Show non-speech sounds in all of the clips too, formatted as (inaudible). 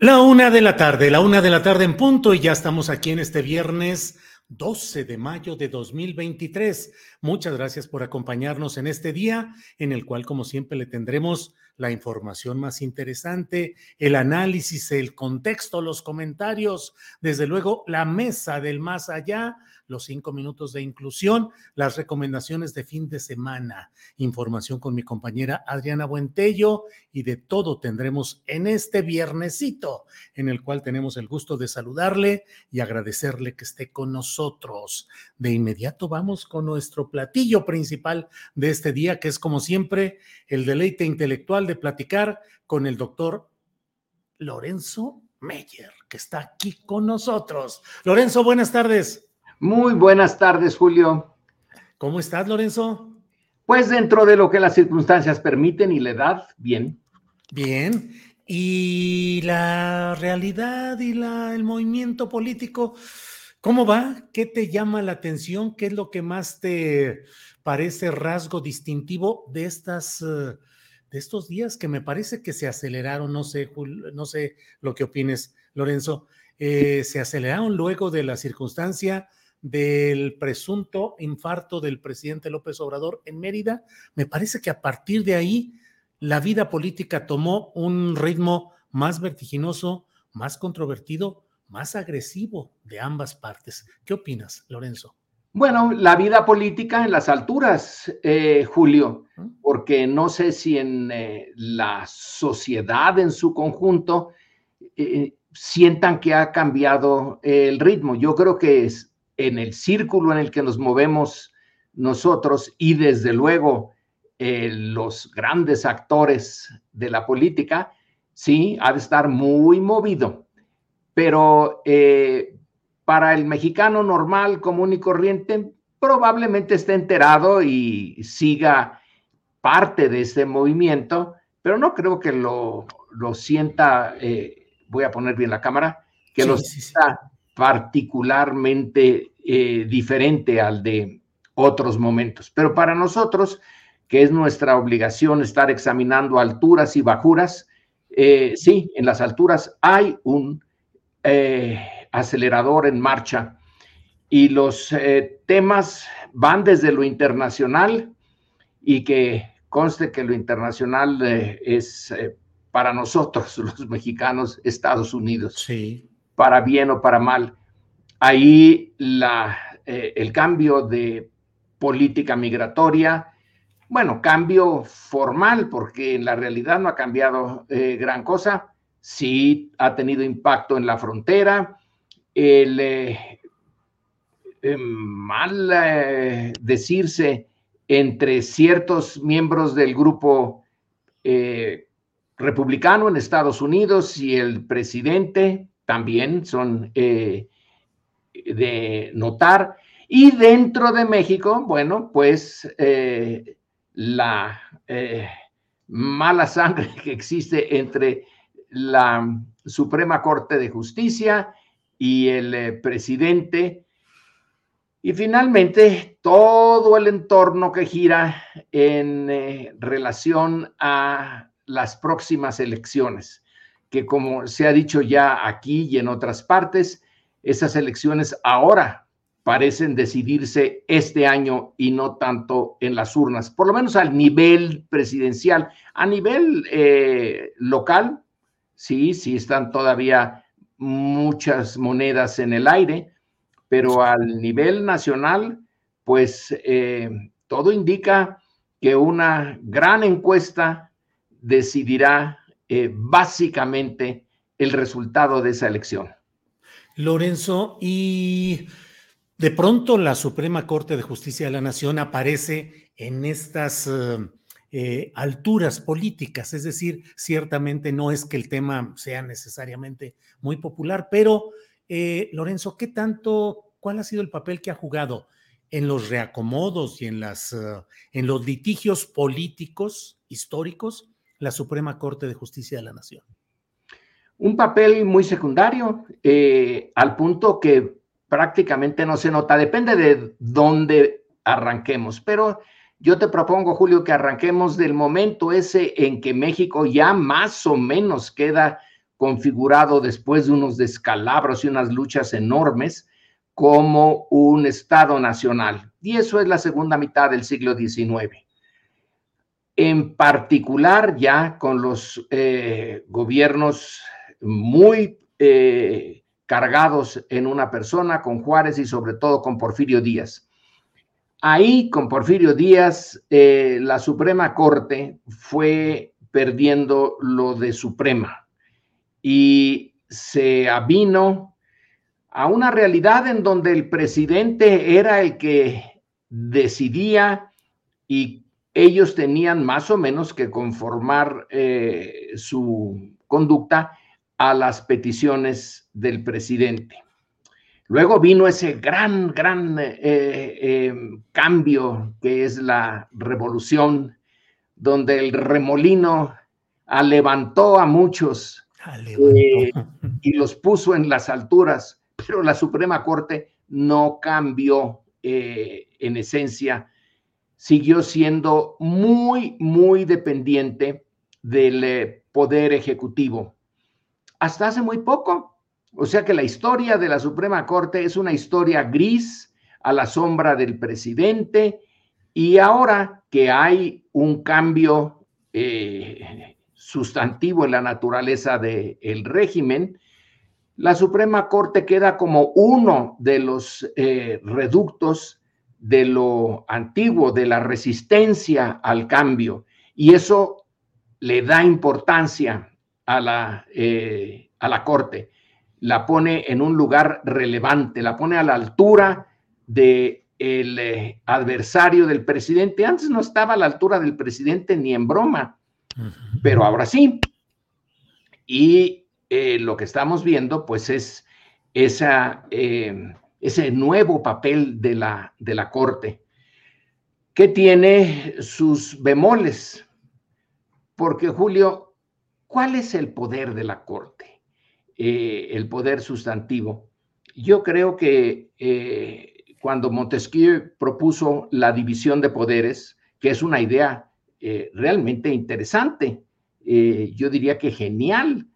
La una de la tarde, la una de la tarde en punto y ya estamos aquí en este viernes 12 de mayo de 2023. Muchas gracias por acompañarnos en este día en el cual, como siempre, le tendremos la información más interesante, el análisis, el contexto, los comentarios, desde luego la mesa del más allá los cinco minutos de inclusión, las recomendaciones de fin de semana, información con mi compañera Adriana Buentello y de todo tendremos en este viernesito, en el cual tenemos el gusto de saludarle y agradecerle que esté con nosotros. De inmediato vamos con nuestro platillo principal de este día, que es como siempre el deleite intelectual de platicar con el doctor Lorenzo Meyer, que está aquí con nosotros. Lorenzo, buenas tardes. Muy buenas tardes, Julio. ¿Cómo estás, Lorenzo? Pues dentro de lo que las circunstancias permiten y la edad, bien. Bien. ¿Y la realidad y la, el movimiento político? ¿Cómo va? ¿Qué te llama la atención? ¿Qué es lo que más te parece rasgo distintivo de estas... Eh, de estos días que me parece que se aceleraron, no sé, no sé lo que opines, Lorenzo, eh, se aceleraron luego de la circunstancia del presunto infarto del presidente López Obrador en Mérida, me parece que a partir de ahí la vida política tomó un ritmo más vertiginoso, más controvertido, más agresivo de ambas partes. ¿Qué opinas, Lorenzo? Bueno, la vida política en las alturas, eh, Julio, porque no sé si en eh, la sociedad en su conjunto eh, sientan que ha cambiado el ritmo. Yo creo que es, en el círculo en el que nos movemos nosotros y desde luego eh, los grandes actores de la política, sí, ha de estar muy movido. Pero eh, para el mexicano normal, común y corriente, probablemente esté enterado y siga parte de este movimiento, pero no creo que lo, lo sienta, eh, voy a poner bien la cámara, que lo sienta particularmente eh, diferente al de otros momentos. Pero para nosotros, que es nuestra obligación estar examinando alturas y bajuras, eh, sí, en las alturas hay un eh, acelerador en marcha y los temas van desde lo internacional y que conste que lo internacional es para nosotros, (laughs) los mexicanos, Estados Unidos. Sí para bien o para mal. Ahí la, eh, el cambio de política migratoria, bueno, cambio formal, porque en la realidad no ha cambiado eh, gran cosa, sí ha tenido impacto en la frontera, el eh, mal decirse entre ciertos miembros del grupo republicano en Estados Unidos y el presidente también son eh, de notar. Y dentro de México, bueno, pues eh, la eh, mala sangre (laughs) que existe entre la Suprema Corte de Justicia y el presidente. Y finalmente, todo el entorno que gira en relación a las próximas elecciones, que como se ha dicho ya aquí y en otras partes, esas elecciones ahora parecen decidirse este año y no tanto en las urnas, por lo menos al nivel presidencial. A nivel eh, local, sí, sí están todavía muchas monedas en el aire, pero al nivel nacional, pues eh, todo indica que una gran encuesta decidirá eh, básicamente el resultado de esa elección. Lorenzo, y de pronto la Suprema Corte de Justicia de la Nación aparece en estas eh, eh, alturas políticas, es decir, ciertamente no es que el tema sea necesariamente muy popular, pero Lorenzo, ¿qué tanto, cuál ha sido el papel que ha jugado en los reacomodos y en, las, en los litigios políticos históricos la Suprema Corte de Justicia de la Nación? Un papel muy secundario, al punto que prácticamente no se nota, depende de dónde arranquemos, pero yo te propongo, Julio, que arranquemos del momento ese en que México ya más o menos queda configurado después de unos descalabros y unas luchas enormes como un Estado nacional. Y eso es la segunda mitad del siglo XIX. En particular ya con los eh, gobiernos muy eh, cargados en una persona, con Juárez y sobre todo con Porfirio Díaz. Ahí, con Porfirio Díaz, eh, la Suprema Corte fue perdiendo lo de Suprema y se avino a una realidad en donde el presidente era el que decidía y ellos tenían más o menos que conformar eh, su conducta a las peticiones del presidente. Luego vino ese gran, gran eh, eh, cambio que es la revolución, donde el remolino levantó a muchos (laughs) y los puso en las alturas, pero la Suprema Corte no cambió en esencia, siguió siendo muy, muy dependiente del poder ejecutivo hasta hace muy poco. O sea que la historia de la Suprema Corte es una historia gris a la sombra del presidente y ahora que hay un cambio eh, sustantivo en la naturaleza del régimen, la Suprema Corte queda como uno de los eh, reductos de lo antiguo, de la resistencia al cambio, y eso le da importancia a la, eh, a la Corte, la pone en un lugar relevante, la pone a la altura del el eh, adversario del presidente. Antes no estaba a la altura del presidente ni en broma, pero ahora sí. Y eh, lo que estamos viendo, pues, es esa, ese nuevo papel de la, de la Corte, que tiene sus bemoles, porque Julio, ¿Cuál es el poder de la Corte? Eh, el poder sustantivo. Yo creo que eh, cuando Montesquieu propuso la división de poderes, que es una idea eh, realmente interesante, yo diría que genial,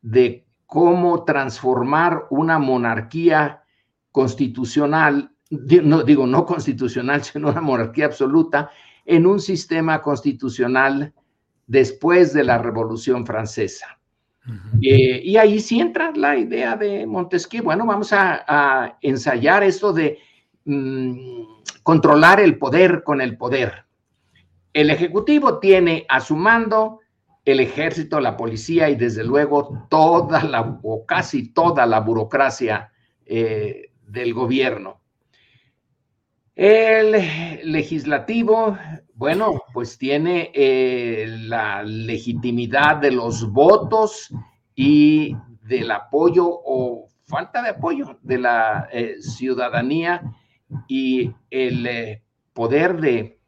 de cómo transformar una monarquía constitucional, no digo no constitucional, (laughs) sino una monarquía absoluta, en un sistema constitucional después de la Revolución Francesa. Eh, y ahí sí entra la idea de Montesquieu. Bueno, vamos a, ensayar esto de mm, controlar el poder con el poder. El Ejecutivo tiene a su mando el ejército, la policía y desde luego toda la o casi toda la burocracia eh, del gobierno. El legislativo bueno, pues tiene eh, la legitimidad de los votos y del apoyo o falta de apoyo de la eh, ciudadanía y el eh, poder de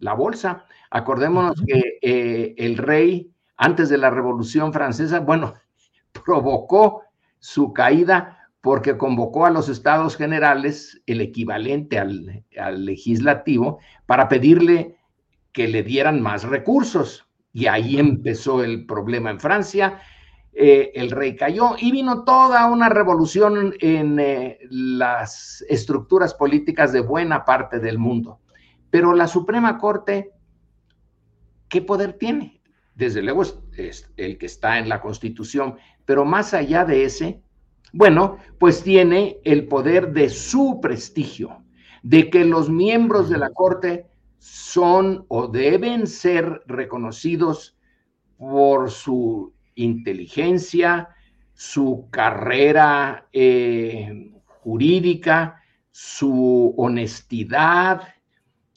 la bolsa. Acordémonos que el rey, antes de la Revolución Francesa, bueno, (laughs) provocó su caída porque convocó a los estados generales, el equivalente al, legislativo, para pedirle que le dieran más recursos. Y ahí empezó el problema en Francia. Eh, el rey cayó y vino toda una revolución en eh, las estructuras políticas de buena parte del mundo. Pero la Suprema Corte, ¿qué poder tiene? Desde luego es el que está en la Constitución, pero más allá de ese, bueno, pues tiene el poder de su prestigio, de que los miembros de la Corte son o deben ser reconocidos por su inteligencia, su carrera eh, jurídica, su honestidad,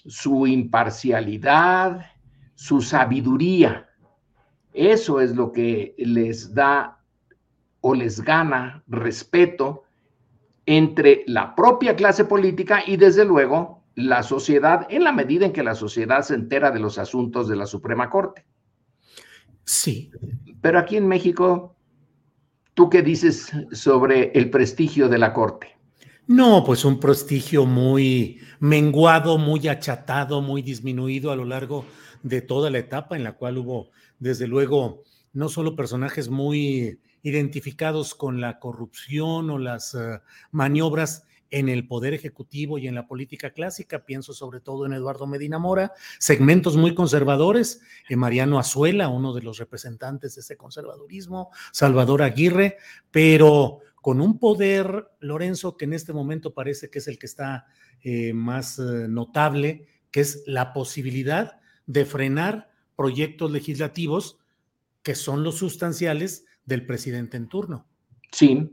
su imparcialidad, su sabiduría. Eso es lo que les da o les gana respeto entre la propia clase política y desde luego la sociedad en la medida en que la sociedad se entera de los asuntos de la Suprema Corte. Sí. Pero aquí en México, ¿tú qué dices sobre el prestigio de la Corte? No, pues un prestigio muy menguado, muy achatado, muy disminuido a lo largo de toda la etapa en la cual hubo, desde luego, no solo personajes muy identificados con la corrupción o las uh, maniobras en el poder ejecutivo y en la política clásica, pienso sobre todo en Eduardo Medina Mora, segmentos muy conservadores, en eh, Mariano Azuela, uno de los representantes de ese conservadurismo, Salvador Aguirre, pero con un poder, Lorenzo, que en este momento parece que es el que está eh, más eh, notable, que es la posibilidad de frenar proyectos legislativos que son los sustanciales del presidente en turno. Sí,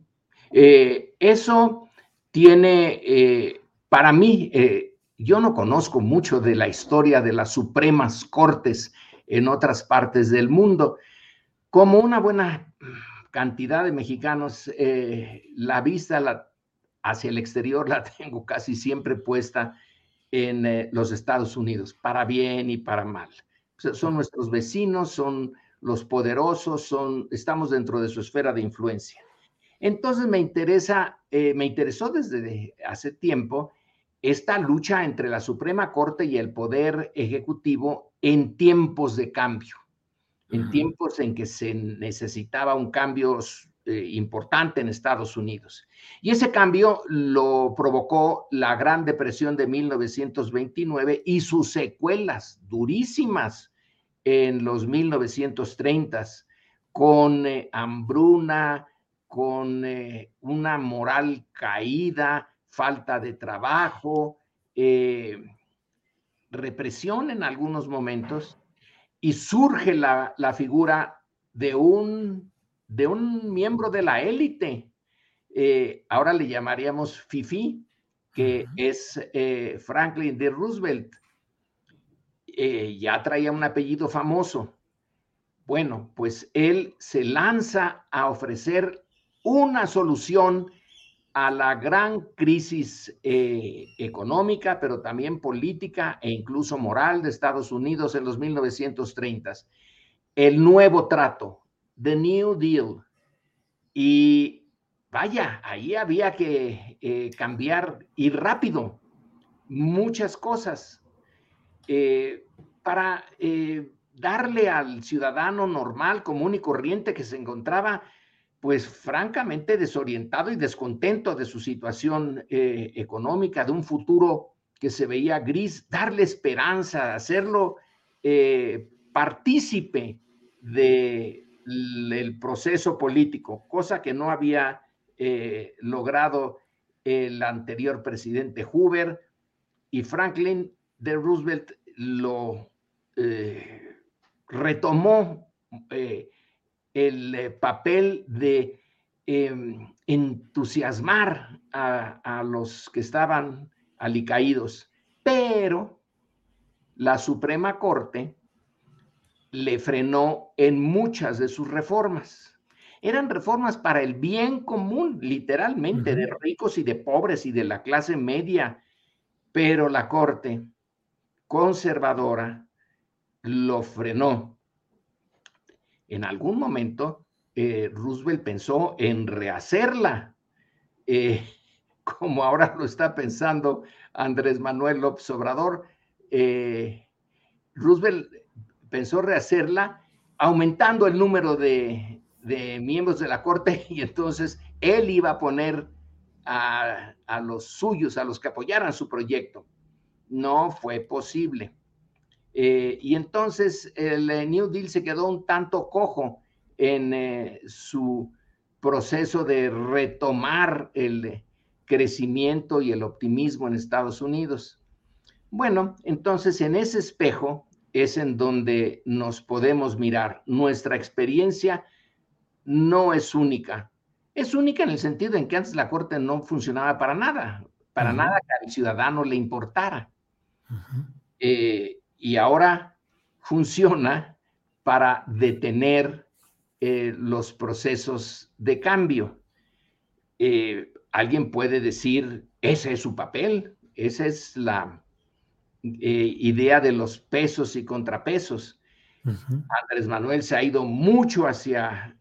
eh, eso tiene, eh, para mí, eh, yo no conozco mucho de la historia de las Supremas Cortes en otras partes del mundo. Como una buena cantidad de mexicanos, la vista hacia el exterior la (laughs) tengo casi siempre puesta en los Estados Unidos, para bien y para mal. son nuestros vecinos, son los poderosos son, estamos dentro de su esfera de influencia. Entonces me interesa, eh, me interesó desde hace tiempo esta lucha entre la Suprema Corte y el Poder Ejecutivo en tiempos de cambio, en tiempos en que se necesitaba un cambio eh, importante en Estados Unidos. Y ese cambio lo provocó la Gran Depresión de 1929 y sus secuelas durísimas en los 1930s, con eh, hambruna, con eh, una moral caída, falta de trabajo, eh, represión en algunos momentos, y surge la, figura de un, de un miembro de la élite, ahora le llamaríamos FIFI, que es Franklin D. Roosevelt, eh, ya traía un apellido famoso. Bueno, pues él se lanza a ofrecer una solución a la gran crisis eh, económica, pero también política e incluso moral de Estados Unidos en los 1930s. El nuevo trato, The New Deal. Y vaya, ahí había que eh, cambiar y rápido muchas cosas. Eh, para eh, darle al ciudadano normal, común y corriente que se encontraba, pues francamente desorientado y descontento de su situación eh, económica, de un futuro que se veía gris, darle esperanza, hacerlo partícipe del proceso político, cosa que no había logrado el anterior presidente Hoover y Franklin de Roosevelt lo eh, retomó eh, el eh, papel de em, entusiasmar a, a, los que estaban alicaídos, pero la Suprema Corte le frenó en muchas de sus reformas. Eran reformas para el bien común, literalmente, de ricos y de pobres y de la clase media pero la Corte conservadora lo frenó. En algún momento, eh, Roosevelt pensó en rehacerla, eh, (laughs) como ahora lo está pensando Andrés Manuel López Obrador. Eh, Roosevelt pensó rehacerla aumentando el número de, miembros de la Corte (laughs) y entonces él iba a poner a los suyos, a los que apoyaran su proyecto. No fue posible. Eh, y entonces el eh, New Deal se quedó un tanto cojo en eh, su proceso de retomar el crecimiento y el optimismo en Estados Unidos. Bueno, entonces en ese espejo es en donde nos podemos mirar. Nuestra experiencia no es única. Es única en el sentido en que antes la Corte no funcionaba para nada, para nada que al ciudadano le importara. Eh, y ahora funciona para detener eh, los procesos de cambio. Eh, alguien puede decir, ese es su papel, esa es la idea de los pesos y contrapesos. Andrés Manuel se ha ido mucho hacia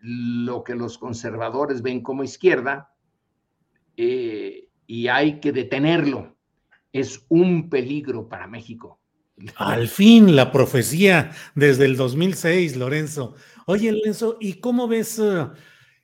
lo que los conservadores ven como izquierda y hay que detenerlo es un peligro para México. Al fin, la profecía desde el 2006, Lorenzo. Oye, Lorenzo, ¿y cómo ves?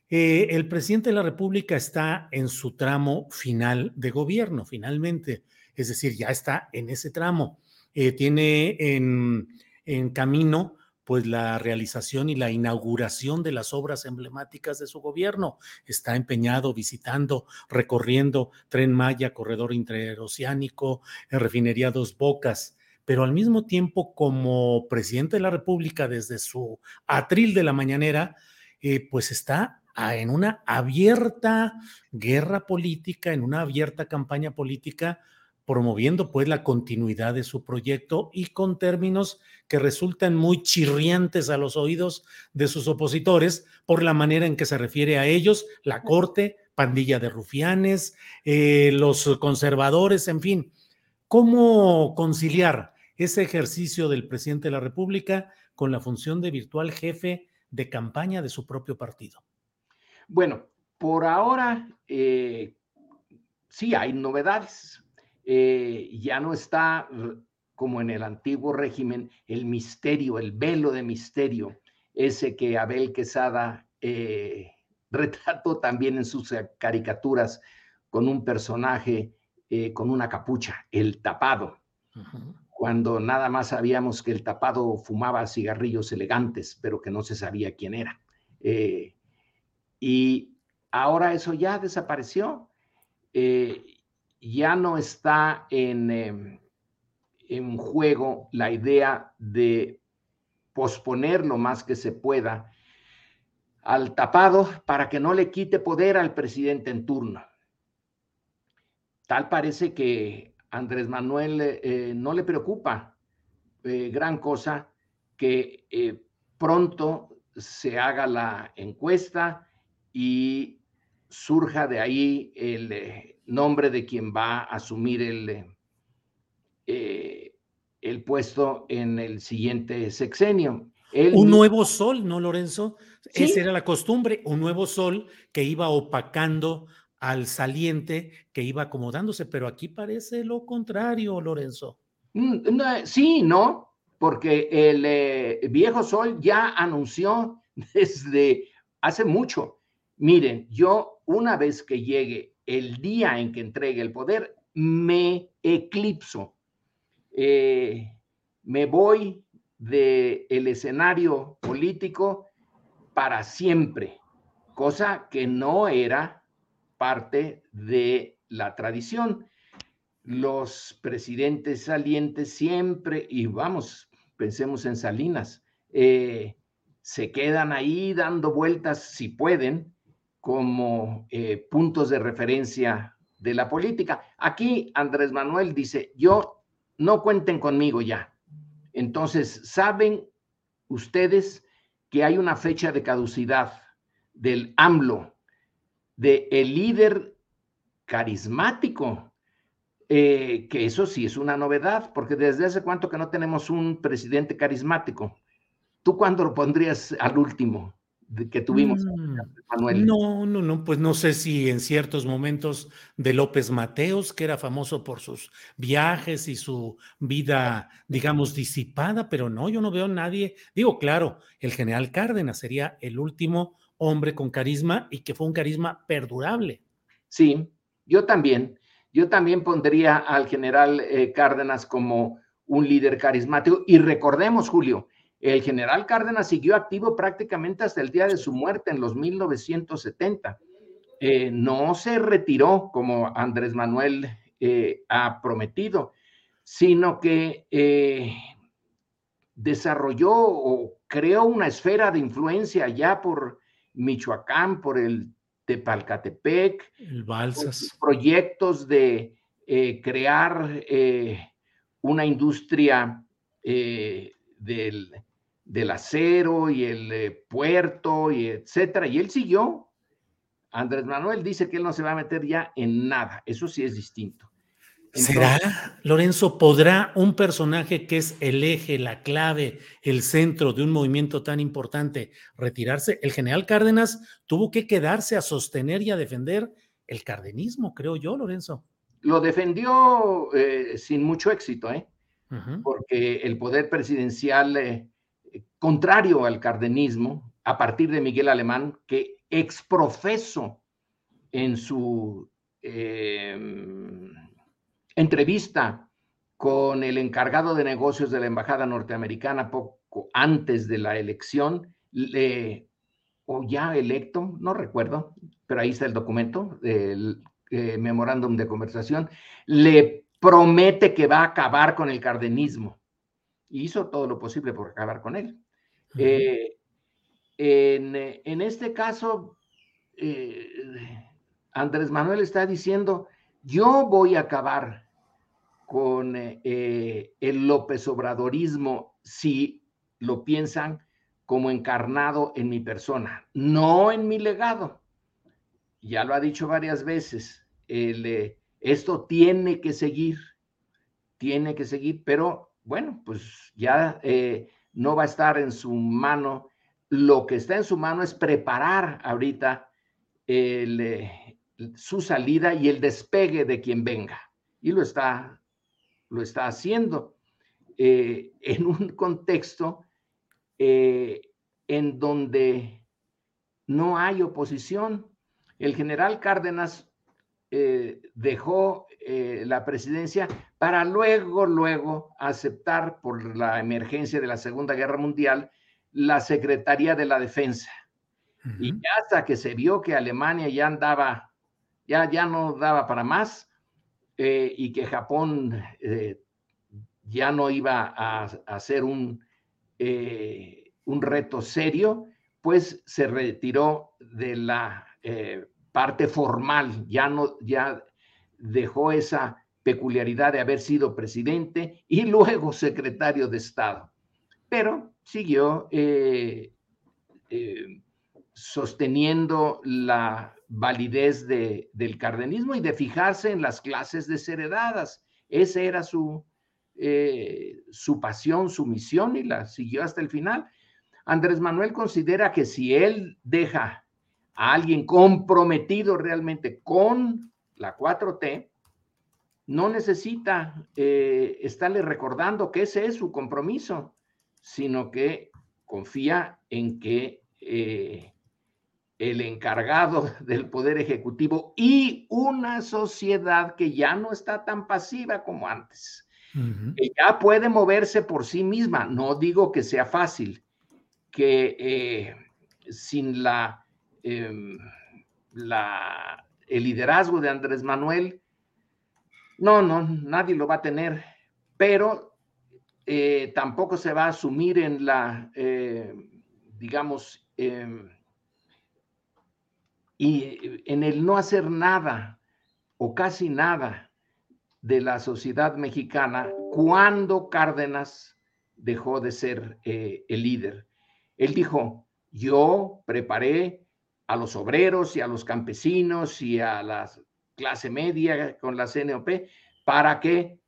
Eh, el presidente de la República está en su tramo final de gobierno, finalmente. Es decir, ya está en ese tramo. Eh, tiene en, en camino pues la realización y la inauguración de las obras emblemáticas de su gobierno. Está empeñado visitando, recorriendo Tren Maya, corredor interoceánico, refinería Dos Bocas, pero al mismo tiempo como presidente de la República desde su atril de la mañanera, eh, pues está en una abierta guerra política, en una abierta campaña política promoviendo pues la continuidad de su proyecto y con términos que resultan muy chirriantes a los oídos de sus opositores por la manera en que se refiere a ellos, la corte, pandilla de rufianes, eh, los conservadores, en fin. ¿Cómo conciliar ese ejercicio del presidente de la República con la función de virtual jefe de campaña de su propio partido? Bueno, por ahora eh, sí hay novedades eh, ya no está como en el antiguo régimen el misterio, el velo de misterio, ese que Abel Quesada eh, (laughs) retrató también en sus eh, caricaturas con un personaje con una capucha, el tapado, cuando nada más sabíamos que el tapado fumaba cigarrillos elegantes, pero que no se sabía quién era. y ahora eso ya desapareció ya no está en, em, en juego la idea de posponer lo más que se pueda al tapado para que no le quite poder al presidente en turno. Tal parece que Andrés Manuel eh, no le preocupa eh, gran cosa que eh, pronto se haga la encuesta y surja de ahí el, nombre de quien va a asumir el, eh, el puesto en el siguiente sexenio. un nuevo sol, ¿no, Lorenzo? Esa era la costumbre, un nuevo sol que iba opacando al saliente, que iba acomodándose, pero aquí parece lo contrario, Lorenzo. Mm, sí, ¿no? Porque el eh, viejo sol ya anunció (laughs) desde hace mucho. Miren, yo una vez que llegue el día en que entregue el poder, me eclipso. Eh, me voy del el escenario político para siempre, cosa que no era parte de la tradición. Los presidentes salientes siempre, y vamos, pensemos en Salinas, eh, se quedan ahí dando vueltas si pueden, como eh, puntos de referencia de la política. Aquí Andrés Manuel dice, yo no cuenten conmigo ya. Entonces, ¿saben ustedes que hay una fecha de caducidad del AMLO, de el líder carismático eh, que eso sí es una novedad, porque desde hace cuánto que no tenemos un presidente carismático. ¿Tú cuándo lo pondrías al último? Que tuvimos, mm, Manuel. No, no, no, pues no sé si en ciertos momentos de López Mateos, que era famoso por sus viajes y su vida, digamos, disipada, pero no, yo no veo a nadie. Digo, claro, el general Cárdenas sería el último hombre con carisma y que fue un carisma perdurable. Sí, yo también. Yo también pondría al general eh, Cárdenas como un líder carismático. Y recordemos, Julio, el general Cárdenas siguió activo prácticamente hasta el día de su muerte en los 1970. Eh, no se retiró como Andrés Manuel eh, ha prometido, sino que eh, desarrolló o creó una esfera de influencia ya por Michoacán, por el Tepalcatepec, el Balsas. proyectos de crear una industria del del acero y el eh, puerto y etcétera. Y él siguió. Andrés Manuel dice que él no se va a meter ya en nada. Eso sí es distinto. ¿Será, Lorenzo, podrá un personaje que es el eje, la clave, el centro de un movimiento tan importante retirarse? El general Cárdenas tuvo que quedarse a sostener y a defender el cardenismo, creo yo, Lorenzo. Lo defendió eh, sin mucho éxito, ¿eh? porque el poder presidencial eh, contrario al cardenismo, a partir de Miguel Alemán, que exprofeso en su em, entrevista con el encargado de negocios de la Embajada Norteamericana poco antes de la elección, le, o ya electo, no recuerdo, pero ahí está el documento del eh, memorándum de conversación, le promete que va a acabar con el cardenismo y hizo todo lo posible por acabar con él. Eh, en, este caso, eh, Andrés Manuel está diciendo, yo voy a acabar con eh, el López Obradorismo si lo piensan como encarnado en mi persona, no en mi legado. Ya lo ha dicho varias veces, esto tiene que seguir, tiene que seguir, pero bueno, pues ya eh, no va a estar en su mano. Lo que está en su mano es preparar ahorita eh, su salida y el despegue de quien venga. Y lo está, lo está haciendo eh, en un contexto en donde no hay oposición. El general Cárdenas dejó la presidencia para luego, luego aceptar por la emergencia de la Segunda Guerra Mundial la Secretaría de la Defensa. Y hasta que se vio que Alemania ya andaba, ya, ya no daba para más eh, y que Japón eh, ya no iba a, hacer un, eh, un reto serio, pues se retiró de la parte formal, ya no, ya dejó esa peculiaridad de haber sido presidente y luego secretario de Estado. Pero siguió eh, eh, sosteniendo la validez del cardenismo y de fijarse en las clases desheredadas. Esa era su, eh, su pasión, su misión y la siguió hasta el final. Andrés Manuel considera que si él deja a alguien comprometido realmente con la 4T, no necesita eh, estarle recordando que ese es su compromiso, sino que confía en que eh, el encargado (laughs) del Poder Ejecutivo y una sociedad que ya no está tan pasiva como antes, que ya puede moverse por sí misma, no digo que sea fácil, que eh, sin la, em, la, el liderazgo de Andrés Manuel, no, no, nadie lo va a tener, pero eh, tampoco se va a asumir en la, eh, digamos, em, y en el no hacer nada o casi nada de la sociedad mexicana cuando Cárdenas dejó de ser eh, el líder. Él dijo, yo preparé a los obreros y a los campesinos y a las clase media con la CNOP para que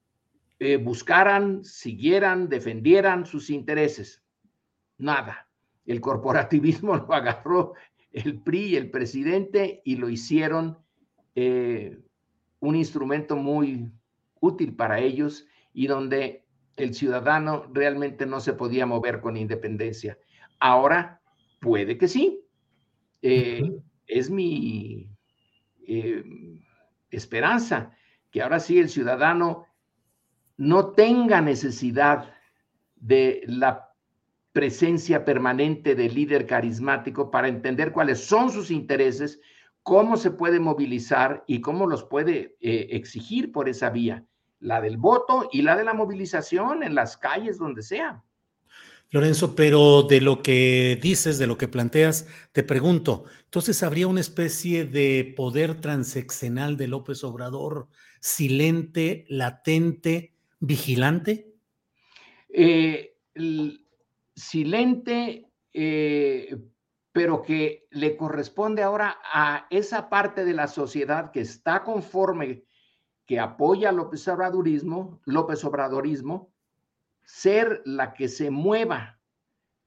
eh, buscaran, siguieran, defendieran sus intereses. Nada. El corporativismo (laughs) lo agarró el PRI y el presidente y lo hicieron eh, un instrumento muy útil para ellos y donde el ciudadano realmente no se podía mover con independencia. Ahora puede que sí. Eh, es mi esperanza que ahora sí el ciudadano no tenga necesidad de la presencia permanente del líder carismático para entender cuáles son sus intereses, cómo se puede movilizar y cómo los puede eh, exigir por esa vía, la del voto y la de la movilización en las calles, donde sea. Lorenzo, pero de lo que dices, de lo que planteas, te pregunto, entonces habría una especie de poder transeccional de López Obrador, silente, latente, vigilante? Eh, silente, eh, pero que le corresponde ahora a esa parte de la sociedad que está conforme, que apoya López Obradorismo, López Obradorismo, ser la que se mueva,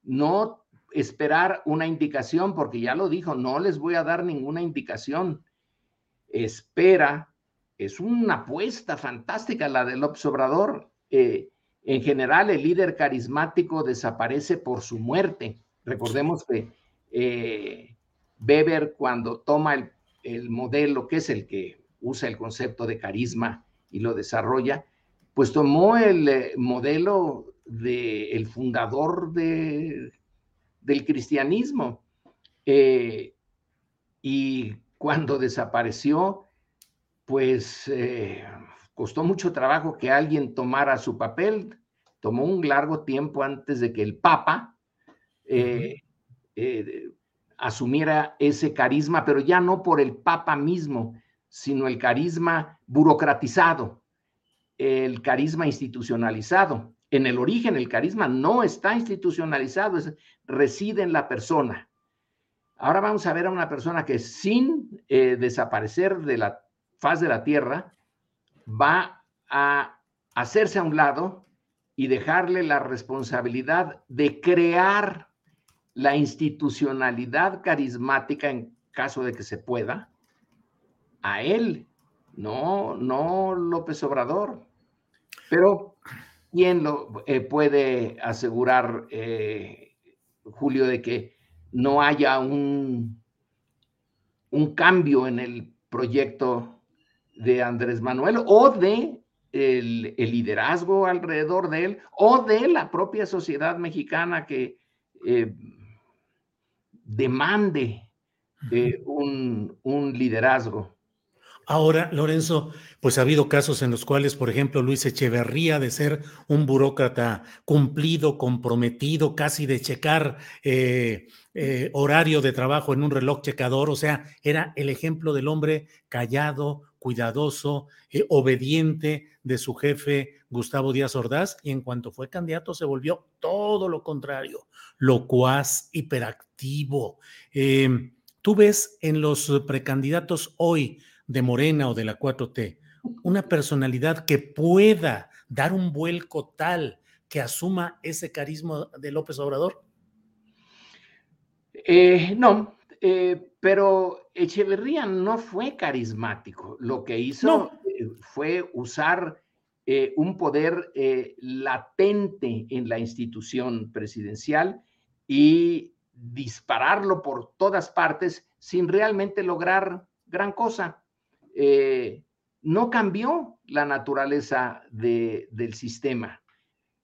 no esperar una indicación, porque ya lo dijo, no les voy a dar ninguna indicación. Espera es una apuesta fantástica la de López Obrador. Eh, en general, el líder carismático desaparece por su muerte. Recordemos que eh, Weber, cuando toma el, modelo, que es el que usa el concepto de carisma y lo desarrolla, pues tomó el eh, modelo del fundador de, del cristianismo. y cuando desapareció, pues eh, costó mucho trabajo que alguien tomara su papel. Tomó un largo tiempo antes de que el Papa eh, eh, asumiera ese carisma, pero ya no por el Papa mismo, sino el carisma burocratizado, el carisma institucionalizado. En el origen el carisma no está institucionalizado, reside en la persona. Ahora vamos a ver a una persona que sin desaparecer de la faz de la tierra, va a hacerse a un lado y dejarle la responsabilidad de crear la institucionalidad carismática en caso de que se pueda a él, no, no López Obrador. Pero, ¿quién lo eh, puede asegurar, eh, Julio, de que no haya un, un cambio en el proyecto de Andrés Manuel o de el, liderazgo alrededor de él o de la propia sociedad mexicana que eh, demande eh, un, un liderazgo. Ahora, Lorenzo, pues ha habido casos en los cuales, por ejemplo, Luis Echeverría, de ser un burócrata cumplido, comprometido, casi de checar eh, horario de trabajo en un reloj checador, o sea, era el ejemplo del hombre callado, cuidadoso, eh, obediente de su jefe Gustavo Díaz Ordaz, y en cuanto fue candidato se volvió todo lo contrario, locuaz, hiperactivo. Em, Tú ves en los precandidatos hoy de Morena o de la 4T una personalidad que pueda dar un vuelco tal que asuma ese carisma de López Obrador? Eh, no, eh, pero Echeverría no fue carismático. Lo que hizo eh, fue usar eh, un poder latente en la institución presidencial y dispararlo por todas partes sin realmente lograr gran cosa. No cambió la naturaleza del sistema,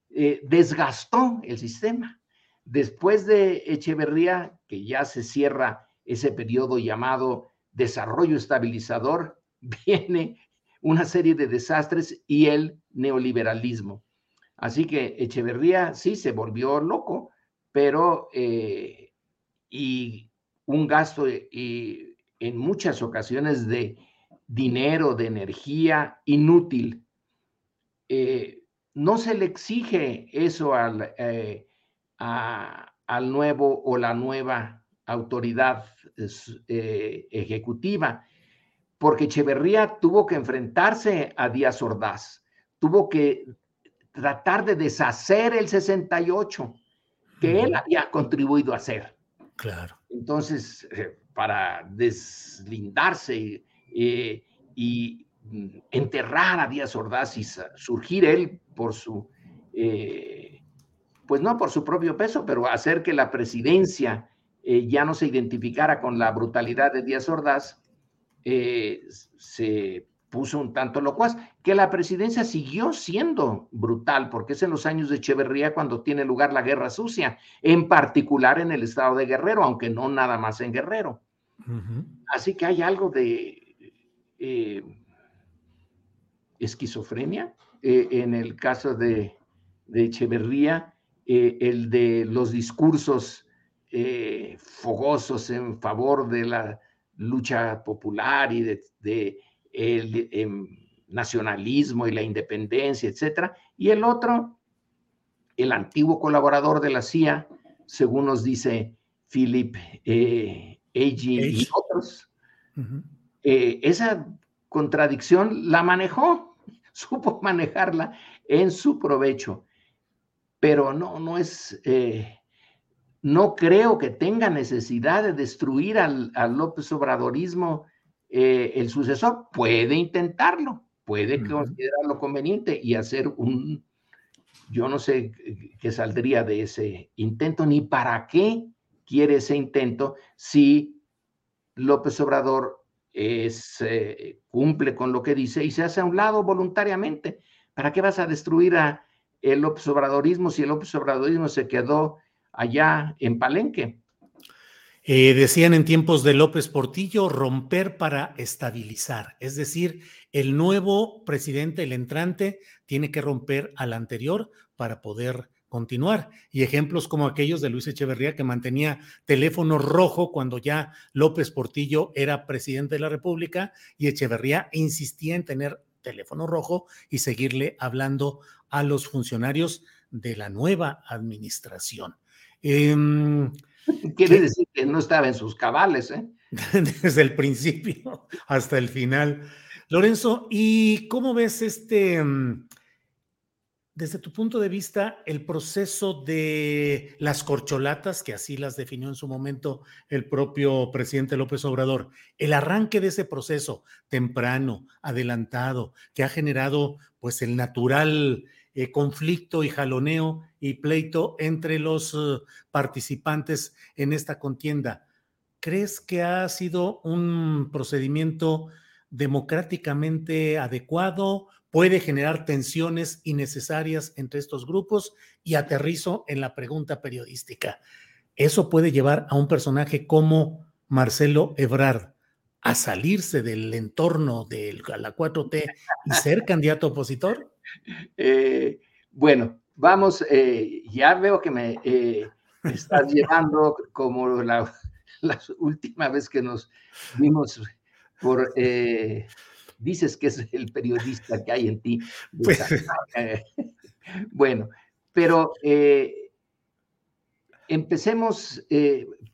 desgastó el sistema. Después de Echeverría, que ya se cierra ese periodo llamado desarrollo estabilizador, (laughs) viene una serie de desastres y el neoliberalismo. Así que Echeverría sí se volvió loco, pero eh, y un gasto y en muchas ocasiones de dinero, de energía inútil. Eh, no se le exige eso al, eh, al nuevo o la nueva autoridad eh, ejecutiva, porque Echeverría tuvo que enfrentarse a Díaz Ordaz, tuvo que tratar de deshacer el 68 que él había contribuido a hacer. Claro. Entonces, para deslindarse eh, y mm, enterrar a Díaz Ordaz y surgir él por su, eh, pues no por su propio peso, pero hacer que la presidencia ya no se identificara con la brutalidad de Díaz Ordaz, se puso un tanto locuaz, que la presidencia siguió siendo brutal, porque es en los años de Echeverría cuando tiene lugar la guerra sucia, en particular en el estado de Guerrero, aunque no nada más en Guerrero. Así que hay algo de eh, esquizofrenia eh, en el caso de, Echeverría, eh, el de los discursos fogosos en favor de la lucha popular y de el em, nacionalismo y la independencia, etcétera, y el otro, el antiguo colaborador de la CIA, según nos dice Philip eh, y otros, eh, esa contradicción la manejó, (laughs) supo manejarla en su provecho, pero no, no es, eh, no creo que tenga necesidad de destruir al, al López Obradorismo eh, el sucesor. Puede intentarlo, puede considerarlo conveniente y hacer un, yo no sé qué saldría de ese intento, ni para qué quiere ese intento si López Obrador es, eh, cumple con lo que dice y se hace a un lado voluntariamente. ¿Para qué vas a destruir a el López Obradorismo si el López Obradorismo se quedó allá en Palenque? Eh, decían en tiempos de López Portillo, romper para estabilizar, es decir, el nuevo presidente, el entrante, tiene que romper al anterior para poder continuar. Y ejemplos como aquellos de Luis Echeverría que mantenía teléfono rojo cuando ya López Portillo era presidente de la República y Echeverría insistía en tener teléfono rojo y seguirle hablando a los funcionarios de la nueva administración. Em, (laughs) Quiere decir que no estaba en sus cabales, ¿eh? (laughs) Desde el principio hasta el final. Lorenzo, ¿y cómo ves este, mm, desde tu punto de vista, el proceso de las corcholatas, que así las definió en su momento el propio presidente López Obrador, el arranque de ese proceso temprano, adelantado, que ha generado pues el natural eh, conflicto y jaloneo y pleito entre los eh, participantes en esta contienda. ¿Crees que ha sido un procedimiento democráticamente adecuado? ¿Puede generar tensiones innecesarias entre estos grupos? Y aterrizo en la pregunta periodística. ¿Eso puede llevar a un personaje como Marcelo Ebrard a salirse del entorno de la 4T y ser candidato opositor? Eh, bueno, vamos, eh, ya veo que me eh, estás llevando como la, (laughs) última vez que nos vimos por... dices que es el periodista que hay en ti. Pues (laughs) bueno, pero empecemos,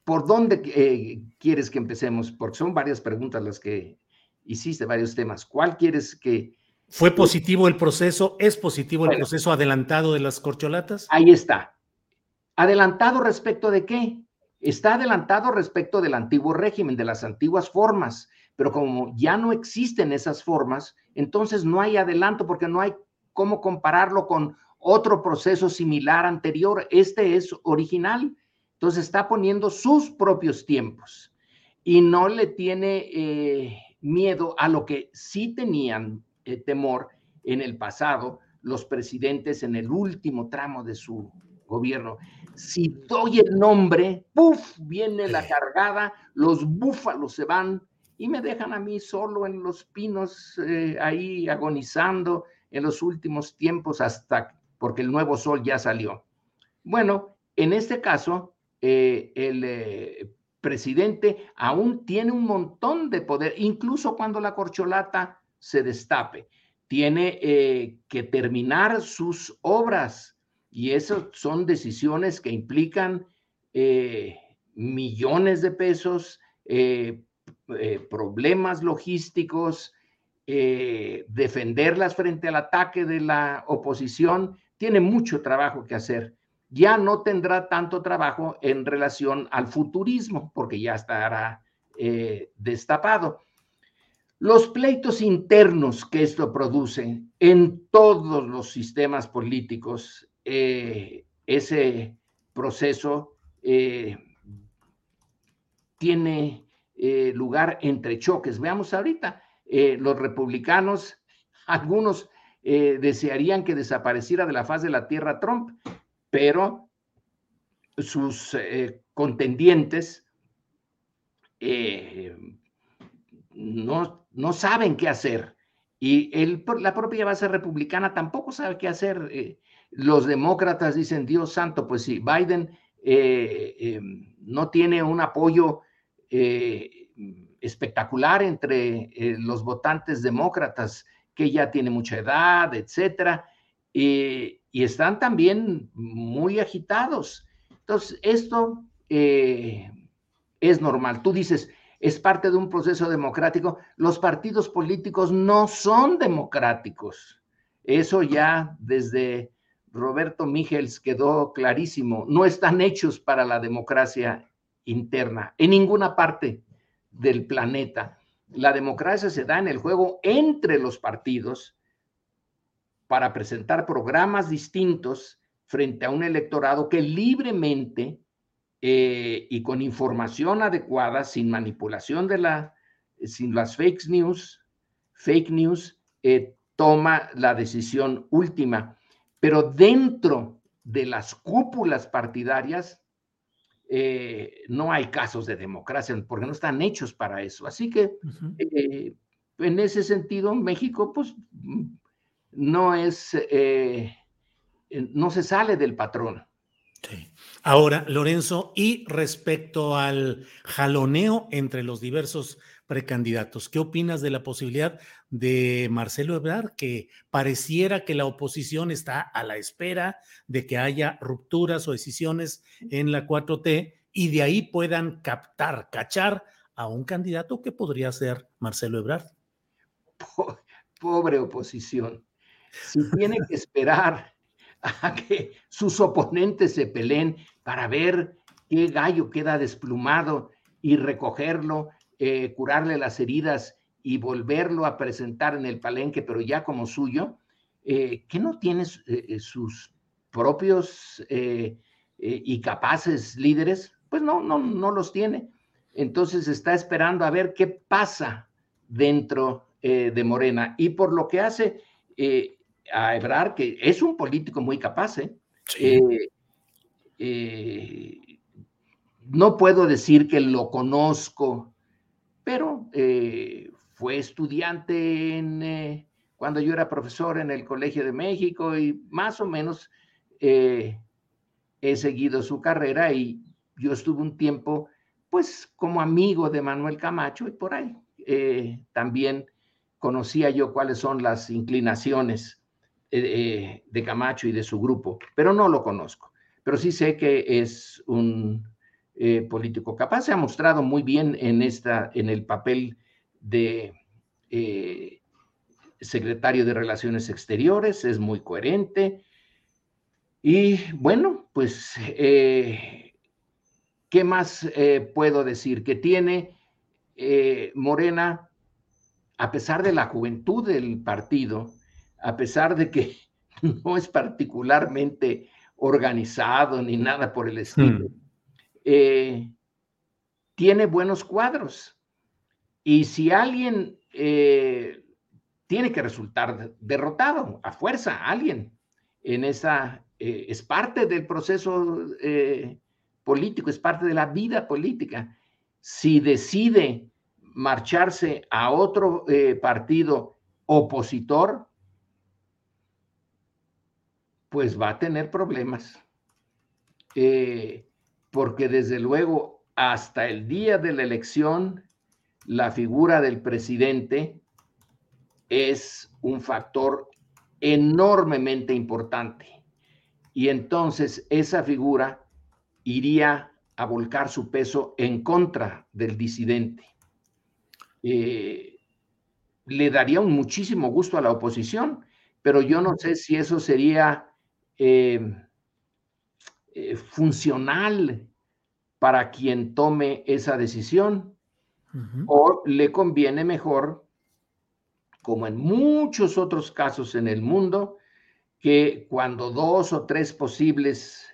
¿por dónde quieres que empecemos? Porque son varias preguntas las que hiciste, varios temas. ¿Cuál quieres que ¿Fue positivo el proceso? ¿Es positivo el proceso adelantado de las corcholatas? Ahí está. ¿Adelantado respecto de qué? Está adelantado respecto del antiguo régimen, de las antiguas formas, pero como ya no existen esas formas, entonces no hay adelanto porque no hay cómo compararlo con otro proceso similar anterior. Este es original. Entonces está poniendo sus propios tiempos y no le tiene eh, miedo a lo que sí tenían eh, temor en el pasado los presidentes en el último tramo de su gobierno. Si doy el nombre, ¡puf! viene la (laughs) cargada, los búfalos se van y me dejan a mí solo en los pinos, eh, ahí agonizando en los últimos tiempos hasta porque el nuevo sol ya salió. Bueno, en este caso, eh, el presidente aún tiene un montón de poder, incluso cuando la corcholata se destape. Tiene eh, que terminar sus obras y esas son decisiones que implican eh, millones de pesos, eh, problemas logísticos, defenderlas frente al ataque de la oposición, tiene mucho trabajo que hacer. Ya no tendrá tanto trabajo en relación al futurismo, porque ya estará destapado. Los pleitos internos que esto produce en todos los sistemas políticos, eh, ese proceso eh, tiene eh, lugar entre choques. Veamos ahorita, los republicanos, (laughs) algunos desearían que desapareciera de la faz de la tierra Trump, pero sus contendientes no, no saben qué hacer. Y la propia base republicana tampoco sabe qué hacer. Eh, los demócratas dicen, Dios santo, pues si Biden eh, eh, no tiene un apoyo espectacular entre los votantes demócratas, que ya tiene mucha edad, etcétera, y están también muy agitados. Entonces, esto es normal. Tú dices, es parte de un proceso democrático. Los partidos políticos no son democráticos. Eso ya desde Roberto Migels quedó clarísimo. No están hechos para la democracia interna en ninguna parte del planeta. La democracia se da en el juego entre los partidos para presentar programas distintos frente a un electorado que libremente eh, y con información adecuada, sin manipulación de la, sin las fake news, fake news, eh, toma la decisión última. Pero dentro de las cúpulas partidarias, eh, no hay casos de democracia, porque no están hechos para eso. Así que, en ese sentido, México, pues, no es, no se sale del patrón. Ahora, Lorenzo, y respecto al jaloneo entre los diversos precandidatos, ¿qué opinas de la posibilidad de Marcelo Ebrard, que pareciera que la oposición está a la espera de que haya rupturas o decisiones en la 4T y de ahí puedan captar, cachar a un candidato que podría ser Marcelo Ebrard? Pobre oposición. Si tiene que esperar (laughs) a que sus oponentes se peleen para ver qué gallo queda desplumado y recogerlo, eh, curarle las heridas y volverlo a presentar en el palenque, pero ya como suyo, eh, que no tiene eh, sus propios y capaces líderes, pues no, no, no los tiene. Entonces está esperando a ver qué pasa dentro de Morena. Y por lo que hace, a Ebrard, que es un político muy capaz, ¿eh? Eh, ¿eh? no puedo decir que lo conozco, pero eh, fue estudiante en, cuando yo era profesor en el Colegio de México y más o menos he seguido su carrera y yo estuve un tiempo, pues, como amigo de Manuel Camacho y por ahí también conocía yo cuáles son las inclinaciones eh, de Camacho y de su grupo, pero no lo conozco. Pero sí sé que es un eh, político capaz, se ha mostrado muy bien en, esta, en el papel de eh, secretario de Relaciones Exteriores, es muy coherente. Y bueno, pues, ¿qué más puedo decir? Que tiene Morena, a pesar de la juventud del partido, a pesar de que (laughs) no es particularmente organizado ni nada por el estilo, hmm. Eh, tiene buenos cuadros. Y si alguien eh, tiene que resultar derrotado a fuerza, alguien en esa, eh, es parte del proceso político, es parte de la vida política. Si decide marcharse a otro partido opositor, pues va a tener problemas. Porque desde luego hasta el día de la elección, la figura del presidente es un factor enormemente importante. Y entonces esa figura iría a volcar su peso en contra del disidente. eh, le daría un muchísimo gusto a la oposición, pero yo no sé si eso sería eh, eh, funcional para quien tome esa decisión o le conviene mejor, como en muchos otros casos en el mundo, que cuando dos o tres posibles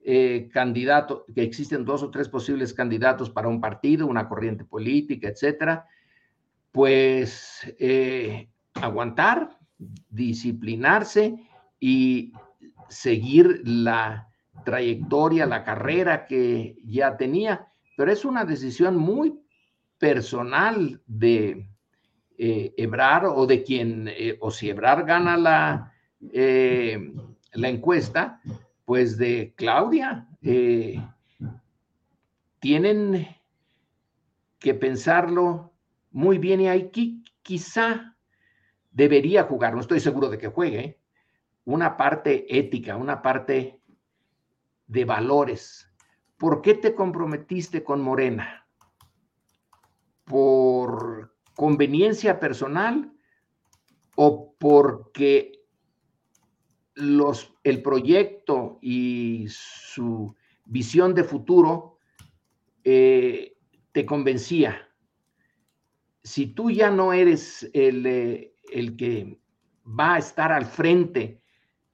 eh, candidatos, que existen dos o tres posibles candidatos para un partido, una corriente política, etcétera, pues eh, aguantar, disciplinarse y seguir la trayectoria, la carrera que ya tenía. Pero es una decisión muy personal de eh, Ebrar o de quien, eh, o si Ebrar gana la, la encuesta, pues de Claudia. tienen que pensarlo muy bien y aquí quizá debería jugar, no estoy seguro de que juegue, una parte ética, una parte de valores. ¿Por qué te comprometiste con Morena? ¿Por conveniencia personal o porque los, el proyecto y su visión de futuro eh, te convencía? si tú ya no eres eh, el, que va a estar al frente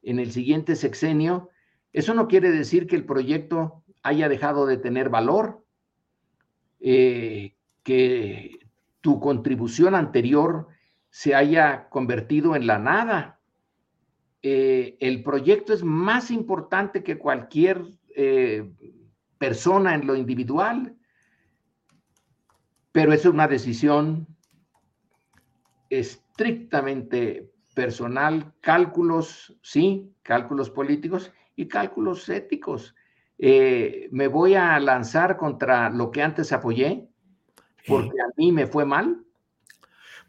en el siguiente sexenio, eso no quiere decir que el proyecto haya dejado de tener valor, eh, que tu contribución anterior se haya convertido en la nada. Eh, el proyecto es más importante que cualquier persona en lo individual pero es una decisión estrictamente personal, cálculos, sí, cálculos políticos y cálculos éticos. Eh, me voy a lanzar contra lo que antes apoyé, porque a mí me fue mal.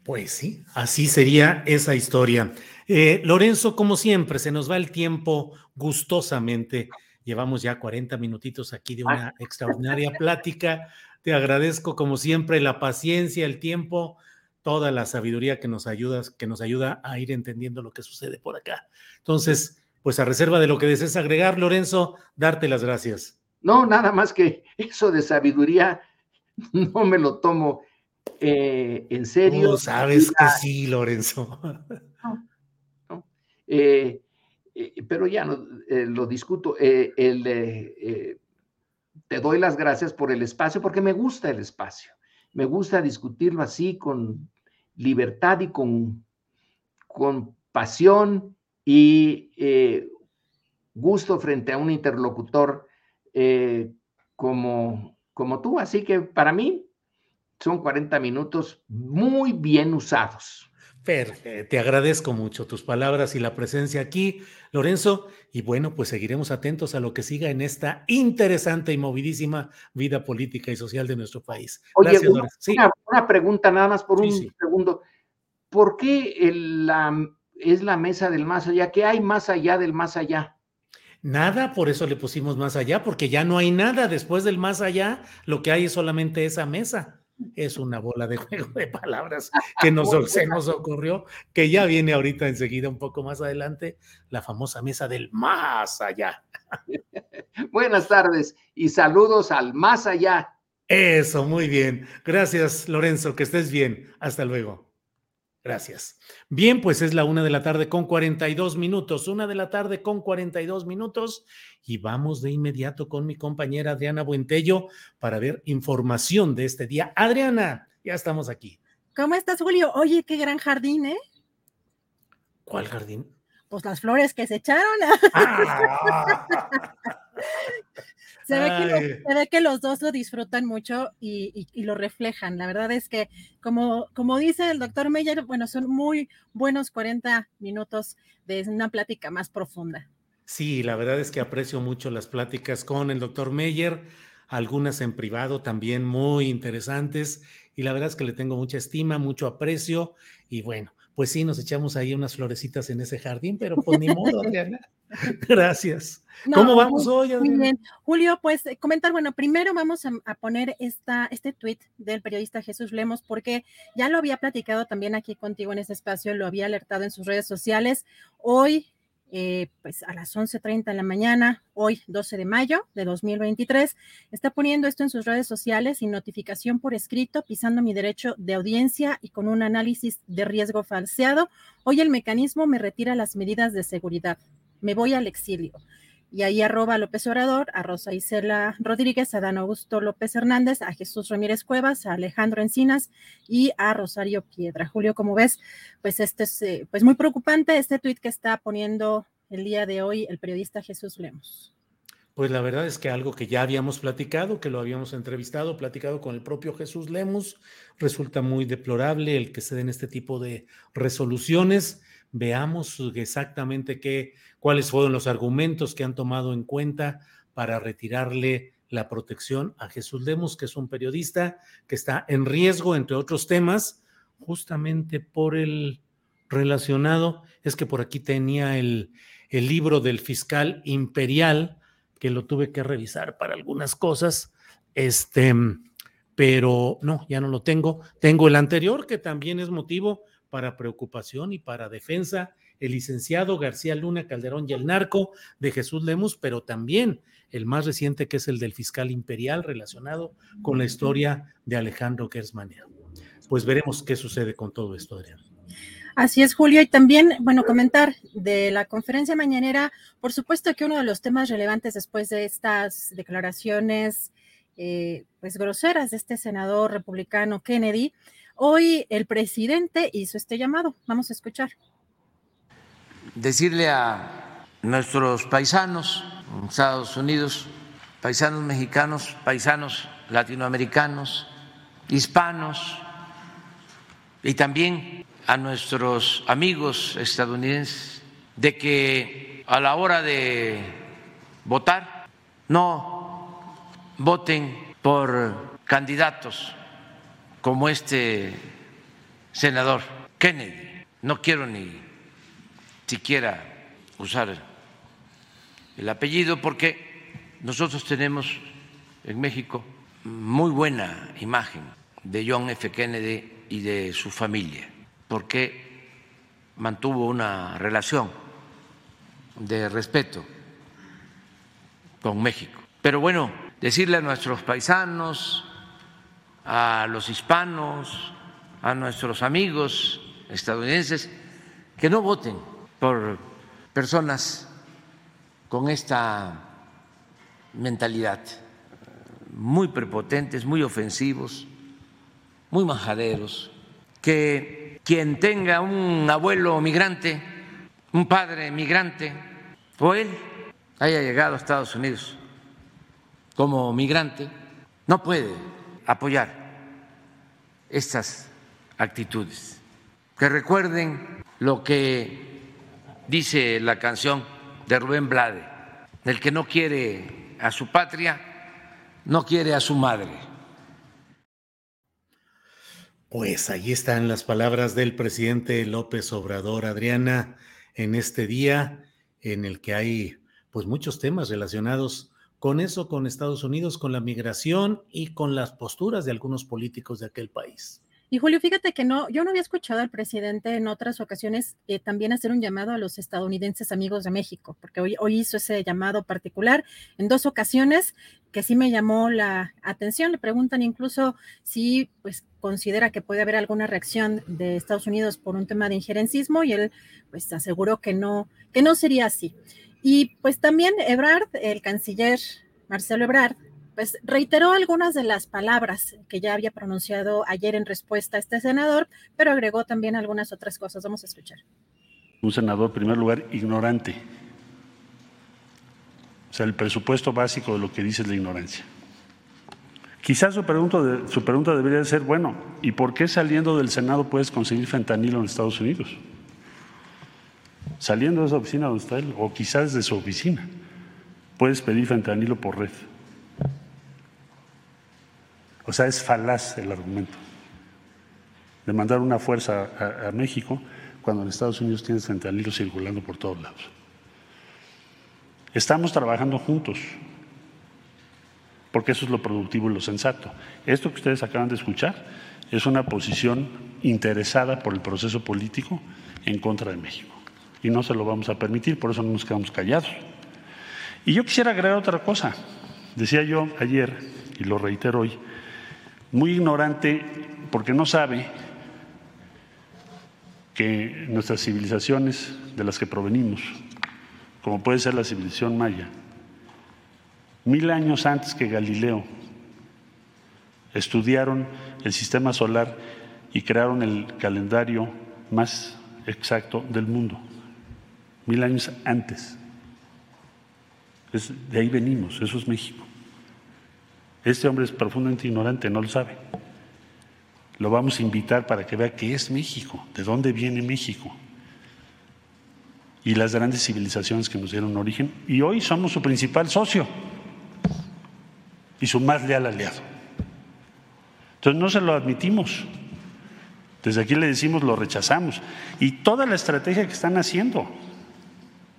Pues sí, así sería esa historia. Eh, Lorenzo, como siempre, se nos va el tiempo gustosamente. Llevamos ya 40 minutitos aquí de una extraordinaria plática. Te agradezco como siempre la paciencia, el tiempo, toda la sabiduría que nos ayuda, que nos ayuda a ir entendiendo lo que sucede por acá. Entonces, pues a reserva de lo que desees agregar, Lorenzo, darte las gracias. No, nada más que eso de sabiduría (laughs) no me lo tomo eh, en serio. Tú sabes que sí, Lorenzo. (laughs) Eh, eh, pero ya no, lo discuto. el te doy las gracias por el espacio, porque me gusta el espacio. Me gusta discutirlo así, con libertad y con, con pasión y eh, gusto frente a un interlocutor eh, como, como tú. Así que para mí son 40 minutos muy bien usados. Perfecto, te agradezco mucho tus palabras y la presencia aquí, Lorenzo. Y bueno, pues seguiremos atentos a lo que siga en esta interesante y movidísima vida política y social de nuestro país. Oye, una, pregunta nada más por un segundo. ¿Por qué es la mesa del más allá? ¿Qué hay más allá del más allá? Nada, por eso le pusimos más allá, porque ya no hay nada después del más allá, lo que hay es solamente esa mesa es una bola de (laughs) juego de palabras que nos, se nos ocurrió, que ya viene ahorita enseguida, un poco más adelante, la famosa mesa del más allá. (laughs) Buenas tardes y saludos al más allá. Eso, muy bien. Gracias, Lorenzo, que estés bien. Hasta luego. Gracias. Bien, pues es la una de la tarde con 42 minutos, una de la tarde con 42 minutos y vamos de inmediato con mi compañera Adriana Buentello para ver información de este día. Adriana, ya estamos aquí. ¿Cómo estás, Julio? Oye, qué gran jardín, ¿eh? ¿Cuál jardín? Pues las flores que se echaron. Ah. (laughs) Se ve, que los, dos lo disfrutan mucho y, lo reflejan. La verdad es que, como, como dice el doctor Meyer, bueno, son muy buenos 40 minutos de una plática más profunda. Sí, la verdad es que aprecio mucho las pláticas con el doctor Meyer, algunas en privado también muy interesantes y la verdad es que le tengo mucha estima, mucho aprecio y bueno, pues sí, nos echamos ahí unas florecitas en ese jardín, pero pues ni (laughs) modo, Adriana. (laughs) Gracias. ¿Cómo vamos hoy, Adriana? Muy bien. Julio, pues eh, comentar, bueno, primero vamos a, a, poner esta, este tweet del periodista Jesús Lemos, porque ya lo había platicado también aquí contigo en este espacio, lo había alertado en sus redes sociales. Hoy eh, pues a las 11.30 de la mañana, hoy 12 de mayo de 2023, está poniendo esto en sus redes sociales sin notificación por escrito, pisando mi derecho de audiencia y con un análisis de riesgo falseado. Hoy el mecanismo me retira las medidas de seguridad. Me voy al exilio y ahí arroba a López Obrador, a Rosa Isela Rodríguez, a Dan Augusto López Hernández, a Jesús Ramírez Cuevas, a Alejandro Encinas y a Rosario Piedra. Julio, como ves, pues este es eh, pues muy preocupante este tuit que está poniendo el día de hoy el periodista Jesús Lemos. Pues la verdad es que algo que ya habíamos platicado, que lo habíamos entrevistado, platicado con el propio Jesús Lemos, resulta muy deplorable el que se den este tipo de resoluciones veamos exactamente qué, cuáles fueron los argumentos que han tomado en cuenta para retirarle la protección a Jesús Lemos, que es un periodista que está en riesgo, entre otros temas, justamente por el relacionado, es que por aquí tenía el, el libro del fiscal imperial, que lo tuve que revisar para algunas cosas, este, pero no, ya no lo tengo. Tengo el anterior, que también es motivo para preocupación y para defensa, el licenciado García Luna Calderón y el narco de Jesús Lemus, pero también el más reciente que es el del fiscal imperial relacionado con la historia de Alejandro Gersmanero. Pues veremos qué sucede con todo esto, Adrián. Así es, Julio. Y también, bueno, comentar de la conferencia mañanera, por supuesto que uno de los temas relevantes después de estas declaraciones, eh, pues groseras de este senador republicano Kennedy, Hoy el presidente hizo este llamado. Vamos a escuchar. Decirle a nuestros paisanos en Estados Unidos, paisanos mexicanos, paisanos latinoamericanos, hispanos y también a nuestros amigos estadounidenses de que a la hora de votar no voten por candidatos como este senador Kennedy. No quiero ni siquiera usar el apellido porque nosotros tenemos en México muy buena imagen de John F. Kennedy y de su familia, porque mantuvo una relación de respeto con México. Pero bueno, decirle a nuestros paisanos, a los hispanos, a nuestros amigos estadounidenses, que no voten por personas con esta mentalidad, muy prepotentes, muy ofensivos, muy majaderos, que quien tenga un abuelo migrante, un padre migrante, o él haya llegado a Estados Unidos como migrante, no puede apoyar estas actitudes. Que recuerden lo que dice la canción de Rubén Blade, el que no quiere a su patria, no quiere a su madre. Pues ahí están las palabras del presidente López Obrador, Adriana, en este día en el que hay pues muchos temas relacionados con eso, con Estados Unidos, con la migración y con las posturas de algunos políticos de aquel país. Y Julio, fíjate que no, yo no había escuchado al presidente en otras ocasiones eh, también hacer un llamado a los estadounidenses amigos de México, porque hoy, hoy hizo ese llamado particular en dos ocasiones que sí me llamó la atención. Le preguntan incluso si pues considera que puede haber alguna reacción de Estados Unidos por un tema de injerencismo y él pues aseguró que no, que no sería así. Y pues también Ebrard, el canciller Marcelo Ebrard, pues reiteró algunas de las palabras que ya había pronunciado ayer en respuesta a este senador, pero agregó también algunas otras cosas. Vamos a escuchar. Un senador, en primer lugar, ignorante. O sea, el presupuesto básico de lo que dice es la ignorancia. Quizás su pregunta, su pregunta debería ser, bueno, ¿y por qué saliendo del Senado puedes conseguir fentanilo en Estados Unidos? Saliendo de esa oficina donde está él, o quizás de su oficina, puedes pedir fentanilo por red. O sea, es falaz el argumento de mandar una fuerza a, México cuando en Estados Unidos tienes fentanilo circulando por todos lados. Estamos trabajando juntos, porque eso es lo productivo y lo sensato. Esto que ustedes acaban de escuchar es una posición interesada por el proceso político en contra de México. Y no se lo vamos a permitir, por eso no nos quedamos callados. Y yo quisiera agregar otra cosa. Decía yo ayer, y lo reitero hoy, muy ignorante porque no sabe que nuestras civilizaciones de las que provenimos, como puede ser la civilización maya, mil años antes que Galileo, estudiaron el sistema solar y crearon el calendario más exacto del mundo, mil años antes. de ahí venimos, eso es México. Este hombre es profundamente ignorante, no lo sabe. Lo vamos a invitar para que vea qué es México, de dónde viene México y las grandes civilizaciones que nos dieron origen. Y hoy somos su principal socio y su más leal aliado. Entonces no se lo admitimos. Desde aquí le decimos lo rechazamos. Y toda la estrategia que están haciendo,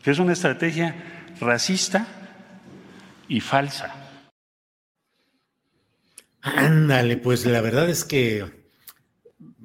que es una estrategia racista y falsa. Ándale, pues la verdad es que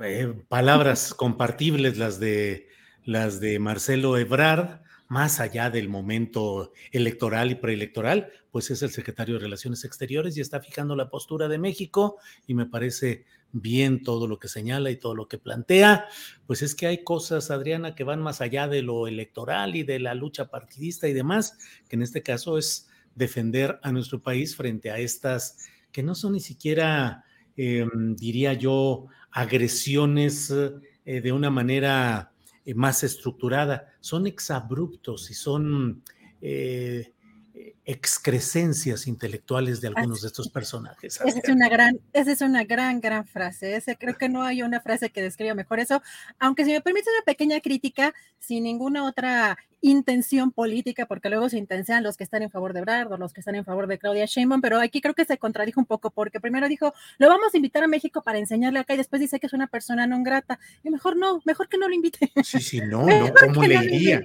eh, palabras compartibles las de las de Marcelo Ebrard, más allá del momento electoral y preelectoral, pues es el secretario de Relaciones Exteriores y está fijando la postura de México y me parece bien todo lo que señala y todo lo que plantea. Pues es que hay cosas, Adriana, que van más allá de lo electoral y de la lucha partidista y demás, que en este caso es defender a nuestro país frente a estas que no son ni siquiera, em, diría yo, agresiones eh, de una manera eh, más estructurada, son exabruptos y son eh, excrescencias intelectuales de algunos de estos personajes. Esa es una gran, esa es una gran, gran frase. Ese, creo que no hay una frase que describa mejor eso. Aunque si me permite una pequeña crítica, sin ninguna otra intención política, porque luego se intensean los que están en favor de Brad o los que están en favor de Claudia Sheinbaum, pero aquí creo que se contradijo un poco, porque primero dijo, lo vamos a invitar a México para enseñarle acá, y después dice que es una persona no grata, y mejor no, mejor que no lo invite. Sí, sí, (laughs) no, no, ¿cómo le iría?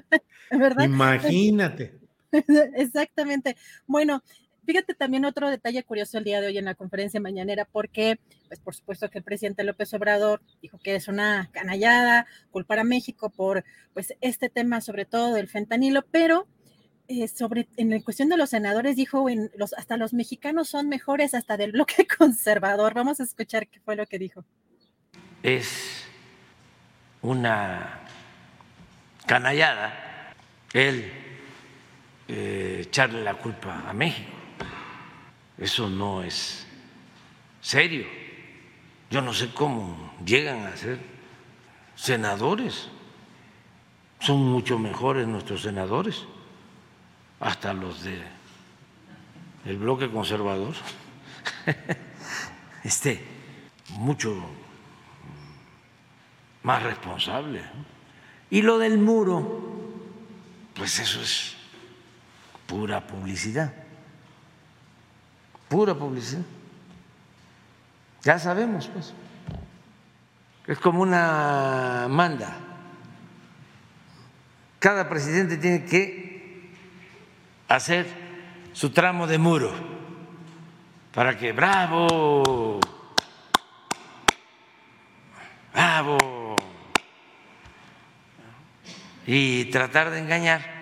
(laughs) ¿verdad? Imagínate. (laughs) Exactamente. Bueno, fíjate también otro detalle curioso el día de hoy en la conferencia mañanera, porque, pues por supuesto que el presidente López Obrador dijo que es una canallada culpar a México por, pues, este tema, sobre todo del fentanilo, pero eh, sobre, en la cuestión de los senadores, dijo, en hasta los mexicanos son mejores hasta del bloque (laughs) conservador. Vamos a escuchar qué fue lo que dijo. Es una canallada. Él eh, echarle la culpa a México. Eso no es serio. Yo no sé cómo llegan a ser senadores. Son mucho mejores nuestros senadores, hasta los de el bloque conservador. (laughs) este, mucho más responsable. Y lo del muro, pues eso es pura publicidad, pura publicidad. Ya sabemos, pues. Es como una manda. Cada presidente tiene que hacer su tramo de muro para que, bravo, bravo, y tratar de engañar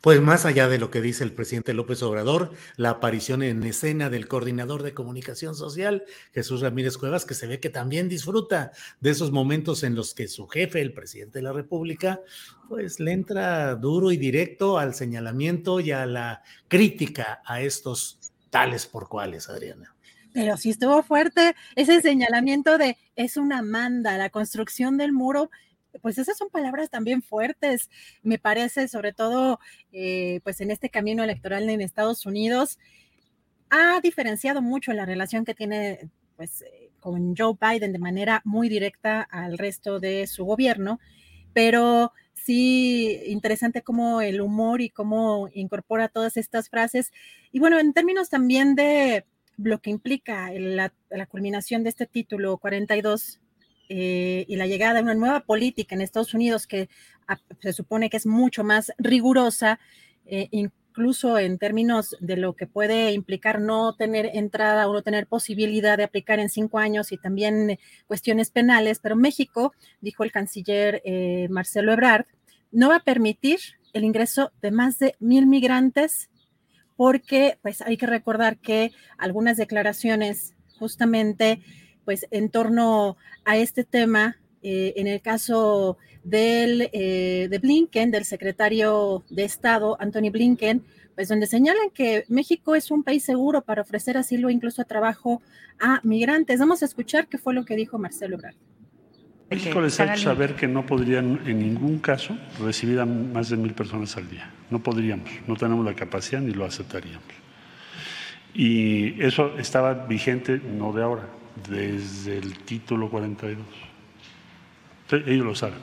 Pues más allá de lo que dice el presidente López Obrador, la aparición en escena del coordinador de comunicación social, Jesús Ramírez Cuevas, que se ve que también disfruta de esos momentos en los que su jefe, el presidente de la República, pues le entra duro y directo al señalamiento y a la crítica a estos tales por cuales, Adriana. Pero sí estuvo fuerte ese señalamiento de es una manda, la construcción del muro pues esas son palabras también fuertes, me parece, sobre todo eh, pues en este camino electoral en Estados Unidos, ha diferenciado mucho la relación que tiene pues eh, con Joe Biden de manera muy directa al resto de su gobierno, pero sí interesante cómo el humor y cómo incorpora todas estas frases. Y bueno, en términos también de lo que implica la, la culminación de este título 42 eh, y la llegada de una nueva política en Estados Unidos que se supone que es mucho más rigurosa, eh, incluso en términos de lo que puede implicar no tener entrada o no tener posibilidad de aplicar en cinco años y también cuestiones penales, pero México, dijo el canciller eh, Marcelo Ebrard, no va a permitir el ingreso de más de mil migrantes porque pues hay que recordar que algunas declaraciones justamente pues en torno a este tema, eh, en el caso del, eh, de Blinken, del secretario de Estado, Anthony Blinken, pues donde señalan que México es un país seguro para ofrecer asilo, incluso a trabajo a migrantes. Vamos a escuchar qué fue lo que dijo Marcelo Ebrard. México les ha hecho saber que no podrían en ningún caso recibir a más de mil personas al día. No podríamos, no tenemos la capacidad ni lo aceptaríamos. Y eso estaba vigente no de ahora, desde el título 42. ellos lo saben.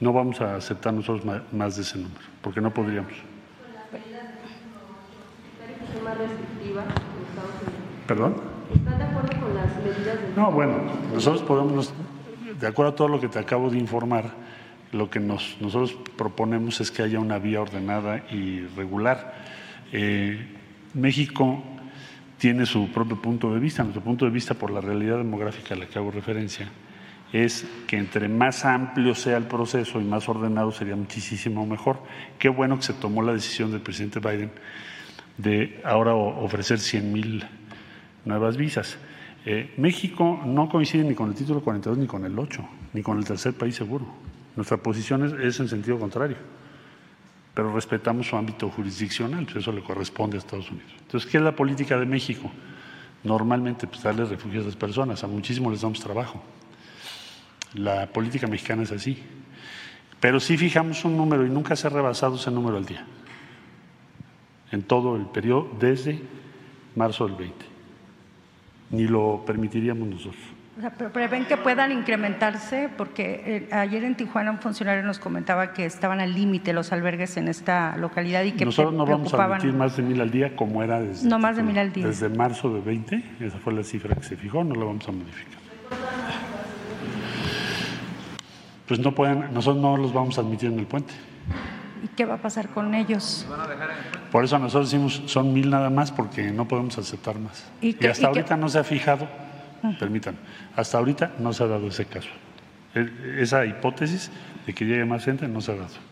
No vamos a aceptar nosotros más de ese número, porque no podríamos. ¿Perdón? ¿Están de acuerdo con las medidas? No, bueno, nosotros podemos, de acuerdo a todo lo que te acabo de informar, lo que nos, nosotros proponemos es que haya una vía ordenada y regular. Eh, México tiene su propio punto de vista. Nuestro punto de vista por la realidad demográfica a la que hago referencia es que entre más amplio sea el proceso y más ordenado sería muchísimo mejor. Qué bueno que se tomó la decisión del presidente Biden de ahora ofrecer 100 mil nuevas visas. Eh, México no coincide ni con el título 42 ni con el 8, ni con el tercer país seguro. Nuestra posición es, es en sentido contrario pero respetamos su ámbito jurisdiccional, pues eso le corresponde a Estados Unidos. Entonces, ¿qué es la política de México? Normalmente, pues darle refugio a esas personas, a muchísimos les damos trabajo. La política mexicana es así. Pero sí fijamos un número y nunca se ha rebasado ese número al día, en todo el periodo desde marzo del 20. Ni lo permitiríamos nosotros pero prevén que puedan incrementarse, porque eh, ayer en Tijuana un funcionario nos comentaba que estaban al límite los albergues en esta localidad y que nosotros no vamos a admitir más de mil al día como era desde no más de mil al día. desde marzo de 20 esa fue la cifra que se fijó no la vamos a modificar. Pues no pueden nosotros no los vamos a admitir en el puente. ¿Y qué va a pasar con ellos? Por eso nosotros decimos son mil nada más porque no podemos aceptar más. Y, hasta ahorita no se ha fijado Permítanme, hasta ahorita no se ha dado ese caso. E, esa hipótesis de que llegue más gente no se ha dado.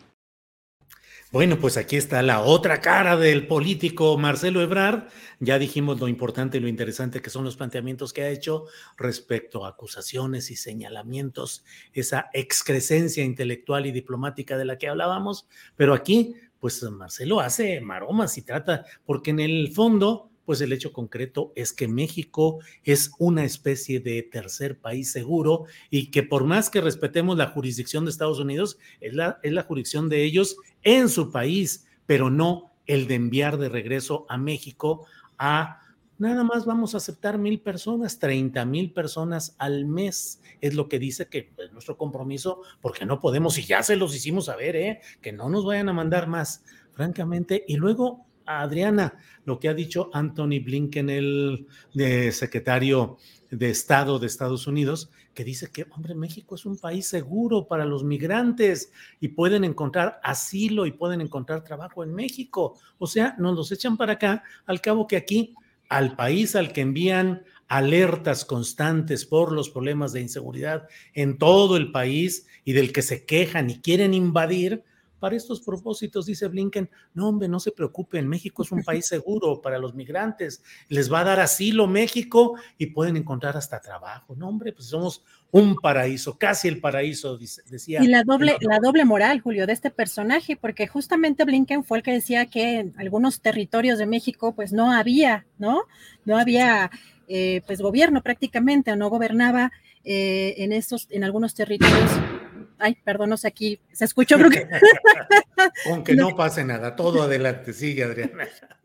Bueno, pues aquí está la otra cara del político Marcelo Ebrard. Ya dijimos lo importante y lo interesante que son los planteamientos que ha hecho respecto a acusaciones y señalamientos, esa excrescencia intelectual y diplomática de la que hablábamos, pero aquí, pues Marcelo hace maromas y trata, porque en el fondo pues el hecho concreto es que México es una especie de tercer país seguro y que por más que respetemos la jurisdicción de Estados Unidos, es la, es la jurisdicción de ellos en su país, pero no el de enviar de regreso a México a nada más vamos a aceptar mil personas, 30 mil personas al mes. Es lo que dice que es nuestro compromiso, porque no podemos, y ya se los hicimos saber, ¿eh? que no nos vayan a mandar más, francamente. Y luego Adriana, lo que ha dicho Anthony Blinken, el de secretario de Estado de Estados Unidos, que dice que, hombre, México es un país seguro para los migrantes y pueden encontrar asilo y pueden encontrar trabajo en México. O sea, nos los echan para acá, al cabo que aquí, al país al que envían alertas constantes por los problemas de inseguridad en todo el país y del que se quejan y quieren invadir, para estos propósitos, dice Blinken, no hombre, no se preocupen, México es un país (laughs) seguro para los migrantes, les va a dar asilo México y pueden encontrar hasta trabajo. No hombre, pues somos un paraíso, casi el paraíso, decía. Y la doble, la doble moral, Julio, de este personaje, porque justamente Blinken fue el que decía que en algunos territorios de México pues no había, ¿no? No había eh, pues gobierno prácticamente, o no gobernaba eh, en estos, en algunos territorios Ay, perdón, no sé, aquí se escuchó, creo que. (laughs) Aunque no pase nada, todo adelante, sigue Adriana. (laughs)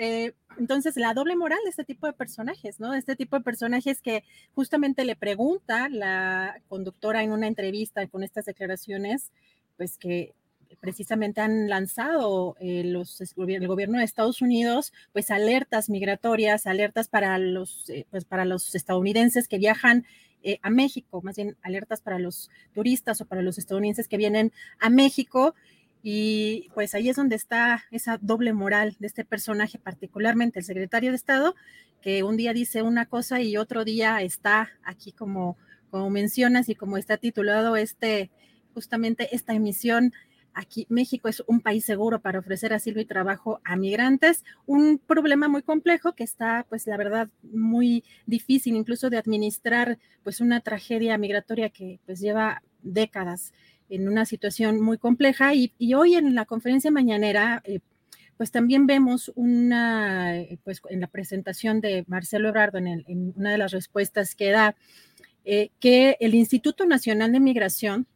Eh, entonces, la doble moral de este tipo de personajes, ¿no? Este tipo de personajes que justamente le pregunta la conductora en una entrevista con estas declaraciones, pues que precisamente han lanzado eh, los, el gobierno de Estados Unidos, pues alertas migratorias, alertas para los, eh, pues para los estadounidenses que viajan eh, a México, más bien alertas para los turistas o para los estadounidenses que vienen a México. Y pues ahí es donde está esa doble moral de este personaje, particularmente el secretario de Estado, que un día dice una cosa y otro día está aquí como, como mencionas y como está titulado este, justamente esta emisión Aquí México es un país seguro para ofrecer asilo y trabajo a migrantes, un problema muy complejo que está, pues la verdad, muy difícil incluso de administrar, pues una tragedia migratoria que pues lleva décadas en una situación muy compleja. Y, hoy en la conferencia mañanera, eh, pues también vemos una, pues en la presentación de Marcelo Ebrardo, en, una de las respuestas que da, eh, que el Instituto Nacional de Migración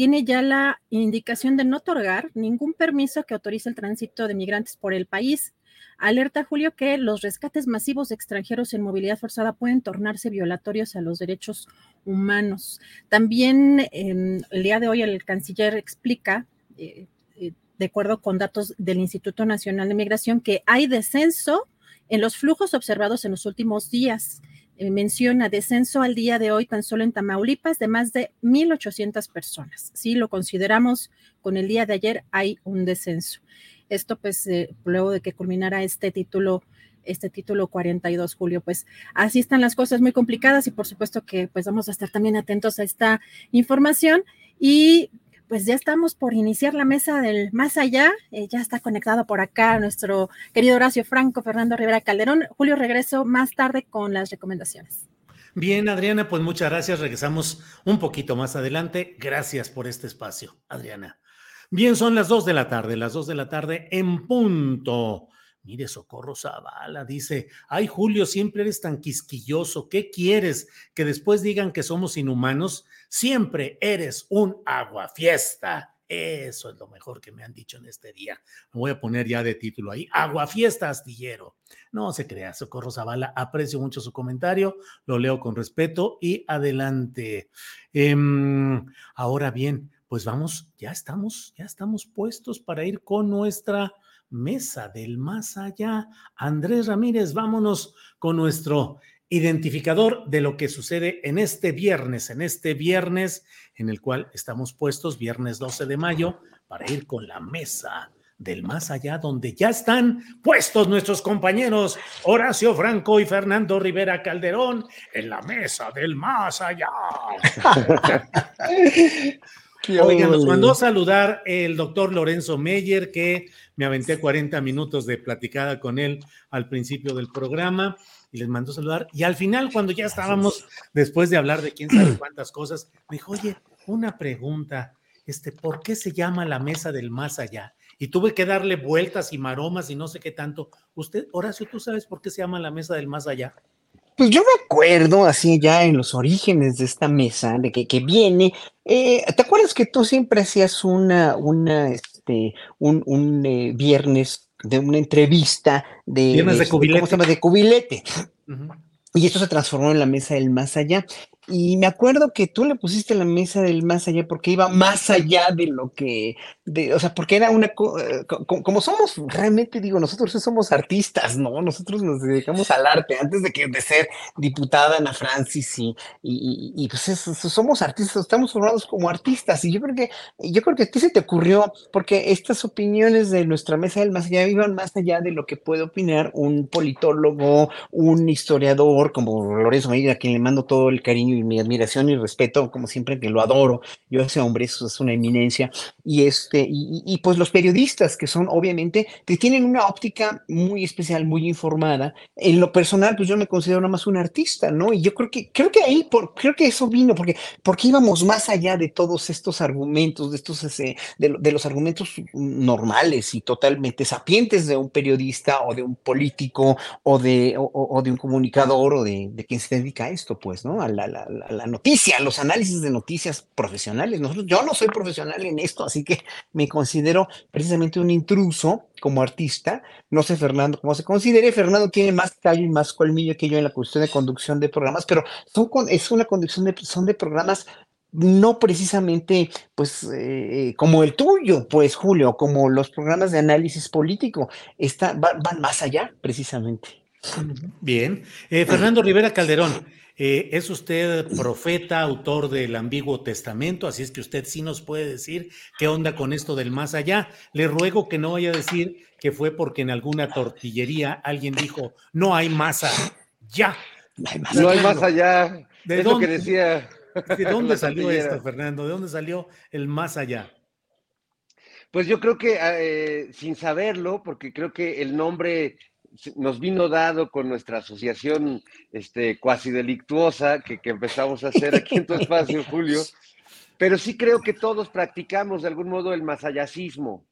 tiene ya la indicación de no otorgar ningún permiso que autorice el tránsito de migrantes por el país. Alerta Julio que los rescates masivos de extranjeros en movilidad forzada pueden tornarse violatorios a los derechos humanos. También el día de hoy el canciller explica, eh, eh, de acuerdo con datos del Instituto Nacional de Migración, que hay descenso en los flujos observados en los últimos días. Eh, menciona descenso al día de hoy tan solo en Tamaulipas de más de 1.800 personas. Si lo consideramos con el día de ayer, hay un descenso. Esto pues eh, luego de que culminara este título este título 42, Julio. Pues así están las cosas muy complicadas y por supuesto que pues vamos a estar también atentos a esta información y pues ya estamos por iniciar la mesa del más allá. Eh, ya está conectado por acá nuestro querido Horacio Franco, Fernando Rivera Calderón. Julio, regreso más tarde con las recomendaciones. Bien, Adriana, pues muchas gracias. Regresamos un poquito más adelante. Gracias por este espacio, Adriana. Bien, son las dos de la tarde, las dos de la tarde en punto. Mire, Socorro Zavala dice, ay Julio, siempre eres tan quisquilloso, ¿qué quieres? Que después digan que somos inhumanos, siempre eres un aguafiesta. Eso es lo mejor que me han dicho en este día. Me voy a poner ya de título ahí, aguafiesta astillero. No se crea, Socorro Zavala, aprecio mucho su comentario, lo leo con respeto y adelante. Em, ahora bien, pues vamos, ya estamos, ya estamos puestos para ir con nuestra Mesa del Más Allá. Andrés Ramírez, vámonos con nuestro identificador de lo que sucede en este viernes, en este viernes en el cual estamos puestos, viernes 12 de mayo, para ir con la Mesa del Más Allá, donde ya están puestos nuestros compañeros Horacio Franco y Fernando Rivera Calderón en la Mesa del Más Allá. (laughs) Oigan, nos mandó a saludar el doctor Lorenzo Meyer, que me aventé 40 minutos de platicada con él al principio del programa y les mandó a saludar. Y al final, cuando ya estábamos, después de hablar de quién sabe cuántas cosas, me dijo, oye, una pregunta, este, ¿por qué se llama la mesa del más allá? Y tuve que darle vueltas y maromas y no sé qué tanto. Usted, Horacio, ¿tú sabes por qué se llama la mesa del más allá? Pues yo me acuerdo así ya en los orígenes de esta mesa, de que, que viene. Eh, ¿Te acuerdas que tú siempre hacías una, una, este, un, un eh, viernes de una entrevista de, viernes de, cubilete. ¿cómo se llama? De cubilete. Y esto se transformó en la mesa del más allá. Y me acuerdo que tú le pusiste la mesa del más allá porque iba más allá de lo que, de, o sea, porque era una, eh, como, somos realmente, digo, nosotros somos artistas, ¿no? Nosotros nos dedicamos al arte antes de que de ser diputada Ana Francis y, y, pues somos artistas, estamos formados como artistas y yo creo que, yo creo que a ti se te ocurrió porque estas opiniones de nuestra mesa del más allá iban más allá de lo que puede opinar un politólogo, un historiador como Lorenzo Medina, a quien le mando todo el cariño mi admiración y respeto, como siempre que lo adoro. Yo ese hombre eso es una eminencia. Y este, y, pues los periodistas que son obviamente, que tienen una óptica muy especial, muy informada. En lo personal, pues yo me considero nada más un artista, ¿no? Y yo creo que, creo que ahí, por, creo que eso vino, porque, porque íbamos más allá de todos estos argumentos, de estos, ese, de, de los argumentos normales y totalmente sapientes de un periodista o de un político o de, o, de un comunicador o de, de, quien se dedica a esto, pues, ¿no? A la, la, la, noticia, a los análisis de noticias profesionales. Nosotros, yo no soy profesional en esto, así que me considero precisamente un intruso como artista. No sé, Fernando, cómo se considere. Fernando tiene más callo y más colmillo que yo en la cuestión de conducción de programas, pero son, es una conducción de, son de programas no precisamente pues eh, como el tuyo, pues Julio, como los programas de análisis político, está, van, más allá precisamente. Bien. Eh, Fernando Rivera Calderón, eh, es usted profeta, autor del Ambiguo Testamento, así es que usted sí nos puede decir qué onda con esto del más allá. Le ruego que no vaya a decir que fue porque en alguna tortillería alguien dijo, no hay masa, ya. No hay más allá. ¿De es lo que decía ¿De (laughs) dónde salió esto, Fernando? ¿De dónde salió el más allá? Pues yo creo que eh, sin saberlo, porque creo que el nombre nos vino dado con nuestra asociación este, cuasi delictuosa que, que empezamos a hacer aquí en tu espacio, Julio, pero sí creo que todos practicamos de algún modo el masayacismo.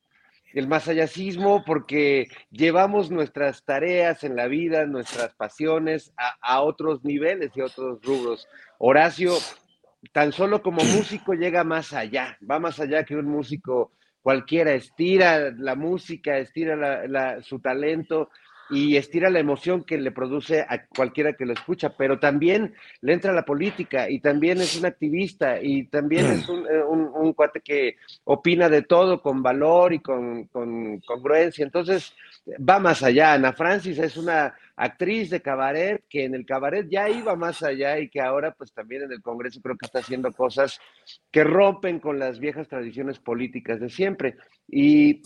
El masayacismo porque llevamos nuestras tareas en la vida, nuestras pasiones a, otros niveles y otros rubros. Horacio tan solo como músico llega más allá, va más allá que un músico cualquiera, estira la música, estira su talento y estira la emoción que le produce a cualquiera que lo escucha, pero también le entra a la política y también es un activista y también es un, eh, cuate que opina de todo con valor y con, con congruencia. Entonces, va más allá. Ana Francis es una actriz de cabaret que en el cabaret ya iba más allá y que ahora pues también en el Congreso creo que está haciendo cosas que rompen con las viejas tradiciones políticas de siempre. Y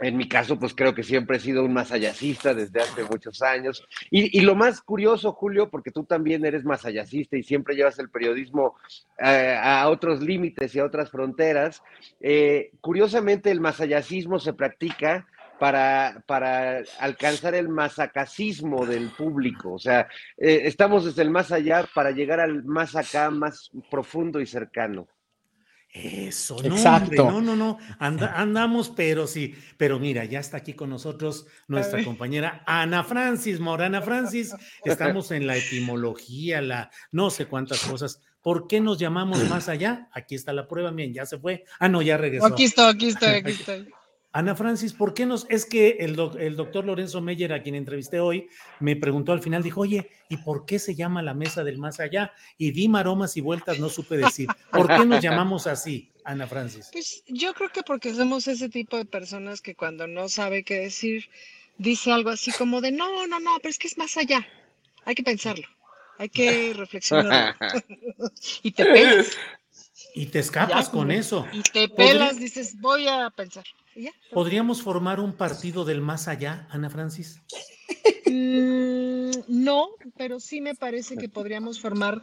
en mi caso, pues creo que siempre he sido un masayacista desde hace muchos años. Y, lo más curioso, Julio, porque tú también eres masayacista y siempre llevas el periodismo eh, a otros límites y a otras fronteras, eh, curiosamente el masayacismo se practica para, para alcanzar el masacacismo del público. O sea, eh, estamos desde el más allá para llegar al más acá, más profundo y cercano. Eso, no, Exacto. no, no, no, andamos, pero sí, pero mira, ya está aquí con nosotros nuestra compañera Ana Francis Morana Francis, estamos en la etimología, la no sé cuántas cosas. ¿Por qué nos llamamos más allá? Aquí está la prueba, bien, ya se fue. Ah, no, ya regresó. Aquí estoy, aquí estoy, aquí (laughs) estoy. Ana Francis, ¿por qué nos.? Es que el, doctor Lorenzo Meyer, a quien entrevisté hoy, me preguntó al final, dijo, oye, ¿y por qué se llama la mesa del más allá? Y di maromas y vueltas, no supe decir. ¿Por qué nos llamamos así, Ana Francis? Pues yo creo que porque somos ese tipo de personas que cuando no sabe qué decir, dice algo así como de, no, no, no, pero es que es más allá. Hay que pensarlo, hay que reflexionar. (laughs) y te pelas. Y te escapas con eso. Y te pelas, dices, voy a pensar. ¿Podríamos formar un partido del más allá, Ana Francis? Mm, no, pero sí me parece que podríamos formar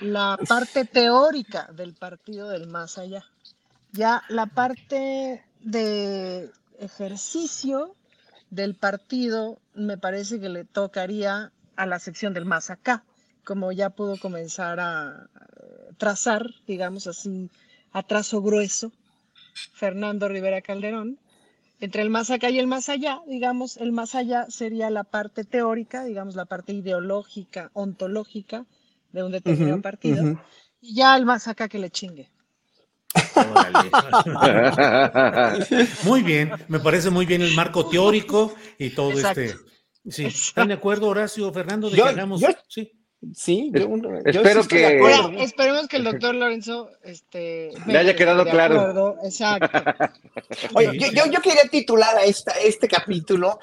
la parte teórica del partido del más allá. Ya la parte de ejercicio del partido me parece que le tocaría a la sección del más acá, como ya pudo comenzar a trazar, digamos así, a trazo grueso, Fernando Rivera Calderón. Entre el más acá y el más allá, digamos, el más allá sería la parte teórica, digamos, la parte ideológica, ontológica de un determinado partido, y ya el más acá que le chingue. (laughs) muy bien, me parece muy bien el marco teórico y todo este. Sí, ¿están de acuerdo, Horacio, Fernando? De yo, sí. Sí, yo, yo espero sí que Ahora, esperemos que el doctor Lorenzo este, Le haya quedado claro. Exacto. (laughs) Oye, yo, yo, yo quería titular a esta, este capítulo,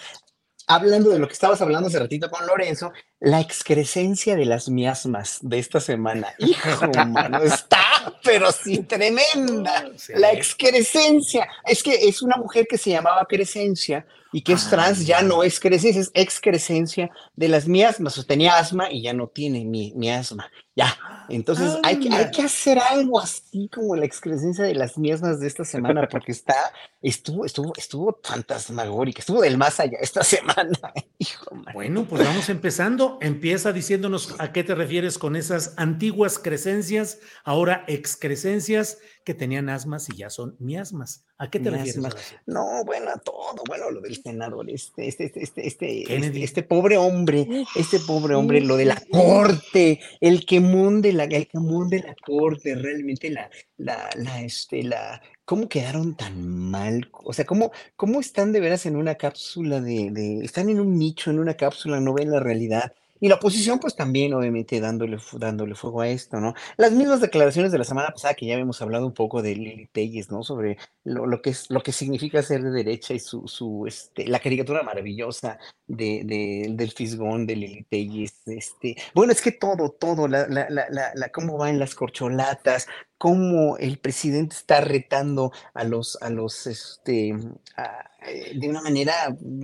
hablando de lo que estabas hablando hace ratito con Lorenzo, la excrescencia de las miasmas de esta semana. (laughs) Hijo, mano, está, pero sí, tremenda. La excrescencia. Es que es una mujer que se llamaba Crescencia y que es trans, ya no es Crescencia, es excrescencia de las miasmas. O sea, tenía asma y ya no tiene mi, miasma. Ya. Entonces hay, que, hay que hacer algo así como la excrescencia de las miasmas de esta semana, porque está, estuvo, estuvo, estuvo fantasmagórica, estuvo del más allá esta (laughs) semana. Hijo. Bueno, pues vamos empezando. Empieza diciéndonos a qué te refieres con esas antiguas crecencias, ahora excrescencias que tenían asmas y ya son miasmas. ¿A qué te refieres? Miasmas. No, bueno, a todo, bueno, lo del senador, este, este, este, este, este, este, este pobre hombre, este pobre hombre, lo de la corte, el quemón de la, el quemón de la corte, realmente la, la, la, este, la, ¿cómo quedaron tan mal? O sea, ¿cómo, cómo están de veras en una cápsula de, de, están en un nicho, en una cápsula, no ven la realidad? Y la oposición, pues también, obviamente, dándole, dándole fuego a esto, ¿no? Las mismas declaraciones de la semana pasada que ya habíamos hablado un poco de Lili Telles, ¿no? Sobre lo, lo que es, lo que significa ser de derecha y su, su, este, la caricatura maravillosa de, de- del fisgón de Lili Telles, este, bueno, es que todo, todo, la, la, la, la, cómo van las corcholatas, cómo el presidente está retando a los, a los, este, a- eh, de una manera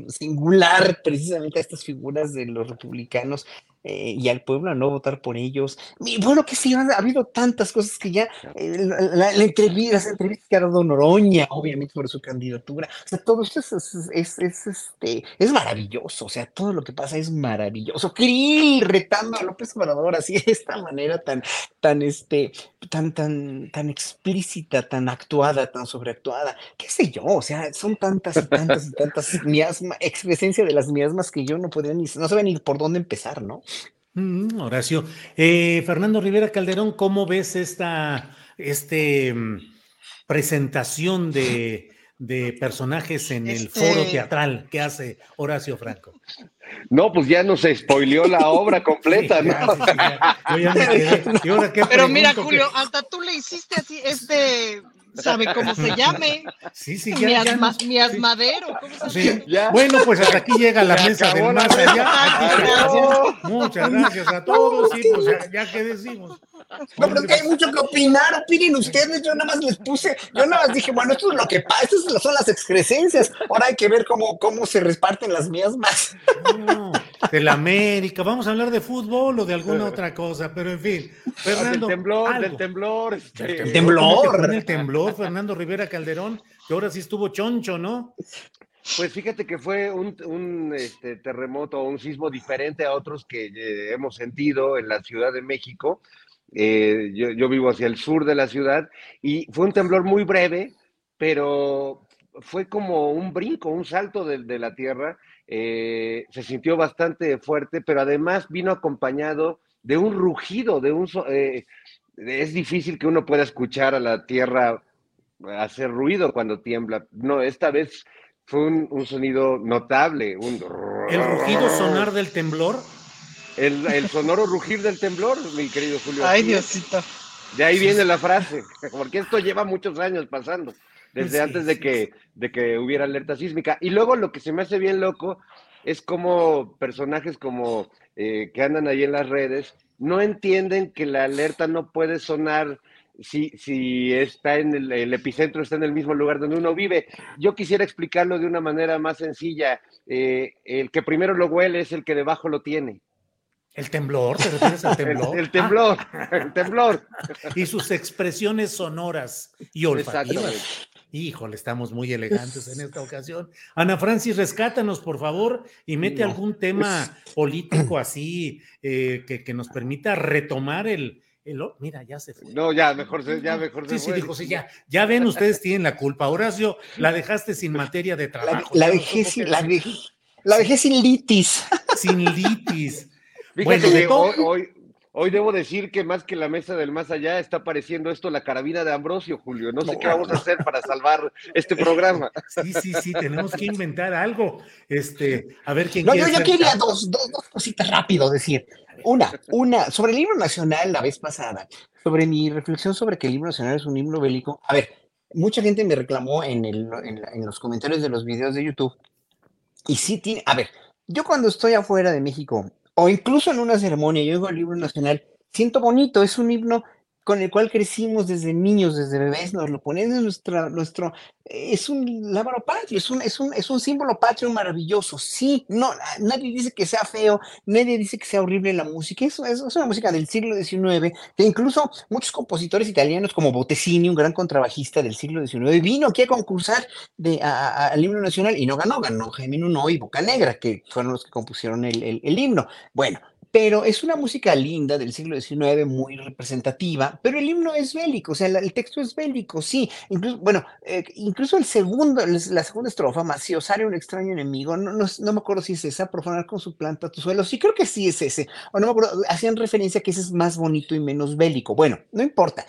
singular precisamente a estas figuras de los republicanos eh, y al pueblo a no votar por ellos. Y bueno, que sí, ha habido tantas cosas que ya, eh, la, la- la entrevista, las entrevistas que ha dado Noroña, obviamente por su candidatura, o sea, todo esto es, es, es, es, este, es maravilloso, o sea, todo lo que pasa es maravilloso. Krill retando a López Obrador así de esta manera tan, tan, este, tan, tan, tan explícita, tan actuada, tan sobreactuada, qué sé yo, o sea, son tantas y tantas y tantas miasmas, excrescencia de las miasmas que yo no podría ni, no sabía ni por dónde empezar, ¿no? Mm, Horacio. Eh, Fernando Rivera Calderón, ¿cómo ves esta este, mm, presentación de, de personajes en el Este- foro teatral que hace Horacio Franco? No, pues ya nos spoileó la obra completa, Sí, ¿no? ya, sí, sí, ya. Yo ya me quedé. ¿Y ahora qué Pero mira? Julio, ¿Qué- hasta tú le hiciste así, este, ¿sabe cómo se (laughs) llame? Sí, sí, ya, ya Miasma- nos- miasmadero, ¿cómo se Sí. llama? Ya. Bueno, pues hasta aquí llega la Se mesa del la más allá. Gracias. Muchas gracias a todos. Sí, pues ya, ya que decimos. No, pero es que hay mucho que opinar, opinen ustedes, yo nada más les puse, yo nada más dije, bueno, esto es lo que pasa, estas son las excrescencias, ahora hay que ver cómo, cómo se reparten las miasmas. No, de la América. Vamos a hablar de fútbol o de alguna (laughs) otra cosa, pero en fin. Fernando, del temblor, algo. del temblor. este, Del temblor. ¿Cómo que fue en el temblor, Fernando Rivera Calderón, que ahora sí estuvo choncho, ¿no? Pues fíjate que fue un, un, este, terremoto o un sismo diferente a otros que eh, hemos sentido en la Ciudad de México. Eh, yo, yo vivo hacia el sur de la ciudad y fue un temblor muy breve, pero fue como un brinco, un salto de, de la tierra. Eh, se sintió bastante fuerte, pero además vino acompañado de un rugido, de un... eh, es difícil que uno pueda escuchar a la tierra hacer ruido cuando tiembla. No, esta vez fue un, un sonido notable. Un... El rugido sonar del temblor. El, el sonoro rugir del temblor, mi querido Julio. Ay. Diosito. De ahí viene la frase, (laughs) porque esto lleva muchos años pasando, desde Sí, antes de que, de que hubiera alerta sísmica. Y luego lo que se me hace bien loco es como personajes como eh, que andan ahí en las redes no entienden que la alerta no puede sonar si, si está en el, el epicentro, está en el mismo lugar donde uno vive. Yo quisiera explicarlo de una manera más sencilla. Eh, el que primero lo huele es el que debajo lo tiene. El temblor, ¿te refieres al (laughs) El, temblor? el temblor, el temblor. (laughs) y sus expresiones sonoras y olfativas. Híjole, estamos muy elegantes en esta ocasión. Ana Francis, rescátanos, por favor, y mete No. algún tema político (clears throat) así eh, que, que nos permita retomar el, el- Mira, ya se fue. No, ya mejor se, ya mejor se Sí, sí, fue. dijo, sí, ya, ya ven, ustedes tienen la culpa. Horacio, la dejaste sin (laughs) materia de La, trabajo. la sin, qué la dejé, la dejé sin litis. sin litis. Fíjate Bueno, que hoy, hoy debo decir que más que la mesa del más allá está pareciendo esto la carabina de Ambrosio, Julio. No sé qué vamos a hacer para salvar este programa. Sí, sí, sí, tenemos que inventar algo. Este, a ver quién No, yo, quiere yo quería dos, dos, dos cositas rápido decir. una, una, sobre el libro nacional la vez pasada, sobre mi reflexión sobre que el libro nacional es un libro bélico. A ver, mucha gente me reclamó en, el, en, en los comentarios de los videos de YouTube. Y sí tiene, a ver, yo cuando estoy afuera de México, o incluso en una ceremonia, yo digo el libro nacional, siento bonito, es un himno con el cual crecimos desde niños, desde bebés, nos lo ponen en nuestra, nuestro, es un lábaro patrio, es un, es un, es un símbolo patrio maravilloso, sí, no, nadie dice que sea feo, nadie dice que sea horrible la música, eso, es una música del siglo XIX, que incluso muchos compositores italianos como Bottesini, un gran contrabajista del siglo XIX, vino aquí a concursar de, al himno nacional y no ganó, ganó Jaime Nuno y Boca Negra, que fueron los que compusieron el, el, el himno. Bueno, pero es una música linda del siglo XIX, muy representativa, pero el himno es bélico, o sea, el texto es bélico, sí, incluso, bueno, eh, incluso el segundo, la segunda estrofa, Macio, sale un extraño enemigo, no, me acuerdo si es esa, profanar con su planta tu suelo, sí creo que sí es ese, o no me acuerdo, hacían referencia a que ese es más bonito y menos bélico, bueno, no importa,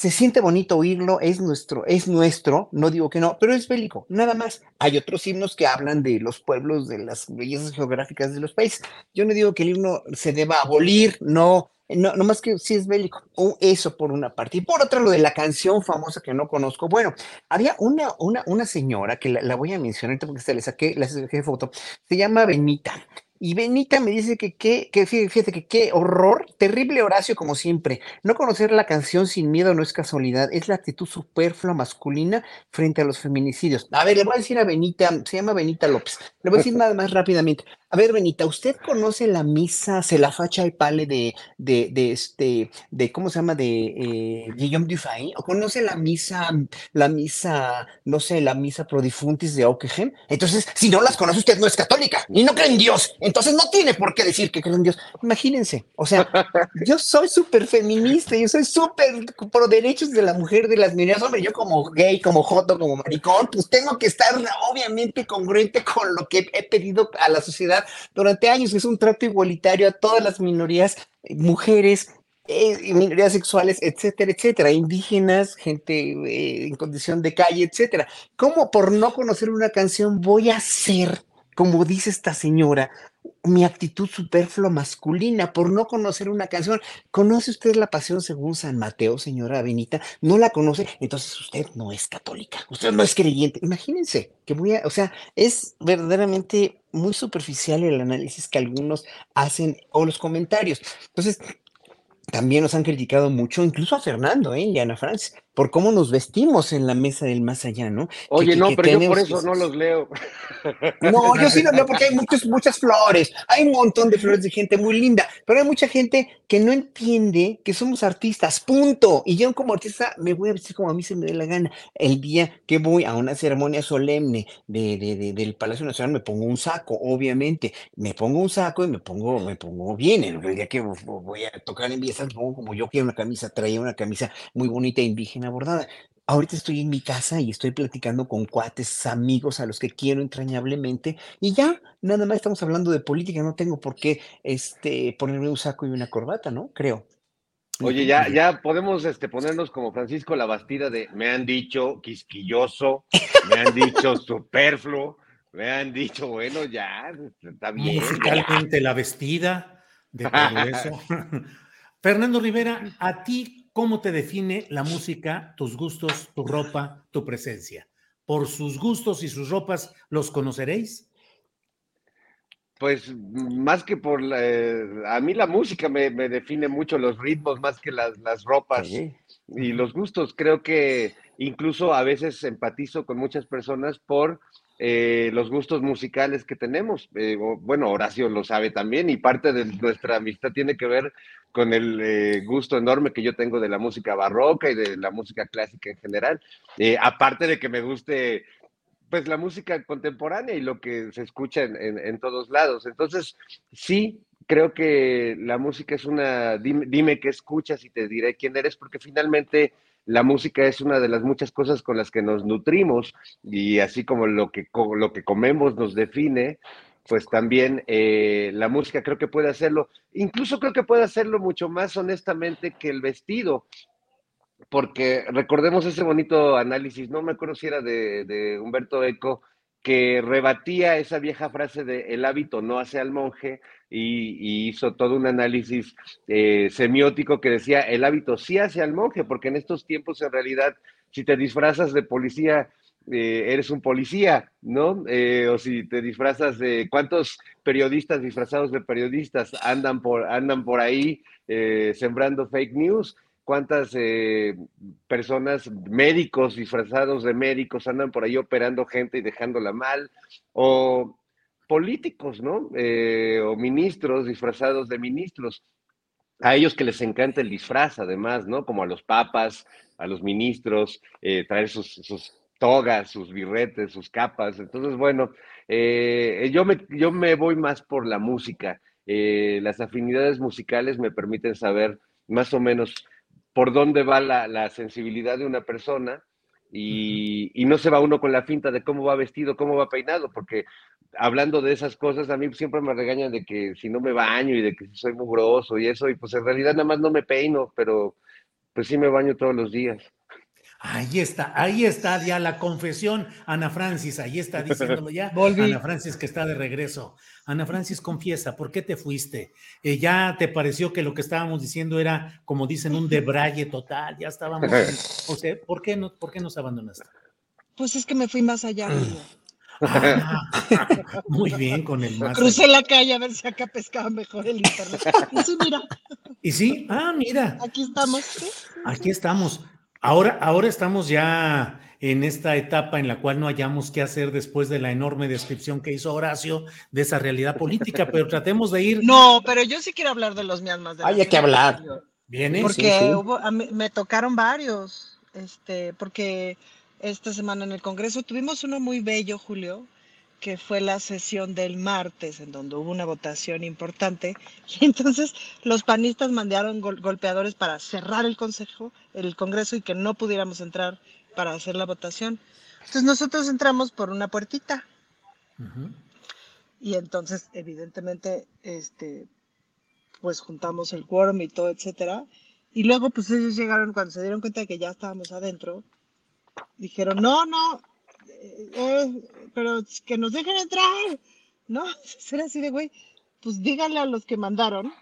se siente bonito oírlo, es nuestro, es nuestro, no digo que no, pero es bélico, nada más. Hay otros himnos que hablan de los pueblos, de las bellezas geográficas de los países. Yo no digo que el himno se deba abolir, no, no, no más que si es bélico, o eso por una parte. Y por otra, lo de la canción famosa que no conozco. Bueno, había una, una, una señora que la, la voy a mencionar porque se le saqué, la saqué foto, se llama Benita. Y Benita me dice que qué, que fíjate que qué horror, terrible Horacio como siempre. No conocer la canción sin miedo no es casualidad, es la actitud superflua masculina frente a los feminicidios. A ver, le voy a decir a Benita, se llama Benita López, le voy a decir (laughs) nada más rápidamente. A ver, Benita, ¿usted conoce la misa, se la facha y pale de, de, de este, de, ¿cómo se llama? De eh, Guillaume Dufay? ¿O conoce la misa, la misa, no sé, la misa prodifuntis de Ockeghem? Entonces, si no las conoce, usted no es católica y no cree en Dios. Entonces no tiene por qué decir que cree en Dios. Imagínense, o sea, (laughs) yo soy súper feminista, yo soy súper pro derechos de la mujer, de las minorías. Hombre, yo como gay, como joto, como maricón, pues tengo que estar obviamente congruente con lo que he pedido a la sociedad durante años. Es un trato igualitario a todas las minorías, eh, mujeres, eh, minorías sexuales, etcétera, etcétera, indígenas, gente eh, en condición de calle, etcétera. ¿Cómo por no conocer una canción voy a hacer, como dice esta señora, mi actitud superflua masculina por no conocer una canción. ¿Conoce usted la pasión según San Mateo, señora Benita? ¿No la conoce? Entonces usted no es católica, usted no es creyente. Imagínense que voy a, o sea, es verdaderamente muy superficial el análisis que algunos hacen o los comentarios. Entonces, también nos han criticado mucho, incluso a Fernando ¿eh? y a Ana Franz, por cómo nos vestimos en la mesa del más allá, ¿no? Oye, que, no, que pero yo por eso no los leo. No, yo sí lo leo (laughs) porque hay muchas, muchas flores, hay un montón de flores de gente muy linda, pero hay mucha gente que no entiende que somos artistas, punto. Y yo como artista me voy a vestir como a mí se me dé la gana. El día que voy a una ceremonia solemne de, de- de- del Palacio Nacional me pongo un saco, obviamente. Me pongo un saco y me pongo, me pongo bien. El día que vo- voy a tocar en Villas me pongo como yo quiero una camisa, traía una camisa muy bonita indígena bordada. Ahorita estoy en mi casa y estoy platicando con cuates, amigos a los que quiero entrañablemente y ya, nada más estamos hablando de política, no tengo por qué este, ponerme un saco y una corbata, ¿no? Creo. Oye, ya, ya podemos este, ponernos como Francisco la Bastida de me han dicho quisquilloso, me han dicho superfluo, me han dicho, bueno, ya, está bien. Musicalmente la vestida, de todo eso. (laughs) Fernando Rivera, ¿a ti cómo te define la música, tus gustos, tu ropa, tu presencia? ¿Por sus gustos y sus ropas los conoceréis? Pues más que por la, eh, a mí la música me, me define mucho los ritmos más que las, las ropas Sí. y los gustos. Creo que incluso a veces empatizo con muchas personas por eh, los gustos musicales que tenemos. Eh, bueno, Horacio lo sabe también y parte de nuestra amistad tiene que ver con el eh, gusto enorme que yo tengo de la música barroca y de la música clásica en general. Aparte de que me guste pues la música contemporánea y lo que se escucha en, en- en todos lados. Entonces, sí, creo que la música es una, dime, dime qué escuchas y te diré quién eres, porque finalmente la música es una de las muchas cosas con las que nos nutrimos y así como lo que, lo que comemos nos define, pues también eh, la música creo que puede hacerlo. Incluso creo que puede hacerlo mucho más honestamente que el vestido porque recordemos ese bonito análisis, no me acuerdo si era de, de Humberto Eco, que rebatía esa vieja frase de el hábito no hace al monje y, hizo todo un análisis eh, semiótico que decía el hábito sí hace al monje, porque en estos tiempos en realidad si te disfrazas de policía, eh, eres un policía, ¿no? Eh, o si te disfrazas de cuántos periodistas disfrazados de periodistas andan por, andan por ahí sembrando fake news cuántas eh, personas, médicos disfrazados de médicos, andan por ahí operando gente y dejándola mal, o políticos, ¿no? Eh, o ministros disfrazados de ministros. A ellos que les encanta el disfraz, además, ¿no? Como a los papas, a los ministros, eh, traer sus, togas, sus birretes, sus capas. Entonces, bueno, yo, me, yo me voy más por la música. las afinidades musicales me permiten saber más o menos por dónde va la, sensibilidad de una persona y, no se va uno con la finta de cómo va vestido, cómo va peinado, porque hablando de esas cosas, a mí siempre me regañan de que si no me baño y de que soy mugroso y eso, y pues en realidad nada más no me peino, pero pues sí me baño todos los días. Ahí está, ahí está ya la confesión, Ana Francis, ahí está (laughs) diciéndolo ya. Ana Francis que está de regreso. Ana Francis, confiesa, ¿por qué te fuiste? Eh, ¿Ya te pareció que lo que estábamos diciendo era, como dicen, un debraye total? Ya estábamos. (laughs) o sea, ¿por qué, no, ¿por qué nos abandonaste? Pues es que me fui más allá. (clears throat) Ah, (laughs) muy bien con el más. Crucé la calle a ver si acá pescaba mejor el internet. Y sí, mira. ¿Y sí? Ah, mira. Aquí estamos. Aquí estamos. Ahora, ahora estamos ya en esta etapa en la cual no hayamos qué hacer después de la enorme descripción que hizo Horacio de esa realidad política, pero tratemos de ir. No, pero yo sí quiero hablar de los Myanmar. Hay que hablar. Viene. Porque me tocaron varios, este, porque esta semana en el Congreso tuvimos uno muy bello, Julio, que fue la sesión del martes, en donde hubo una votación importante, (laughs) y entonces los panistas mandaron golpeadores para cerrar el consejo, el Congreso, y que no pudiéramos entrar para hacer la votación. Entonces nosotros entramos por una puertita. Y entonces, evidentemente, este, pues juntamos el quórum y todo, etcétera. Y luego, pues ellos llegaron, cuando se dieron cuenta de que ya estábamos adentro, dijeron, no, no, eh, pero que nos dejen entrar. No, (laughs) será así de güey. Pues díganle a los que mandaron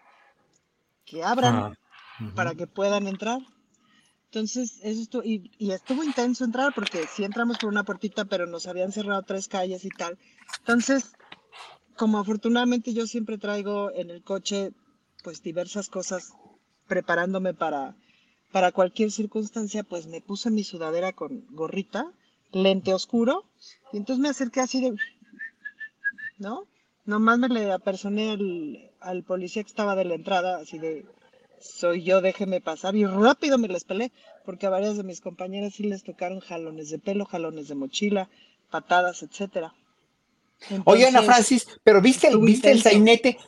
que abran para que puedan entrar. Entonces, eso estuvo, y, estuvo intenso entrar porque sí entramos por una puertita, pero nos habían cerrado tres calles y tal. Entonces, como afortunadamente yo siempre traigo en el coche, pues diversas cosas preparándome para, para cualquier circunstancia, pues me puse mi sudadera con gorrita lente oscuro. Y entonces me acerqué así de, ¿no? Nomás me le apersoné al, al policía que estaba de la entrada, así de, soy yo, déjeme pasar. Y rápido me les pelé, porque a varias de mis compañeras sí les tocaron jalones de pelo, jalones de mochila, patadas, etcétera. Oye, Ana Francis, pero ¿viste, ¿viste el sainete?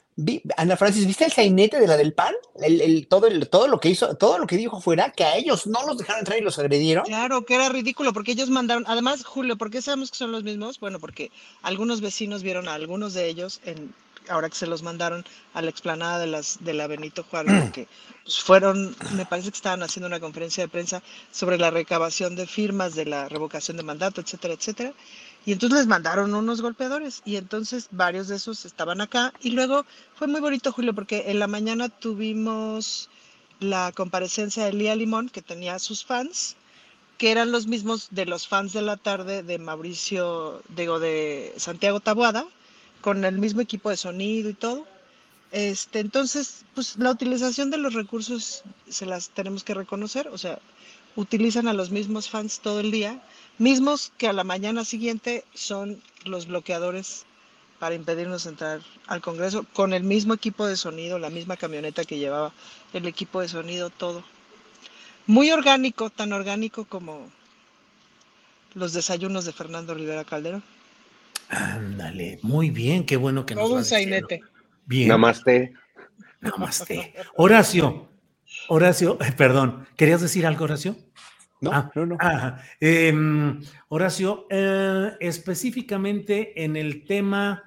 Ana Francis, ¿viste el sainete de la del PAN? El, todo, el, todo lo que hizo, todo lo que dijo fuera, que a ellos no los dejaron entrar y los agredieron. Claro, que era ridículo, porque ellos mandaron, además, Julio, ¿por qué sabemos que son los mismos? Bueno, porque algunos vecinos vieron a algunos de ellos en ahora que se los mandaron a la explanada de las de la Benito Juárez, (clears throat) que pues, fueron, me parece que estaban haciendo una conferencia de prensa sobre la recabación de firmas de la revocación de mandato, etcétera, etcétera. Y entonces les mandaron unos golpeadores y entonces varios de esos estaban acá. Y luego fue muy bonito, Julio, porque en la mañana tuvimos la comparecencia de Lía Limón, que tenía sus fans, que eran los mismos de los fans de la tarde de Mauricio, digo, de Santiago Tabuada, con el mismo equipo de sonido y todo. Este, entonces, pues la utilización de los recursos se las tenemos que reconocer, o sea, utilizan a los mismos fans todo el día mismos que a la mañana siguiente son los bloqueadores para impedirnos entrar al Congreso con el mismo equipo de sonido, la misma camioneta que llevaba el equipo de sonido, todo. Muy orgánico, tan orgánico como los desayunos de Fernando Rivera Calderón. Ándale, muy bien, qué bueno que nos Todo un sainete. Bien. Namaste. Namaste. Horacio, Horacio, perdón, ¿querías decir algo, Horacio? No, ah, no, no. Em, Horacio, eh, específicamente en el tema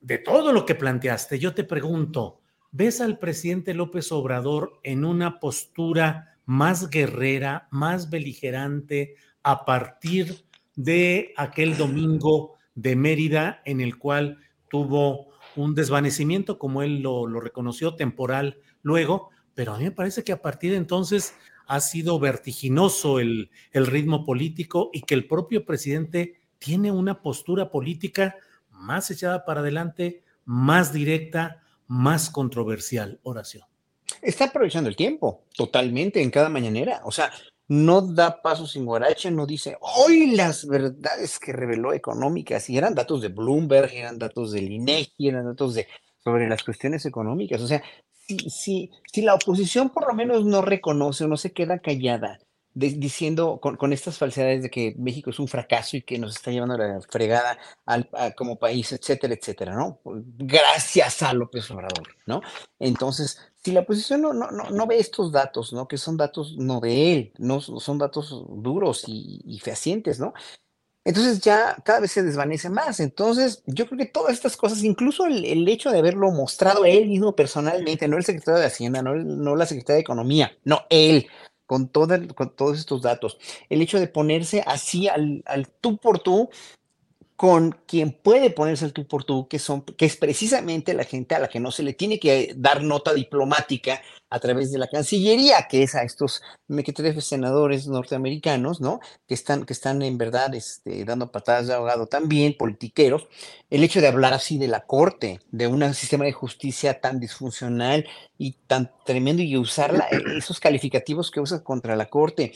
de todo lo que planteaste, yo te pregunto, ¿ves al presidente López Obrador en una postura más guerrera, más beligerante a partir de aquel domingo de Mérida en el cual tuvo un desvanecimiento, como él lo, lo reconoció, temporal luego, pero a mí me parece que a partir de entonces ha sido vertiginoso el, el, ritmo político y que el propio presidente tiene una postura política más echada para adelante, más directa, más controversial. Oración. Está aprovechando el tiempo totalmente en cada mañanera. O sea, no da paso sin guarache, no dice, hoy las verdades que reveló económicas, y eran datos de Bloomberg, eran datos del INEGI, eran datos de sobre las cuestiones económicas. O sea, si, si, si la oposición por lo menos no reconoce o no se queda callada diciendo con, con, estas falsedades de que México es un fracaso y que nos está llevando la fregada al, como país, etcétera, etcétera, ¿no? Gracias a López Obrador, ¿no? Entonces, si la oposición no, no, no, no ve estos datos, ¿no? Que son datos no de él, no son datos duros y, y fehacientes, ¿no? Entonces ya cada vez se desvanece más. Entonces yo creo que todas estas cosas, incluso el, el, hecho de haberlo mostrado él mismo personalmente, no el secretario de Hacienda, no, no la secretaria de Economía, no él, con, con todos estos datos. El hecho de ponerse así al, al tú por tú con quien puede ponerse el tú por tú, que, son, que es precisamente la gente a la que no se le tiene que dar nota diplomática a través de la Cancillería, que es a estos mequetrefes senadores norteamericanos, ¿no? Que están, que están en verdad este, dando patadas de ahogado también, politiqueros. El hecho de hablar así de la Corte, de un sistema de justicia tan disfuncional y tan tremendo y usar esos calificativos que usa contra la Corte,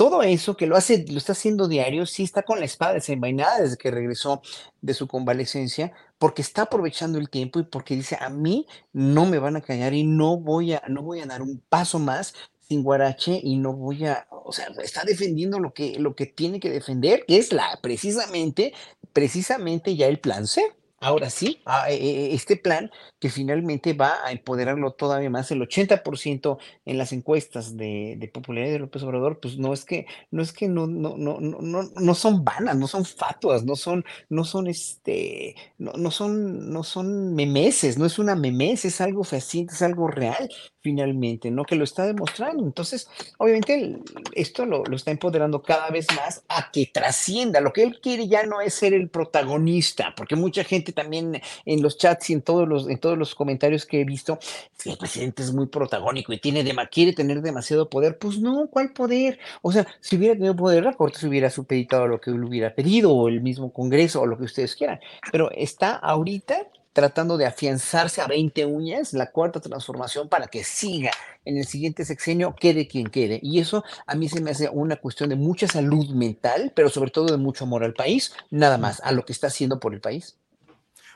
todo eso que lo hace, lo está haciendo diario, sí está con la espada desenvainada desde que regresó de su convalecencia, porque está aprovechando el tiempo y porque dice, a mí no me van a callar y no voy a, no voy a dar un paso más sin guarache y no voy a, o sea, está defendiendo lo que, lo que tiene que defender, que es la, precisamente, precisamente ya el plan C. Ahora sí, este plan que finalmente va a empoderarlo todavía más, el 80% en las encuestas de, de, popularidad de López Obrador, pues no es que, no es que no, no, no, no, no son vanas, no son fatuas, no son, no son este, no, no son, no son memeses, no es una memes, es algo fehaciente, es algo real finalmente, ¿no? Que lo está demostrando. Entonces, obviamente, esto lo, lo, está empoderando cada vez más a que trascienda. Lo que él quiere ya no es ser el protagonista, porque mucha gente también en los chats y en todos los, en todos los comentarios que he visto, si el presidente es muy protagónico y tiene de, quiere tener demasiado poder, pues no, ¿cuál poder? O sea, si hubiera tenido poder, la Corte se hubiera supeditado lo que él hubiera pedido, o el mismo Congreso, o lo que ustedes quieran. Pero está ahorita tratando de afianzarse a 20 uñas, la cuarta transformación para que siga en el siguiente sexenio, quede quien quede. Y eso a mí se me hace una cuestión de mucha salud mental, pero sobre todo de mucho amor al país, nada más, a lo que está haciendo por el país.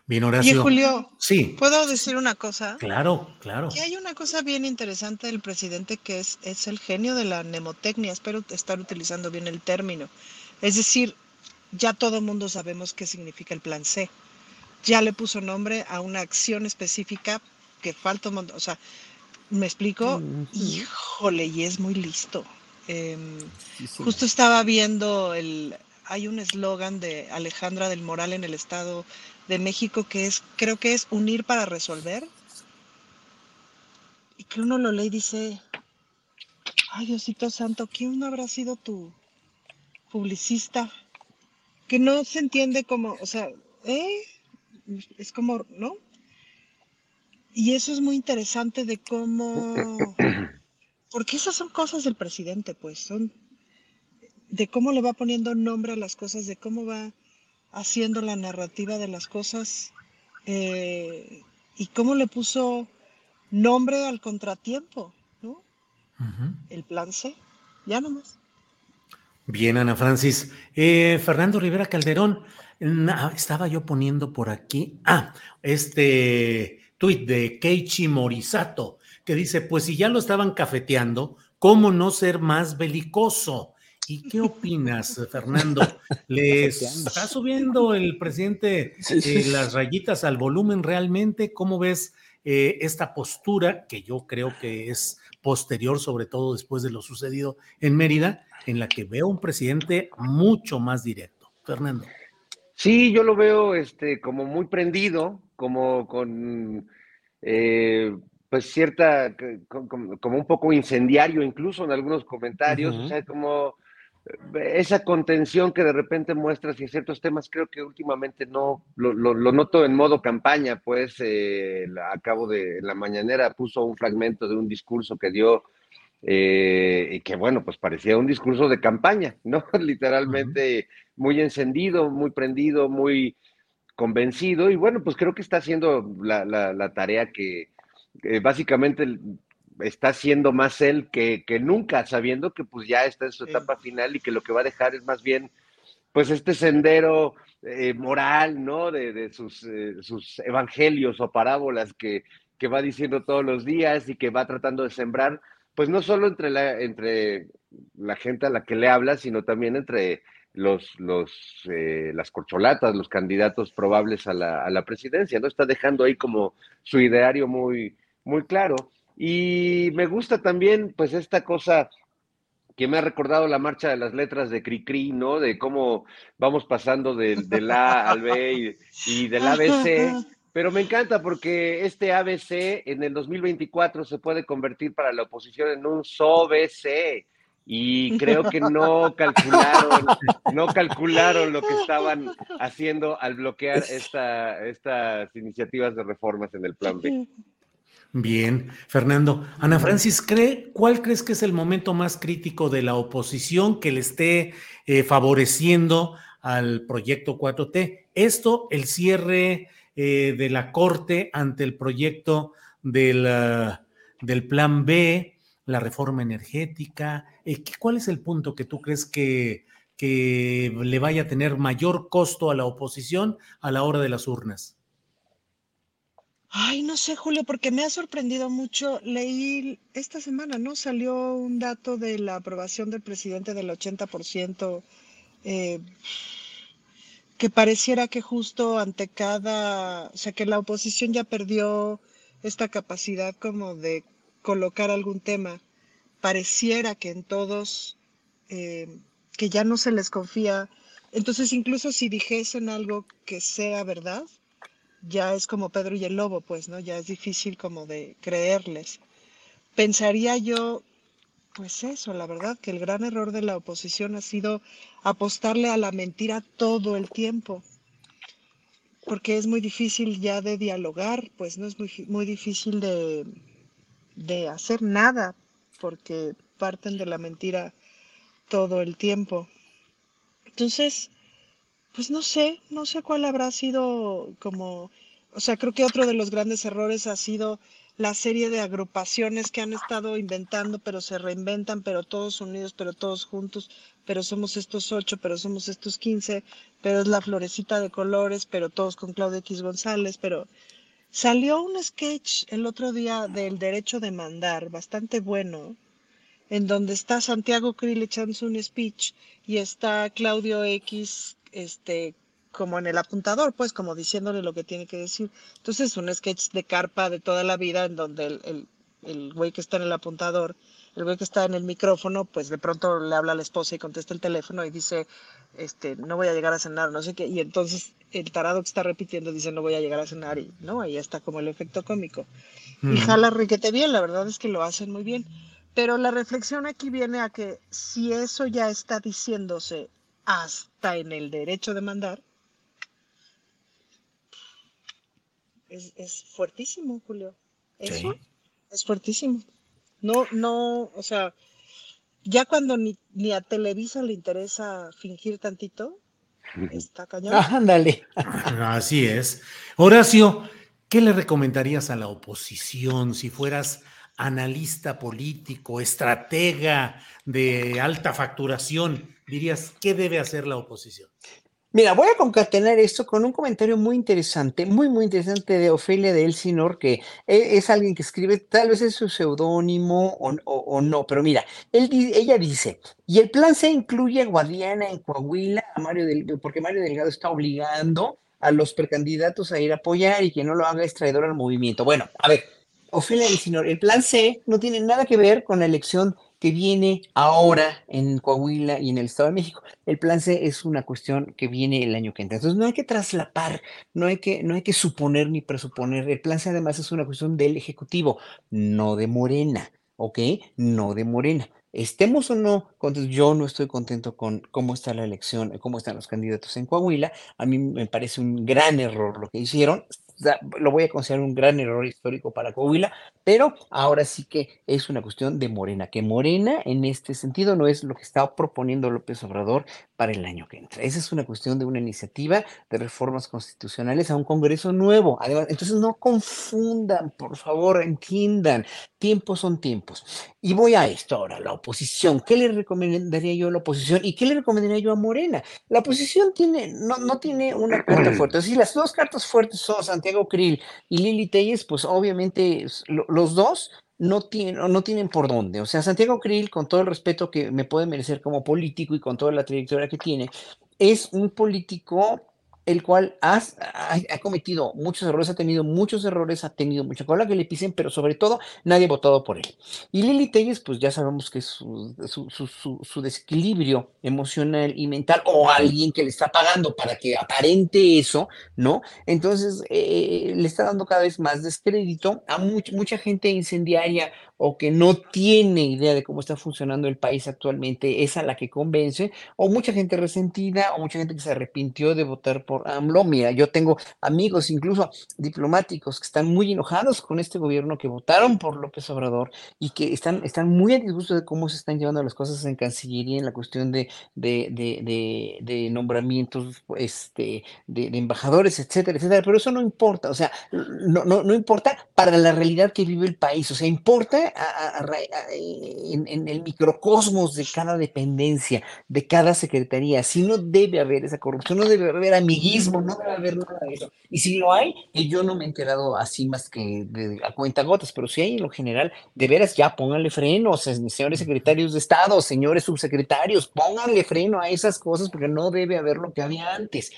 Bien, Horacio. Y Julio, sí. ¿puedo decir una cosa? Claro, claro. Que hay una cosa bien interesante del presidente que es, es el genio de la mnemotecnia, espero estar utilizando bien el término. Es decir, ya todo el mundo sabemos qué significa el plan C ya le puso nombre a una acción específica que falta un montón. O sea, ¿me explico? Híjole, y es muy listo. Eh, sí, sí. Justo estaba viendo el. Hay un eslogan de Alejandra del Moral en el Estado de México que es, creo que es unir para resolver. Y que uno lo lee y dice, ay Diosito Santo, ¿quién no habrá sido tu publicista? Que no se entiende como, o sea, ¿eh? Es como, ¿no? Y eso es muy interesante de cómo, (coughs) porque esas son cosas del presidente, pues, son de cómo le va poniendo nombre a las cosas, de cómo va haciendo la narrativa de las cosas eh, y cómo le puso nombre al contratiempo, ¿no? Uh -huh. El plan C, ya nomás. Bien, Ana Francis. Eh, Fernando Rivera Calderón, estaba yo poniendo por aquí, ah, este tuit de Keiichi Morisato, que dice, pues si ya lo estaban cafeteando, ¿cómo no ser más belicoso? ¿Y qué opinas, (laughs) Fernando? ¿Les está subiendo el presidente eh, las rayitas al volumen realmente? ¿Cómo ves eh, esta postura, que yo creo que es posterior, sobre todo después de lo sucedido en Mérida, en la que veo un presidente mucho más directo? Fernando. Sí, yo lo veo este, como muy prendido, como con eh, pues cierta, como, como, un poco incendiario incluso en algunos comentarios, uh -huh. o sea, como, esa contención que de repente muestra hacia ciertos temas, creo que últimamente no, lo, lo, noto en modo campaña, pues eh, a cabo de la mañanera puso un fragmento de un discurso que dio eh, y que bueno, pues parecía un discurso de campaña, ¿no? (laughs) Literalmente muy encendido, muy prendido, muy convencido y bueno, pues creo que está haciendo la, la, tarea que eh, básicamente está haciendo más él que, nunca, sabiendo que pues ya está en su etapa final y que lo que va a dejar es más bien pues este sendero eh, moral, ¿no? De, sus, eh, sus, evangelios o parábolas que, que, va diciendo todos los días y que va tratando de sembrar, pues no solo entre la, entre la gente a la que le habla, sino también entre los, los, eh, las corcholatas, los candidatos probables a la, a la presidencia, ¿no? Está dejando ahí como su ideario muy, muy claro. Y me gusta también, pues, esta cosa que me ha recordado la marcha de las letras de Cricri, ¿no? De cómo vamos pasando del, A al B y, del ABC. Pero me encanta porque este ABC en el 2024 se puede convertir para la oposición en un SOBC. Y creo que no (laughs) calcularon, no calcularon lo que estaban haciendo al bloquear esta, estas iniciativas de reformas en el plan B. Bien, Fernando. Ana Francis, ¿cree, ¿cuál crees que es el momento más crítico de la oposición que le esté eh, favoreciendo al proyecto 4T? Esto, el cierre eh, de la Corte ante el proyecto del, ah, del Plan B, la reforma energética. Eh, ¿Cuál es el punto que tú crees que, que le vaya a tener mayor costo a la oposición a la hora de las urnas? Ay, no sé, Julio, porque me ha sorprendido mucho. Leí esta semana, ¿no? Salió un dato de la aprobación del presidente del 80%, eh, que pareciera que justo ante cada, o sea, que la oposición ya perdió esta capacidad como de colocar algún tema. Pareciera que en todos, eh, que ya no se les confía. Entonces, incluso si dijesen algo que sea verdad, ya es como Pedro y el Lobo, pues, ¿no? Ya es difícil como de creerles. Pensaría yo, pues eso, la verdad, que el gran error de la oposición ha sido apostarle a la mentira todo el tiempo, porque es muy difícil ya de dialogar, pues no es muy, muy difícil de, de hacer nada, porque parten de la mentira todo el tiempo. Entonces, pues no sé, no sé cuál habrá sido como, o sea, creo que otro de los grandes errores ha sido la serie de agrupaciones que han estado inventando, pero se reinventan, pero todos unidos, pero todos juntos, pero somos estos ocho, pero somos estos quince, pero es la florecita de colores, pero todos con Claudia X González, pero salió un sketch el otro día del derecho de mandar, bastante bueno, en donde está Santiago Krill echándose un speech y está Claudio X este, como en el apuntador, pues como diciéndole lo que tiene que decir. Entonces, un sketch de carpa de toda la vida en donde el, el, güey que está en el apuntador, el güey que está en el micrófono, pues de pronto le habla a la esposa y contesta el teléfono y dice, este, no voy a llegar a cenar, no sé qué, y entonces el tarado que está repitiendo dice, no voy a llegar a cenar, y no, ahí está como el efecto cómico. Y jala riquete bien, la verdad es que lo hacen muy bien. Pero la reflexión aquí viene a que si eso ya está diciéndose hasta en el derecho de mandar, es, fuertísimo, Julio. Eso es fuertísimo. No, no, o sea, ya cuando ni, ni, a Televisa le interesa fingir tantito, (laughs) está cañón. Ándale. Así es. Horacio, ¿qué le recomendarías a la oposición si fueras analista político, estratega de alta facturación? dirías, ¿qué debe hacer la oposición? Mira, voy a concatenar esto con un comentario muy interesante, muy, muy interesante de Ofelia de Elsinor, que e, es alguien que escribe, tal vez es su seudónimo o, no, pero mira, él, ella dice, y el plan se incluye a Guadiana en Coahuila, a Mario Delgado, porque Mario Delgado está obligando a los precandidatos a ir a apoyar y que no lo haga es traidor al movimiento. Bueno, a ver, Ofelia Elsinor, el plan C no tiene nada que ver con la elección que viene ahora en Coahuila y en el Estado de México. El plan C es una cuestión que viene el año que entra. Entonces no hay que traslapar, no hay que, no hay que suponer ni presuponer. El plan C además es una cuestión del Ejecutivo, no de Morena, ¿ok? No de Morena. estemos o no yo no estoy contento con cómo está la elección, cómo están los candidatos en Coahuila. A mí me parece un gran error lo que hicieron lo voy a considerar un gran error histórico para Coahuila, pero ahora sí que es una cuestión de Morena, que Morena en este sentido no es lo que está proponiendo López Obrador para el año que entra. Esa es una cuestión de una iniciativa de reformas constitucionales a un Congreso nuevo. Además, entonces no confundan, por favor, entiendan, tiempos son tiempos. Y voy a esto ahora, la oposición. ¿Qué le recomendaría yo a la oposición y qué le recomendaría yo a Morena? La oposición tiene, no, no tiene una carta (clears throat) fuerte. Decir, las dos cartas fuertes son Santiago Krill y Lili Telles, pues obviamente los dos no tienen, por dónde. O sea, Santiago Krill, con todo el respeto que me puede merecer como político y con toda la trayectoria que tiene, es un político el cual ha, cometido muchos errores, ha tenido muchos errores, ha tenido mucha cola que le pisen, pero sobre todo nadie ha votado por él. Y Lili Telles, pues ya sabemos que su, su, desequilibrio emocional y mental, o alguien que le está pagando para que aparente eso, ¿no? Entonces eh, le está dando cada vez más descrédito a mucha gente incendiaria o que no tiene idea de cómo está funcionando el país actualmente, es a la que convence, o mucha gente resentida, o mucha gente que se arrepintió de votar por AMLO. Mira, yo tengo amigos, incluso diplomáticos, que están muy enojados con este gobierno, que votaron por López Obrador y que están, están muy a disgusto de cómo se están llevando las cosas en Cancillería en la cuestión de, de, de, nombramientos este, de, embajadores, etcétera, etcétera. Pero eso no importa, o sea, no, no, no importa para la realidad que vive el país, o sea, importa en, el microcosmos de cada dependencia, de cada secretaría. Si no debe haber esa corrupción, no debe haber no debe haber nada de eso. Y si lo hay, yo no me he enterado así más que de, a cuenta gotas, pero si hay en lo general, de veras ya pónganle freno, señores secretarios de Estado, señores subsecretarios, pónganle freno a esas cosas porque no debe haber lo que había antes.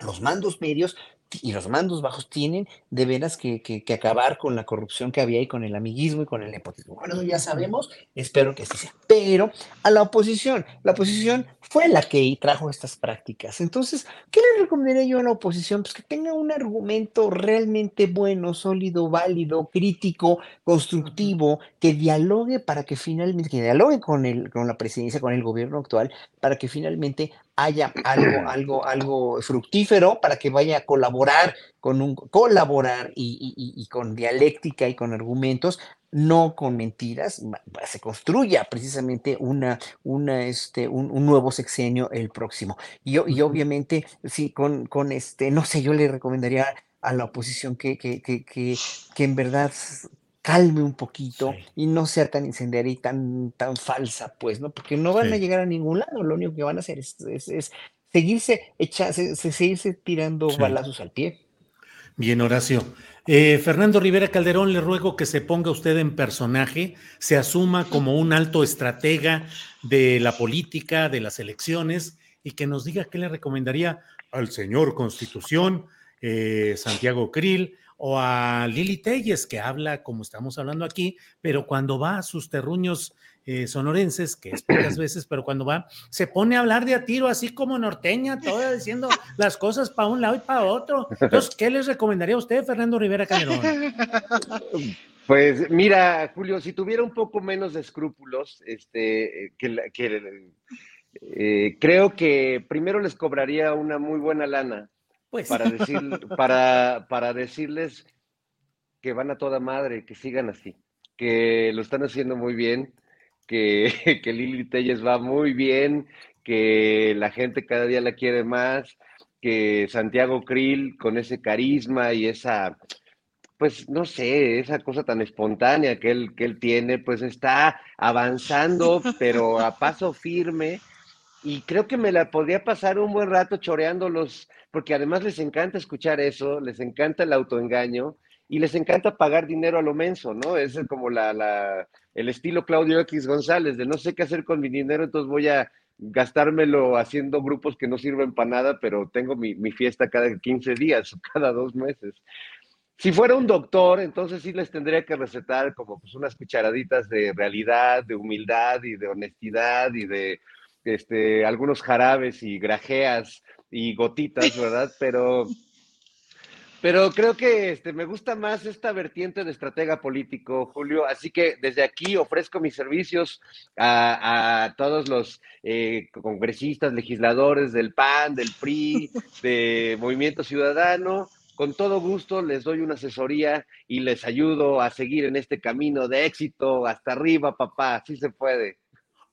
Los mandos medios y los mandos bajos tienen de veras que, que, acabar con la corrupción que había y con el amiguismo y con el nepotismo. Bueno, ya sabemos, espero que así sea. Pero a la oposición, la oposición fue la que trajo estas prácticas. Entonces, ¿qué le recomendaría yo a la oposición? Pues que tenga un argumento realmente bueno, sólido, válido, crítico, constructivo, que dialogue para que finalmente, que dialogue con, el, con la presidencia, con el gobierno actual, para que finalmente haya (clears throat) algo, algo, algo fructífero para que vaya a colaborar con un colaborar y, con dialéctica y con argumentos, no con mentiras, se construya precisamente una, una, este, un, nuevo sexenio el próximo. Y, y obviamente, sí, con, con este, no sé, yo le recomendaría a la oposición que, que, que, que en verdad calme un poquito y no sea tan incendiaria y tan, tan falsa, pues, ¿no? Porque no van a llegar a ningún lado, lo único que van a hacer es, es, seguirse, seguirse tirando balazos al pie. Bien, Horacio. Eh, Fernando Rivera Calderón, le ruego que se ponga usted en personaje, se asuma como un alto estratega de la política, de las elecciones, y que nos diga qué le recomendaría al señor Constitución, eh, Santiago Krill, o a Lili Telles, que habla como estamos hablando aquí, pero cuando va a sus terruños eh, sonorenses, que es pocas (clears throat) veces, pero cuando va, se pone a hablar de a tiro, así como norteña, toda diciendo (laughs) las cosas para un lado y para otro. Entonces, ¿qué les recomendaría a usted, Fernando Rivera Calderón? (laughs) Pues mira, Julio, si tuviera un poco menos de escrúpulos, este, que, que eh, creo que primero les cobraría una muy buena lana pues. Para, decir, para, para decirles que van a toda madre, que sigan así, que lo están haciendo muy bien, que, (laughs) que Lili Telles va muy bien, que la gente cada día la quiere más, que Santiago Krill con ese carisma y esa, pues no sé, esa cosa tan espontánea que él, que él tiene, pues está avanzando, (laughs) pero a paso firme. Y creo que me la podría pasar un buen rato choreando los, porque además les encanta escuchar eso, les encanta el autoengaño y les encanta pagar dinero a lo menso, ¿no? Es como la, el estilo Claudio X González, de no sé qué hacer con mi dinero, entonces voy a gastármelo haciendo grupos que no sirven para nada, pero tengo mi, mi fiesta cada 15 días o (laughs) cada dos meses. Si fuera un doctor, entonces sí les tendría que recetar como pues unas cucharaditas de realidad, de humildad y de honestidad y de este, algunos jarabes y grajeas y gotitas, ¿verdad? Pero, Pero creo que este, me gusta más esta vertiente de estratega político, Julio. Así que desde aquí ofrezco mis servicios a, todos los eh, congresistas, legisladores del PAN, del PRI, (laughs) de Movimiento Ciudadano. Con todo gusto les doy una asesoría y les ayudo a seguir en este camino de éxito hasta arriba, papá. Así se puede.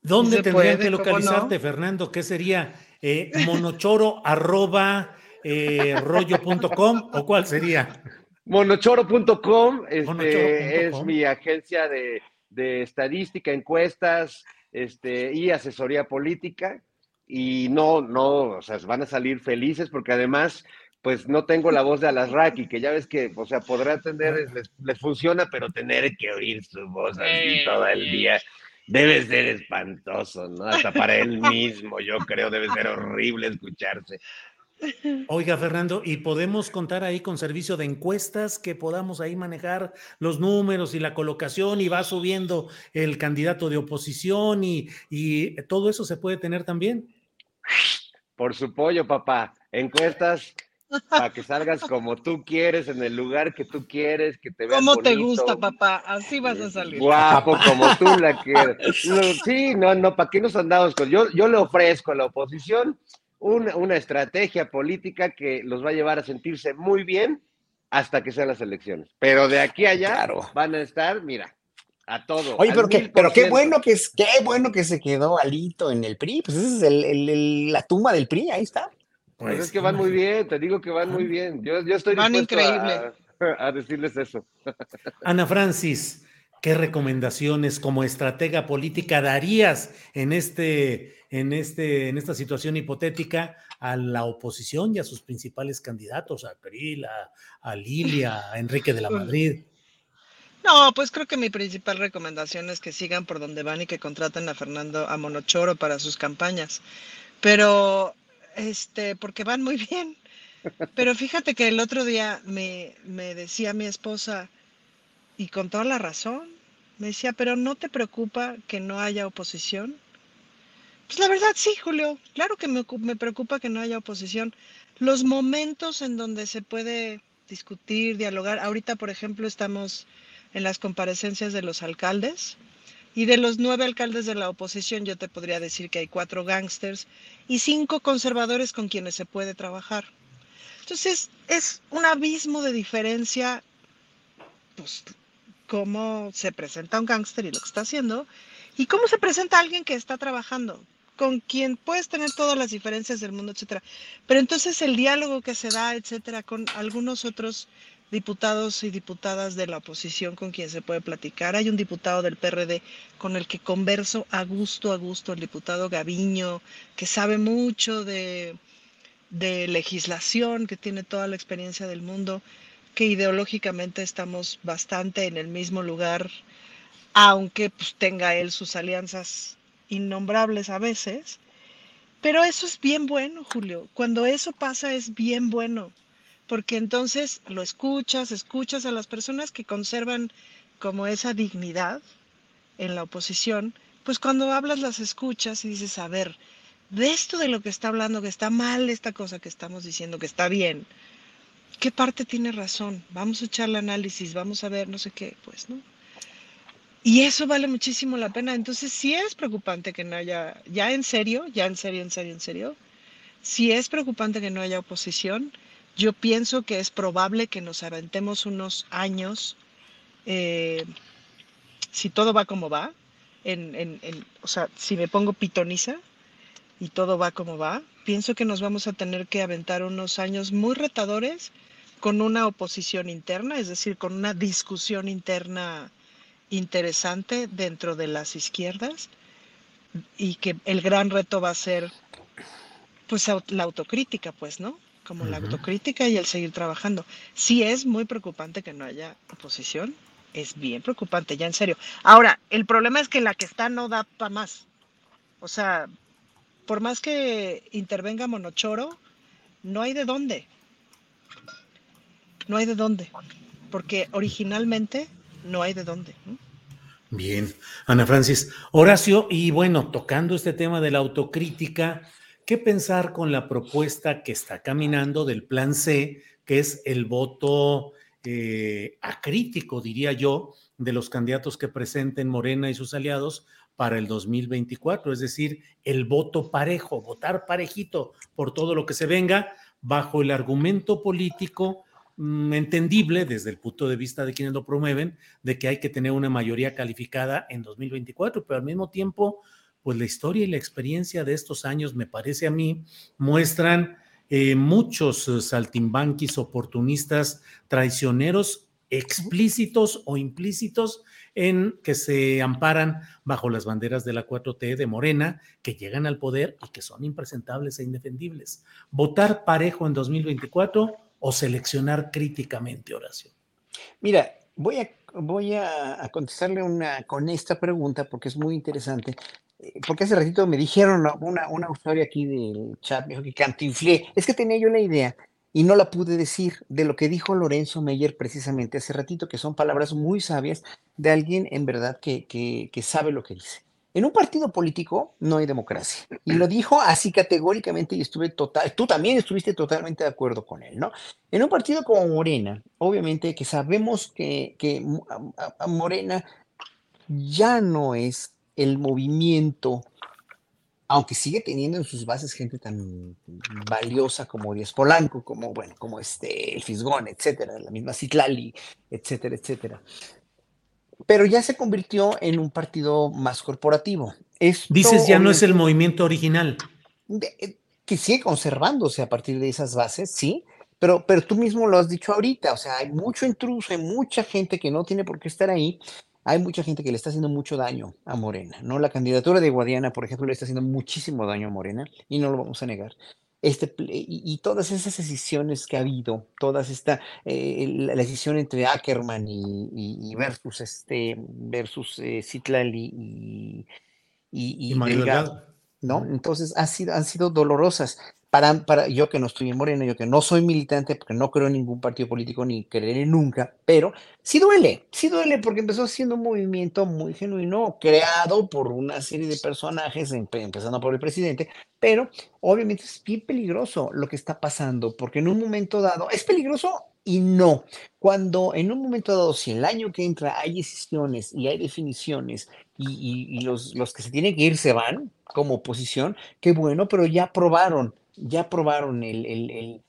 ¿Dónde tendrían que localizarte, Fernando? ¿Qué sería? Eh, monochoro arroba eh, rollo.com o cuál sería? Monochoro.com este, es mi agencia de, estadística, encuestas este, y asesoría política. Y no, no, o sea, van a salir felices porque además, pues no tengo la voz de Alasraki, que ya ves que, o sea, podrá atender, les, funciona, pero tener que oír su voz así todo el día debe ser espantoso, ¿no? Hasta para él mismo, yo creo, debe ser horrible escucharse. Oiga, Fernando, ¿y podemos contar ahí con servicio de encuestas que podamos ahí manejar los números y la colocación y va subiendo el candidato de oposición y, y todo eso se puede tener también? Por su pollo, papá. Encuestas para que salgas como tú quieres, en el lugar que tú quieres, que te veas Como te gusta, papá? Así vas a salir. Guapo, como tú la (laughs) quieres. sí, no, no, ¿para qué nos andamos con...? Yo, yo le ofrezco a la oposición una, estrategia política que los va a llevar a sentirse muy bien hasta que sean las elecciones. Pero de aquí a allá van a estar, mira, a todo. Oye, pero, qué, pero qué bueno que es, qué bueno que se quedó Alito en el PRI, pues esa es la tumba del PRI, ahí está. Pues, es que van muy bien, te digo que van muy bien. Yo, yo estoy van increíble. A, a decirles eso. (laughs) Ana Francis, ¿qué recomendaciones como estratega política darías en este en, este, en esta situación hipotética a la oposición y a sus principales candidatos, a Krill, a, Lilia, a Enrique de la pues Madrid. No, pues creo que mi principal recomendación es que sigan por donde van y que contraten a Fernando a Monochoro para sus campañas. Pero, este, porque van muy bien. Pero fíjate que el otro día me, me decía mi esposa, y con toda la razón, me decía, pero ¿no te preocupa que no haya oposición? Pues la verdad sí, Julio. Claro que me, me, preocupa que no haya oposición. Los momentos en donde se puede discutir, dialogar. Ahorita, por ejemplo, estamos en las comparecencias de los alcaldes. Y de los nueve alcaldes de la oposición, yo te podría decir que hay cuatro gángsters y cinco conservadores con quienes se puede trabajar. Entonces, es un abismo de diferencia, pues, cómo se presenta un gángster y lo que está haciendo, y cómo se presenta alguien que está trabajando con quien puedes tener todas las diferencias del mundo, etcétera. Pero entonces el diálogo que se da, etcétera, con algunos otros diputados y diputadas de la oposición con quien se puede platicar. Hay un diputado del PRD con el que converso a gusto, a gusto, el diputado Gaviño, que sabe mucho de, legislación, que tiene toda la experiencia del mundo, que ideológicamente estamos bastante en el mismo lugar, aunque pues, tenga él sus alianzas innombrables a veces, pero eso es bien bueno, Julio. Cuando eso pasa es bien bueno, porque entonces lo escuchas, escuchas a las personas que conservan como esa dignidad en la oposición, pues cuando hablas las escuchas y dices, a ver, de esto de lo que está hablando, que está mal esta cosa que estamos diciendo, que está bien, ¿qué parte tiene razón? Vamos a echarle análisis, vamos a ver, no sé qué, pues, ¿no? Y eso vale muchísimo la pena. Entonces, sí es preocupante que no haya, ya en serio, ya en serio, en serio, en serio, si es preocupante que no haya oposición. Yo pienso que es probable que nos aventemos unos años, eh, si todo va como va, o sea, si me pongo pitoniza y todo va como va, pienso que nos vamos a tener que aventar unos años muy retadores con una oposición interna, es decir, con una discusión interna interesante dentro de las izquierdas y que el gran reto va a ser pues la autocrítica, pues, ¿no? Como la autocrítica y el seguir trabajando. Sí es muy preocupante que no haya oposición, es bien preocupante, ya en serio. Ahora, el problema es que la que está no da para más. O sea, por más que intervenga Monochoro, no hay de dónde. No hay de dónde. Porque originalmente no hay de dónde. Bien, Ana Francis. Horacio, y bueno, tocando este tema de la autocrítica, ¿qué pensar con la propuesta que está caminando del plan C que es el voto eh, acrítico, diría yo, de los candidatos que presenten Morena y sus aliados para el 2024, es decir, el voto parejo, votar parejito por todo lo que se venga, bajo el argumento político mm, entendible desde el punto de vista de quienes lo promueven, de que hay que tener una mayoría calificada en 2024, pero al mismo tiempo, pues la historia y la experiencia de estos años, me parece a mí, muestran eh, muchos eh, saltimbanquis oportunistas traicioneros explícitos o implícitos en que se amparan bajo las banderas de la 4T de Morena, que llegan al poder y que son impresentables e indefendibles. ¿Votar parejo en 2024 o seleccionar críticamente, Horacio? Mira, voy a, voy a, contestarle una, con esta pregunta porque es muy interesante. Eh, porque hace ratito me dijeron una, una usuaria aquí del chat, me dijo que cantinflé. Es que tenía yo la idea y no la pude decir de lo que dijo Lorenzo Meyer precisamente hace ratito, que son palabras muy sabias de alguien en verdad que, que, sabe lo que dice. En un partido político no hay democracia. Y lo dijo así categóricamente y estuve total, tú también estuviste totalmente de acuerdo con él, ¿no? En un partido como Morena, obviamente que sabemos que, que Morena ya no es el movimiento aunque sigue teniendo en sus bases gente tan valiosa como Díaz Polanco, como, bueno, como este, el Fisgón, etcétera, la misma Citlali, etcétera, etcétera. Pero ya se convirtió en un partido más corporativo. Dices, ya no es el movimiento original. Eh, que sigue conservándose a partir de esas bases, sí, pero, pero tú mismo lo has dicho ahorita, o sea, hay mucho intruso, hay mucha gente que no tiene por qué estar ahí, hay mucha gente que le está haciendo mucho daño a Morena, ¿no? La candidatura de Guadiana, por ejemplo, le está haciendo muchísimo daño a Morena y no lo vamos a negar. Este, y, todas esas decisiones que ha habido, todas esta, eh, la, decisión entre Ackerman y, versus este, versus eh, y, y, y, ¿no? Entonces ha sido, han sido dolorosas para, yo que no estoy en Morena, yo que no soy militante, porque no creo en ningún partido político ni creeré nunca, pero sí duele, sí duele porque empezó siendo un movimiento muy genuino, creado por una serie de personajes, empezando por el presidente, pero obviamente es bien peligroso lo que está pasando, porque en un momento dado es peligroso y no. Cuando en un momento dado, si el año que entra hay decisiones y hay definiciones y, los, los que se tienen que ir se van como oposición, qué bueno, pero ya probaron ya probaron el,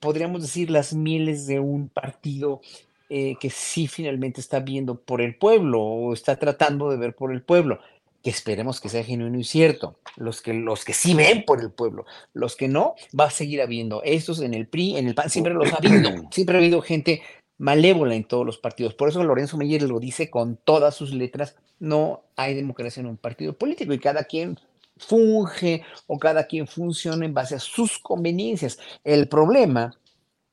podríamos decir, las mieles de un partido eh, que sí finalmente está viendo por el pueblo o está tratando de ver por el pueblo, que esperemos que sea genuino y cierto. Los que, los que sí ven por el pueblo, los que no, va a seguir habiendo. Estos en el PRI, en el PAN, siempre los ha habido. (coughs) Siempre ha habido gente malévola en todos los partidos. Por eso Lorenzo Meyer lo dice con todas sus letras, no hay democracia en un partido político y cada quien funge o cada quien funciona en base a sus conveniencias. El problema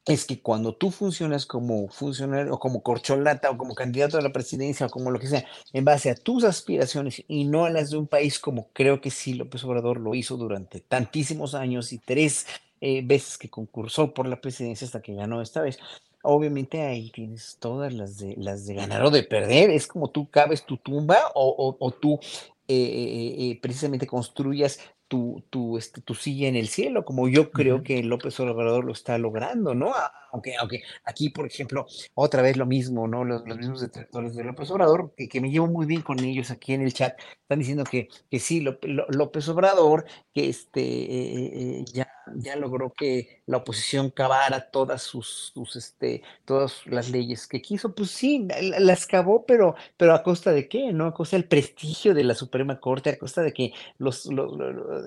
es que cuando tú funcionas como funcionario o como corcholata o como candidato a la presidencia o como lo que sea, en base a tus aspiraciones y no a las de un país como creo que sí López Obrador lo hizo durante tantísimos años y tres eh, veces que concursó por la presidencia hasta que ganó esta vez, obviamente ahí tienes todas las de, ganar o de perder. Es como tú cabes tu tumba o, o tú eh, eh, eh, precisamente construyas tu, tu, este, tu silla en el cielo, como yo creo que López Obrador lo está logrando, ¿no? Aunque, aunque aquí, por ejemplo, otra vez lo mismo, ¿no? Los, mismos detractores de López Obrador, que, que, me llevo muy bien con ellos aquí en el chat, están diciendo que, que sí, López Obrador, que este, ya ya logró que la oposición cavara todas sus, sus, este, todas las leyes que quiso. Pues sí, las cavó, pero, pero a costa de qué, ¿no? A costa del prestigio de la Suprema Corte, a costa de que los,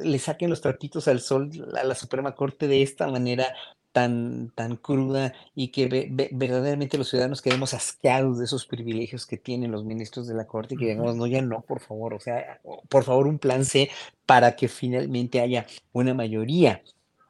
le saquen los tratitos al sol a la Suprema Corte de esta manera tan, tan cruda y que verdaderamente los ciudadanos quedemos asqueados de esos privilegios que tienen los ministros de la Corte y que digamos, no, ya no, por favor, o sea, por favor, un plan C para que finalmente haya una mayoría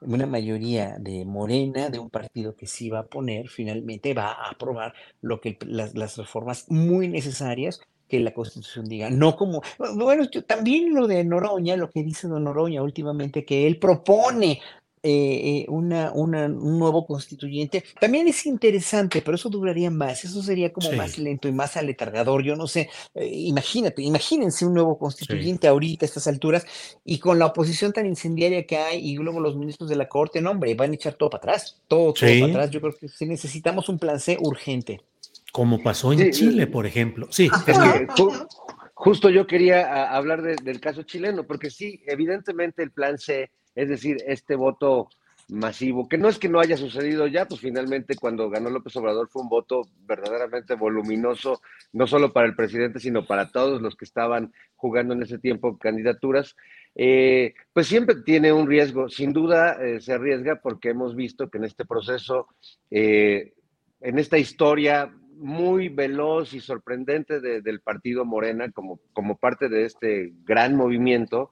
una mayoría de Morena, de un partido que sí va a poner, finalmente va a aprobar lo que las, las reformas muy necesarias que la Constitución diga, no como, bueno, también lo de Noroña, lo que dice don Noroña últimamente, que él propone eh, una, una- un nuevo constituyente. También es interesante, pero eso duraría más, eso sería como más lento y más aletargador. Yo no sé, eh, imagínate, imagínense un nuevo sí. constituyente ahorita a estas alturas y con la oposición tan incendiaria que hay y luego los ministros de la Corte, no, hombre, van a echar todo para atrás, todo, todo para atrás. Yo creo que necesitamos un plan C urgente. Como pasó en Sí, Chile, por ejemplo. Sí, Es Fernando. que ju- justo yo quería a- hablar de- del caso chileno, porque sí, evidentemente el plan C, es decir, este voto masivo, que no es que no haya sucedido ya, pues finalmente cuando ganó López Obrador fue un voto verdaderamente voluminoso, no solo para el presidente, sino para todos los que estaban jugando en ese tiempo candidaturas. Eh, pues siempre tiene un riesgo, sin duda eh, se arriesga porque hemos visto que en este proceso, eh, en esta historia muy veloz y sorprendente de- del partido Morena como, como parte de este gran movimiento,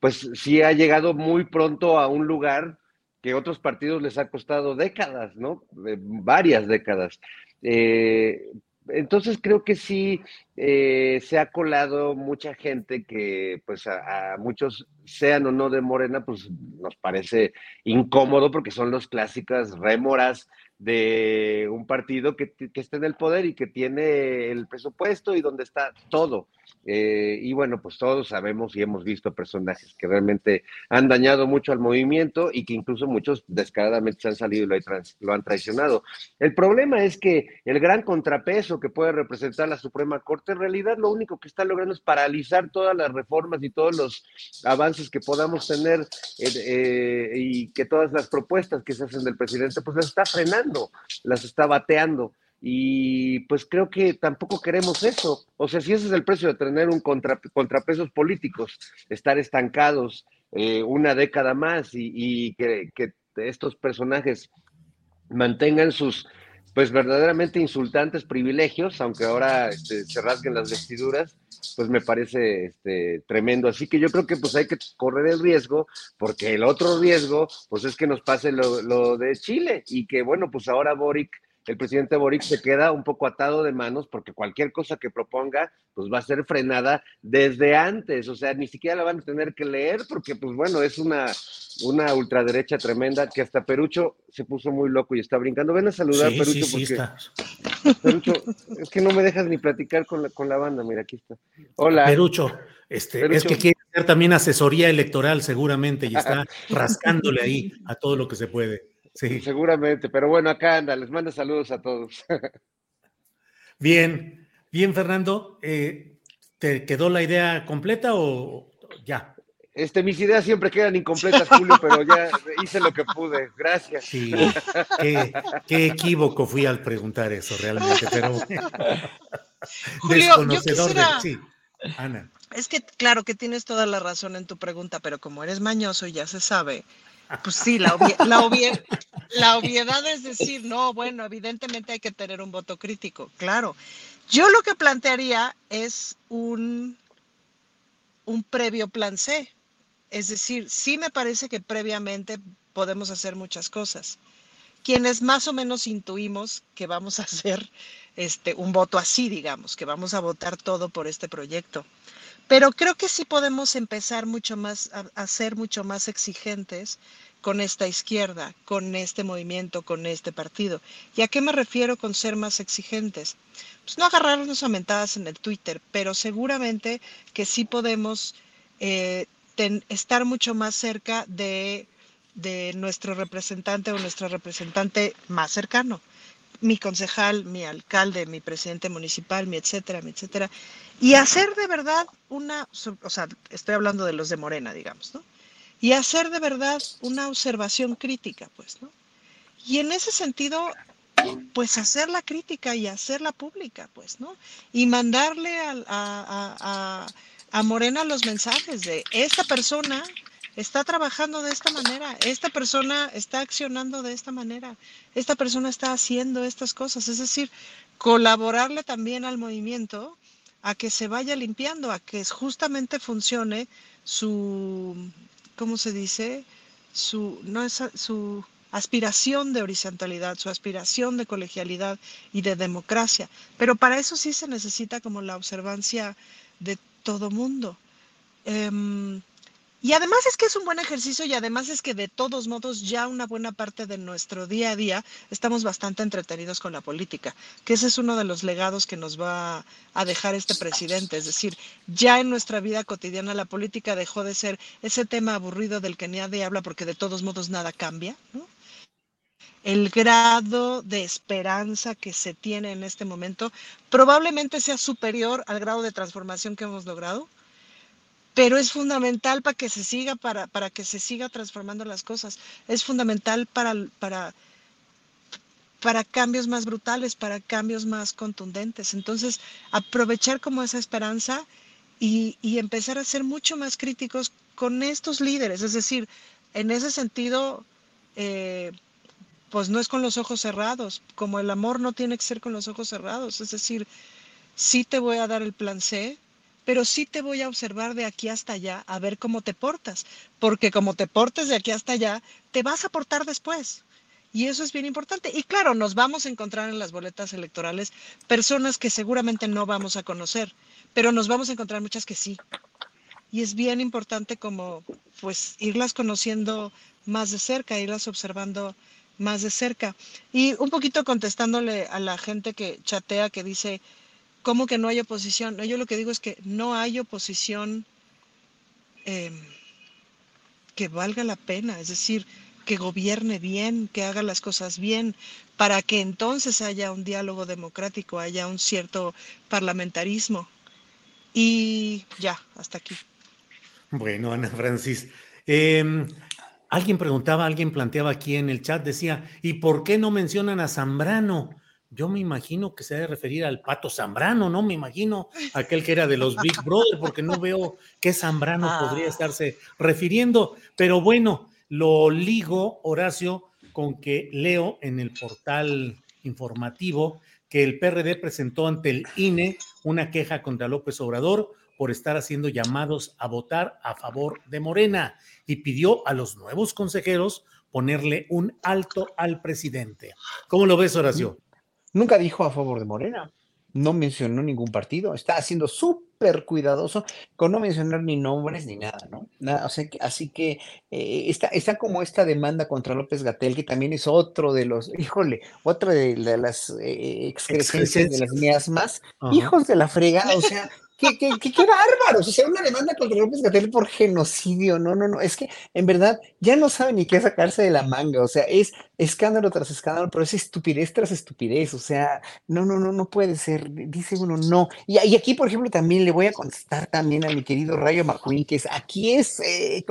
pues sí ha llegado muy pronto a un lugar que otros partidos les ha costado décadas, ¿no? Eh, varias décadas. Eh, entonces creo que sí eh, se ha colado mucha gente que pues a, a muchos, sean o no de Morena, pues nos parece incómodo porque son los clásicas rémoras de un partido que, que está en el poder y que tiene el presupuesto y donde está todo. Eh, y bueno, pues todos sabemos y hemos visto personajes que realmente han dañado mucho al movimiento y que incluso muchos descaradamente se han salido y lo, lo han traicionado. El problema es que el gran contrapeso que puede representar la Suprema Corte, en realidad lo único que está logrando es paralizar todas las reformas y todos los avances que podamos tener eh, eh, y que todas las propuestas que se hacen del presidente, pues las está frenando, las está bateando. Y pues creo que tampoco queremos eso. O sea, si ese es el precio de tener un contra, contrapesos políticos, estar estancados eh, una década más y, que estos personajes mantengan sus pues verdaderamente insultantes privilegios, aunque ahora este, se rasguen las vestiduras, pues me parece este, tremendo. Así que yo creo que pues hay que correr el riesgo, porque el otro riesgo, pues es que nos pase lo, lo de Chile y que bueno, pues ahora Boric, el presidente Boric se queda un poco atado de manos porque cualquier cosa que proponga, pues va a ser frenada desde antes, o sea, ni siquiera la van a tener que leer porque pues bueno, es una, una ultraderecha tremenda que hasta Perucho se puso muy loco y está brincando. Ven a saludar, Sí, Perucho, sí, sí, porque. Perucho, es que no me dejas ni platicar con la, con la banda, mira, aquí está. Hola. Perucho, este, es Perucho. que quiere hacer también asesoría electoral seguramente y está rascándole ahí a todo lo que se puede. Sí. Seguramente, pero bueno, acá anda, les manda saludos a todos. (laughs) Bien, bien, Fernando. eh, ¿Te quedó la idea completa o ya? Este, mis ideas siempre quedan incompletas, Julio, pero ya hice lo que pude. Gracias. Sí, qué, qué equívoco fui al preguntar eso realmente, pero. (laughs) Julio, yo desconocedor quisiera- de. Sí, Ana. Es que claro que tienes toda la razón en tu pregunta, pero como eres mañoso y ya se sabe, pues sí, la, la, la obviedad es decir, no, bueno, evidentemente hay que tener un voto crítico, claro. Yo lo que plantearía es un, un previo plan C. Es decir, sí me parece que previamente podemos hacer muchas cosas. Quienes más o menos intuimos que vamos a hacer este, un voto así, digamos, que vamos a votar todo por este proyecto. Pero creo que sí podemos empezar mucho más a, ser mucho más exigentes con esta izquierda, con este movimiento, con este partido. ¿Y a qué me refiero con ser más exigentes? Pues no agarrarnos a mentadas en el Twitter, pero seguramente que sí podemos eh, estar mucho más cerca de, de nuestro representante o nuestro representante más cercano mi concejal, mi alcalde, mi presidente municipal, mi etcétera, mi etcétera, y hacer de verdad una, o sea, estoy hablando de los de Morena, digamos, ¿no? Y hacer de verdad una observación crítica, pues, ¿no? Y en ese sentido, pues hacer la crítica y hacerla pública, pues, ¿no? Y mandarle a, a- a- a Morena los mensajes de esta persona está trabajando de esta manera, esta persona está accionando de esta manera, esta persona está haciendo estas cosas, es decir, colaborarle también al movimiento a que se vaya limpiando, a que justamente funcione su, ¿cómo se dice? Su, no es su aspiración de horizontalidad, su aspiración de colegialidad y de democracia. Pero para eso sí se necesita como la observancia de todo mundo. Em, Y además es que es un buen ejercicio y además es que de todos modos ya una buena parte de nuestro día a día estamos bastante entretenidos con la política, que ese es uno de los legados que nos va a dejar este presidente. Es decir, ya en nuestra vida cotidiana la política dejó de ser ese tema aburrido del que nadie habla porque de todos modos nada cambia. El grado de esperanza que se tiene en este momento probablemente sea superior al grado de transformación que hemos logrado pero es fundamental para que se siga, para, para que se siga transformando las cosas. Es fundamental para, para, para cambios más brutales, para cambios más contundentes. Entonces, aprovechar como esa esperanza y, y empezar a ser mucho más críticos con estos líderes. Es decir, en ese sentido, eh, pues no es con los ojos cerrados, como el amor no tiene que ser con los ojos cerrados. Es decir, sí te voy a dar el plan C, pero sí te voy a observar de aquí hasta allá a ver cómo te portas, porque como te portes de aquí hasta allá, te vas a portar después. Y eso es bien importante. Y claro, nos vamos a encontrar en las boletas electorales personas que seguramente no vamos a conocer, pero nos vamos a encontrar muchas que sí. Y es bien importante como pues irlas conociendo más de cerca, irlas observando más de cerca. Y un poquito contestándole a la gente que chatea, que dice, ¿Cómo que no hay oposición? Yo lo que digo es que no hay oposición em, que valga la pena, es decir, que gobierne bien, que haga las cosas bien, para que entonces haya un diálogo democrático, haya un cierto parlamentarismo. Y ya, hasta aquí. Bueno, Ana Francis. Em, alguien preguntaba, alguien planteaba aquí en el chat, decía, ¿y por qué no mencionan a Zambrano? Yo me imagino que se debe referir al Pato Zambrano, ¿no? Me imagino (laughs) aquel que era de los Big Brother, porque no veo qué Zambrano podría ah. estarse refiriendo. Pero bueno, lo ligo, Horacio, con que leo en el portal informativo que el PRD presentó ante el INE una queja contra López Obrador por estar haciendo llamados a votar a favor de Morena y pidió a los nuevos consejeros ponerle un alto al presidente. ¿Cómo lo ves, Horacio? Nunca dijo a favor de Morena, no mencionó ningún partido, está haciendo súper cuidadoso con no mencionar ni nombres ni nada, ¿no? Nada, o sea, así que eh, está, está como esta demanda contra López Gatel, que también es otro de los, híjole, otra de, las eh, de las miasmas, hijos de la fregada, o sea, qué, qué, qué. O sea, una demanda contra López Gatel por genocidio. No, no, no. Es que en verdad ya no sabe ni qué sacarse de la manga. O sea, es escándalo tras escándalo, pero es estupidez tras estupidez. O sea, no, no, no, no puede ser. Dice uno no. Y, aquí, por ejemplo, también le voy a contestar también a mi querido Rayo McQueen, que es aquí es, eh,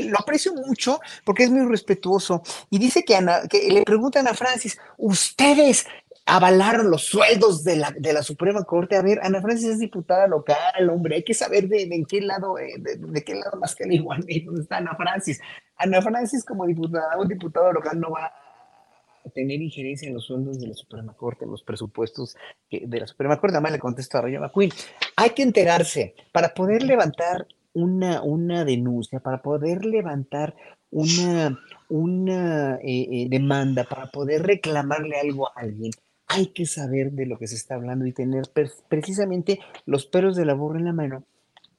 lo aprecio mucho porque es muy respetuoso. Y dice que, Ana, que le preguntan a Francis, ustedes avalaron los sueldos de la, de la Suprema Corte. A ver, Ana Francis es diputada local, hombre, hay que saber de, en qué lado, eh, de, qué lado más que el igual está Ana Francis. Ana Francis como diputada, un diputado local no va a tener injerencia en los sueldos de la Suprema Corte, en los presupuestos de la Suprema Corte. Además le contesto a Rayo McQueen. Hay que enterarse para poder levantar una, una denuncia, para poder levantar una, una eh, eh, demanda, para poder reclamarle algo a alguien hay que saber de lo que se está hablando y tener precisamente los pelos de la burra en la mano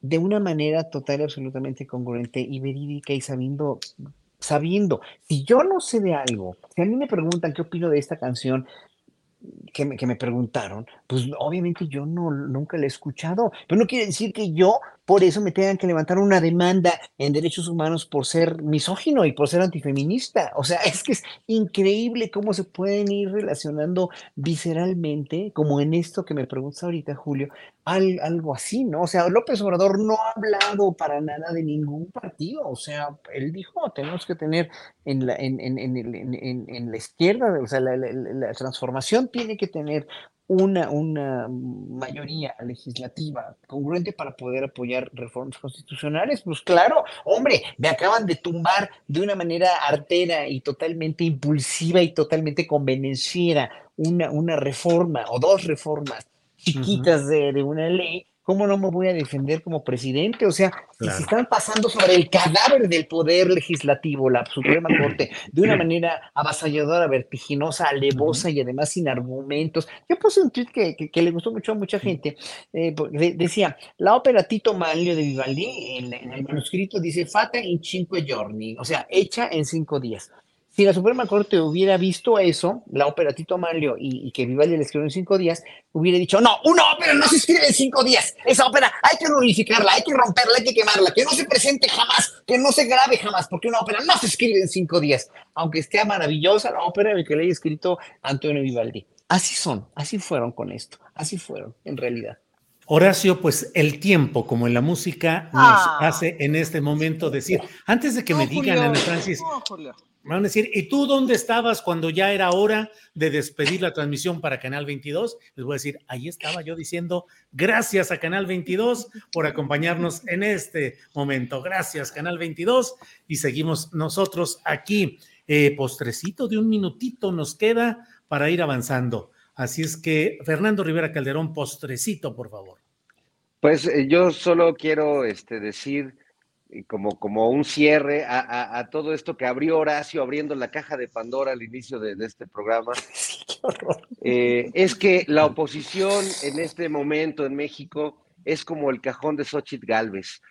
de una manera total y absolutamente congruente y verídica y sabiendo, sabiendo, si yo no sé de algo, si a mí me preguntan qué opino de esta canción, que me, que me, preguntaron, pues obviamente yo no, nunca la he escuchado, pero no quiere decir que yo por eso me tengan que levantar una demanda en derechos humanos por ser misógino y por ser antifeminista. O sea, (laughs) es que es increíble cómo se pueden ir relacionando visceralmente, como en esto que me preguntas ahorita, Julio, algo así, ¿no? O sea, López Obrador no ha hablado para nada de ningún partido. O sea, él dijo, tenemos que tener en la, en, en, en, en la izquierda, o sea, la transformación tiene que tener una, una mayoría legislativa congruente para poder apoyar reformas constitucionales. Pues claro, hombre, me acaban de tumbar de una manera artera y totalmente impulsiva y totalmente convenenciera una, una reforma o dos reformas chiquitas de, de, una ley ¿cómo no me voy a defender como presidente? O sea, si se están pasando sobre el cadáver del poder legislativo, la Suprema Corte, de una manera avasalladora, vertiginosa, alevosa y además sin argumentos. Yo puse un tweet que, le gustó mucho a mucha gente. Eh, decía, la ópera Tito Manlio de Vivaldi, en, en, el manuscrito dice, fata in cinque giorni, o sea, hecha en cinco días. Si la Suprema Corte hubiera visto eso, la ópera Tito Manlio y, que Vivaldi la escribió en cinco días, hubiera dicho, no, una ópera no se escribe en cinco días. Esa ópera hay que unificarla, hay que romperla, hay que quemarla, que no se presente jamás, que no se grabe jamás, porque una ópera no se escribe en cinco días, aunque esté maravillosa la ópera que le haya escrito Antonio Vivaldi. Así son, así fueron con esto, así fueron, en realidad. Horacio, pues el tiempo, como en la música, nos ah. hace en este momento decir, antes de que me digan, Ana Francis, me van a decir, ¿y tú dónde estabas cuando ya era hora de despedir la transmisión para Canal 22? Les voy a decir, ahí estaba yo diciendo, gracias a Canal 22 por acompañarnos en este momento. Gracias, Canal 22. Y seguimos nosotros aquí. Eh, postrecito de un minutito nos queda para ir avanzando. Así es que, Fernando Rivera Calderón, postrecito, por favor. Pues eh, yo solo quiero este, decir como, como un cierre a, todo esto que abrió Horacio abriendo la caja de Pandora al inicio de, este programa, (laughs) eh, es que la oposición en este momento en México es como el cajón de Xochitl Galvez.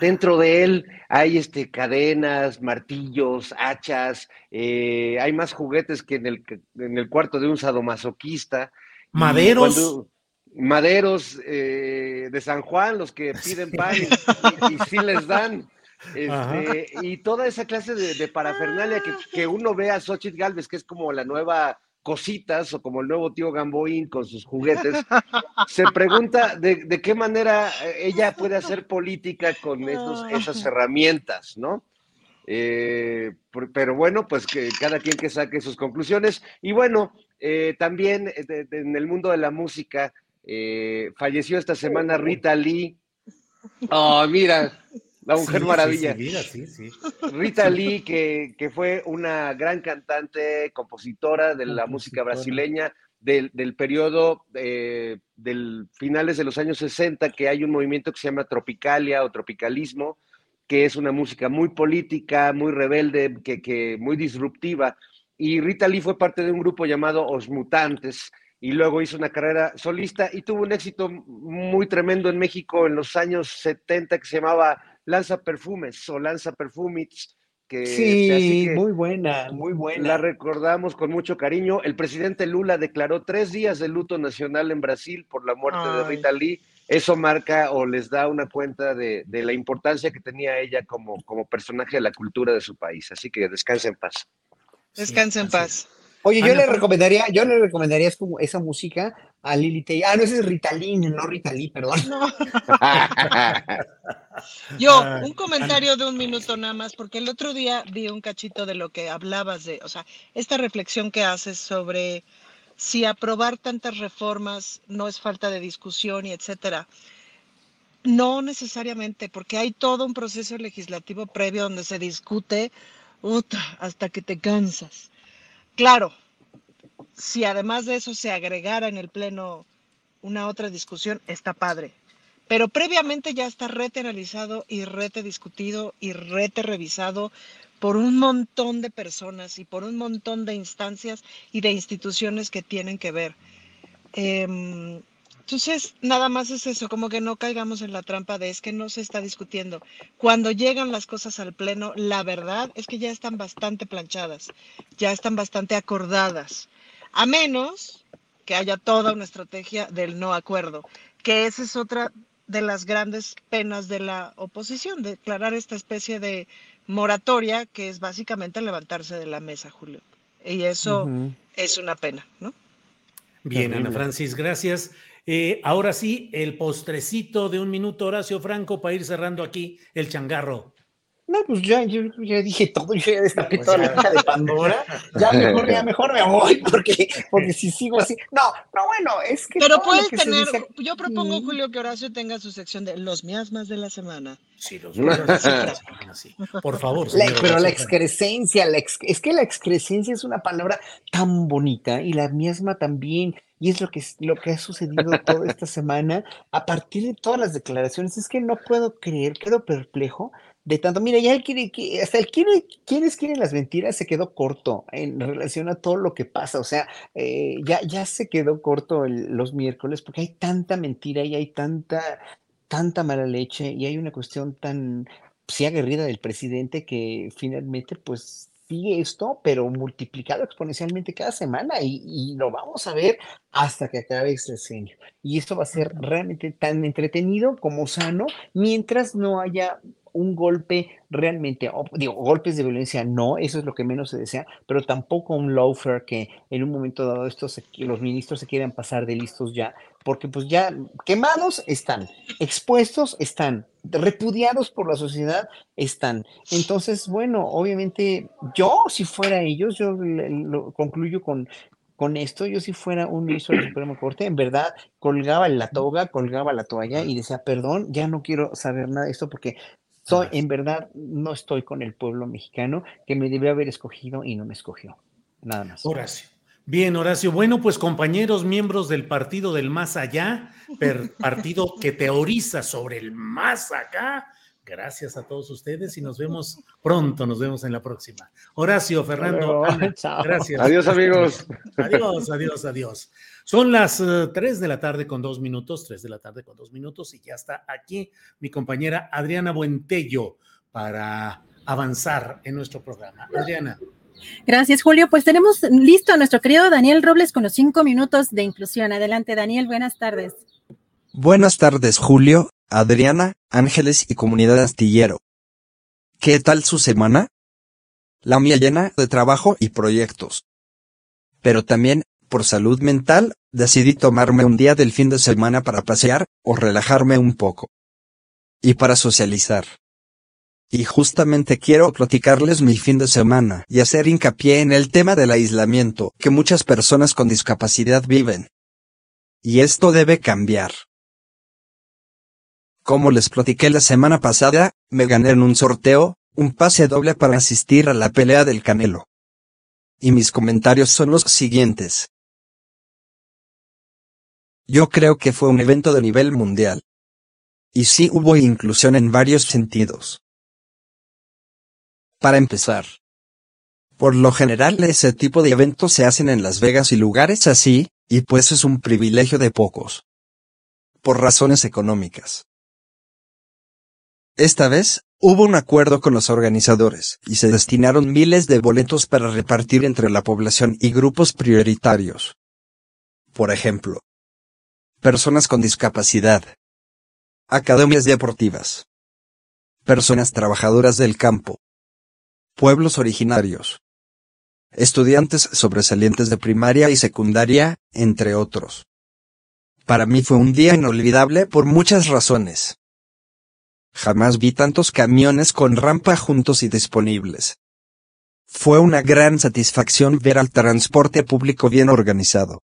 Dentro de él hay este, cadenas, martillos, hachas, eh, hay más juguetes que en el, en el cuarto de un sadomasoquista. Maderos maderos eh, de San Juan, los que piden pan y, sí les dan. Este, y toda esa clase de, parafernalia que, uno ve a Xochitl Galvez, que es como la nueva cositas o como el nuevo tío Gamboín con sus juguetes, se pregunta de, qué manera ella puede hacer política con esas herramientas, ¿no? Eh, pero bueno, pues que cada quien que saque sus conclusiones. Y bueno, eh, también en el mundo de la música, eh, falleció esta semana Rita Lee. Oh, mira, la mujer maravilla. Rita Lee, que, que, fue una gran cantante, compositora de la música brasileña del, del periodo eh, del finales de los años 60, que hay un movimiento que se llama Tropicalia o Tropicalismo, que es una música muy política, muy rebelde, que, que muy disruptiva. Y Rita Lee fue parte de un grupo llamado Os Mutantes, y luego hizo una carrera solista y tuvo un éxito muy tremendo en México en los años 70 que se llamaba Lanza Perfumes o Lanza Perfumits. Que, sí, muy buena, muy buena. La recordamos con mucho cariño. El presidente Lula declaró tres días de luto nacional en Brasil por la muerte de Rita Lee. Eso marca o les da una cuenta de, la importancia que tenía ella como, como personaje de la cultura de su país. Así que descanse en paz. Descanse en paz. Oye, yo le recomendaría, yo le recomendaría esa música a Lili Ah, no, ese es Ritalin, no Ritalin, perdón. (laughs) yo, ah, un comentario de un minuto nada más, porque el otro día vi un cachito de lo que hablabas de, o sea, esta reflexión que haces sobre si aprobar tantas reformas no es falta de discusión y etcétera. No necesariamente, porque hay todo un proceso legislativo previo donde se discute hasta que te cansas. Claro, si además de eso se agregara en el Pleno una otra discusión, está padre. Pero previamente ya está rete analizado y rete discutido y rete revisado por un montón de personas y por un montón de instancias y de instituciones que tienen que ver. Em, entonces, nada más es eso, como que no caigamos en la trampa de es que no se está discutiendo. Cuando llegan las cosas al Pleno, la verdad es que ya están bastante planchadas, ya están bastante acordadas, a menos que haya toda una estrategia del no acuerdo, que esa es otra de las grandes penas de la oposición, declarar esta especie de moratoria que es básicamente levantarse de la mesa, Julio. Y eso es una pena, ¿no? Bien, Ana Francis, gracias. Eh, ahora sí, el postrecito de un minuto, Horacio Franco, para ir cerrando aquí el changarro. No, pues ya, yo ya dije todo, yo ya destapé pues toda la caja de Pandora. Ya mejor, ya mejor me voy, porque, porque si sigo así. No, no, bueno, es que. Pero puedes tener. Yo propongo, Julio, que Horacio tenga su sección de los miasmas de la semana. Sí, los miasmas de la semana, sí. Por favor. pero la excrescencia, la es que la excrescencia es una palabra tan bonita y la miasma también y es lo que, lo que ha sucedido toda esta semana a partir de todas las declaraciones. Es que no puedo creer, quedo perplejo de tanto, mira, ya él quiere, que hasta el quiere, quienes quieren las mentiras se quedó corto en relación a todo lo que pasa, o sea, eh, ya, ya se quedó corto los miércoles porque hay tanta mentira y hay tanta, tanta mala leche y hay una cuestión tan, sí aguerrida del presidente que finalmente pues sigue esto, pero multiplicado exponencialmente cada semana y, y, lo vamos a ver hasta que acabe este sueño. Y esto va a ser realmente tan entretenido como sano mientras no haya un golpe realmente, digo, golpes de violencia no, eso es lo que menos se desea, pero tampoco un lawfare que en un momento dado estos, los ministros se quieran pasar de listos ya, porque pues ya quemados están, expuestos están, repudiados por la sociedad están. Entonces, bueno, obviamente yo, si fuera ellos, yo lo concluyo con, con esto, yo si fuera un ministro del Supremo Corte, en verdad colgaba la toga, colgaba la toalla y decía, perdón, ya no quiero saber nada de esto porque soy, en verdad, no estoy con el pueblo mexicano que me debió haber escogido y no me escogió. Nada más. Horacio. Bien, Horacio. Bueno, pues compañeros, miembros del Partido del Más Allá, partido que teoriza sobre el más acá, Gracias a todos ustedes y nos vemos pronto, nos vemos en la próxima. Horacio, Fernando, (laughs) gracias. Adiós amigos. Adiós, adiós, adiós. Son las 3 eh, de la tarde con dos minutos, 3 de la tarde con dos minutos y ya está aquí mi compañera Adriana Buentello para avanzar en nuestro programa. Adriana. Gracias, Julio. Pues tenemos listo a nuestro querido Daniel Robles con los cinco minutos de inclusión. Adelante, Daniel, buenas tardes. Buenas tardes, Julio. Adriana, Ángeles y comunidad astillero. ¿Qué tal su semana? La mía llena de trabajo y proyectos. Pero también, por salud mental, decidí tomarme un día del fin de semana para pasear, o relajarme un poco. Y para socializar. Y justamente quiero platicarles mi fin de semana y hacer hincapié en el tema del aislamiento que muchas personas con discapacidad viven. Y esto debe cambiar. Como les platiqué la semana pasada, me gané en un sorteo, un pase doble para asistir a la pelea del Canelo. Y mis comentarios son los siguientes. Yo creo que fue un evento de nivel mundial. Y sí hubo inclusión en varios sentidos. Para empezar. Por lo general ese tipo de eventos se hacen en Las Vegas y lugares así, y pues es un privilegio de pocos. Por razones económicas. Esta vez, hubo un acuerdo con los organizadores, y se destinaron miles de boletos para repartir entre la población y grupos prioritarios. Por ejemplo, personas con discapacidad, academias deportivas, personas trabajadoras del campo, pueblos originarios, estudiantes sobresalientes de primaria y secundaria, entre otros. Para mí fue un día inolvidable por muchas razones. Jamás vi tantos camiones con rampa juntos y disponibles. Fue una gran satisfacción ver al transporte público bien organizado.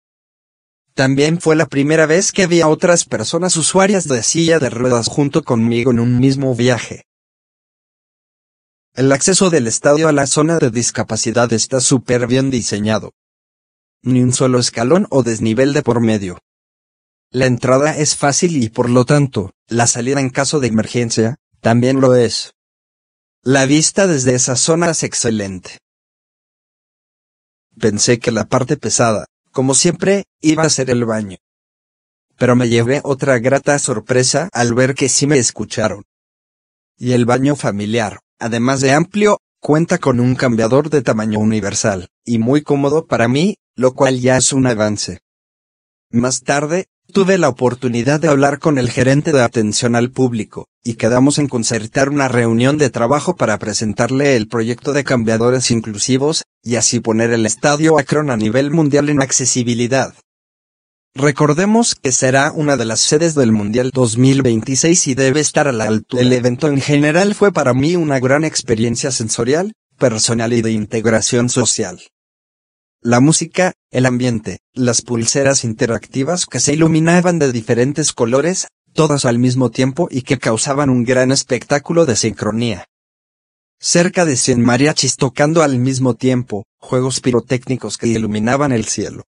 También fue la primera vez que vi a otras personas usuarias de silla de ruedas junto conmigo en un mismo viaje. El acceso del estadio a la zona de discapacidad está súper bien diseñado. Ni un solo escalón o desnivel de por medio. La entrada es fácil y por lo tanto, la salida en caso de emergencia, también lo es. La vista desde esa zona es excelente. Pensé que la parte pesada, como siempre, iba a ser el baño. Pero me llevé otra grata sorpresa al ver que sí me escucharon. Y el baño familiar, además de amplio, cuenta con un cambiador de tamaño universal, y muy cómodo para mí, lo cual ya es un avance. Más tarde, Tuve la oportunidad de hablar con el gerente de atención al público, y quedamos en concertar una reunión de trabajo para presentarle el proyecto de cambiadores inclusivos, y así poner el estadio Akron a nivel mundial en accesibilidad. Recordemos que será una de las sedes del Mundial 2026 y debe estar a la altura. El evento en general fue para mí una gran experiencia sensorial, personal y de integración social. La música, el ambiente, las pulseras interactivas que se iluminaban de diferentes colores, todas al mismo tiempo y que causaban un gran espectáculo de sincronía. Cerca de 100 mariachis tocando al mismo tiempo, juegos pirotécnicos que iluminaban el cielo.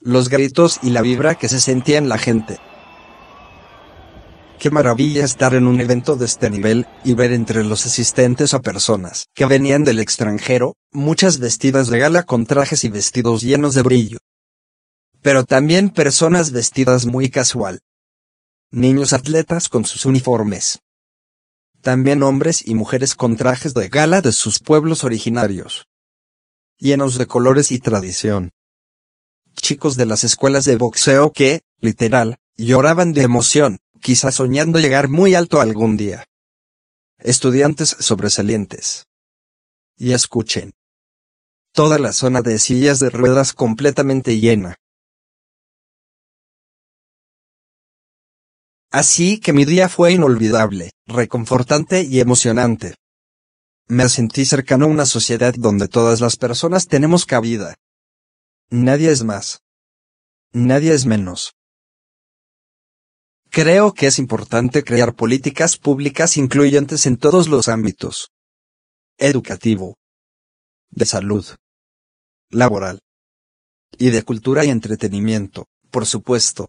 los gritos y la vibra que se sentía en la gente. Qué maravilla estar en un evento de este nivel y ver entre los asistentes a personas que venían del extranjero, muchas vestidas de gala con trajes y vestidos llenos de brillo. Pero también personas vestidas muy casual. Niños atletas con sus uniformes. También hombres y mujeres con trajes de gala de sus pueblos originarios. Llenos de colores y tradición. Chicos de las escuelas de boxeo que, literal, lloraban de emoción quizás soñando llegar muy alto algún día. Estudiantes sobresalientes. Y escuchen. Toda la zona de sillas de ruedas completamente llena. Así que mi día fue inolvidable, reconfortante y emocionante. Me sentí cercano a una sociedad donde todas las personas tenemos cabida. Nadie es más. Nadie es menos. Creo que es importante crear políticas públicas incluyentes en todos los ámbitos. Educativo. De salud. Laboral. Y de cultura y entretenimiento, por supuesto.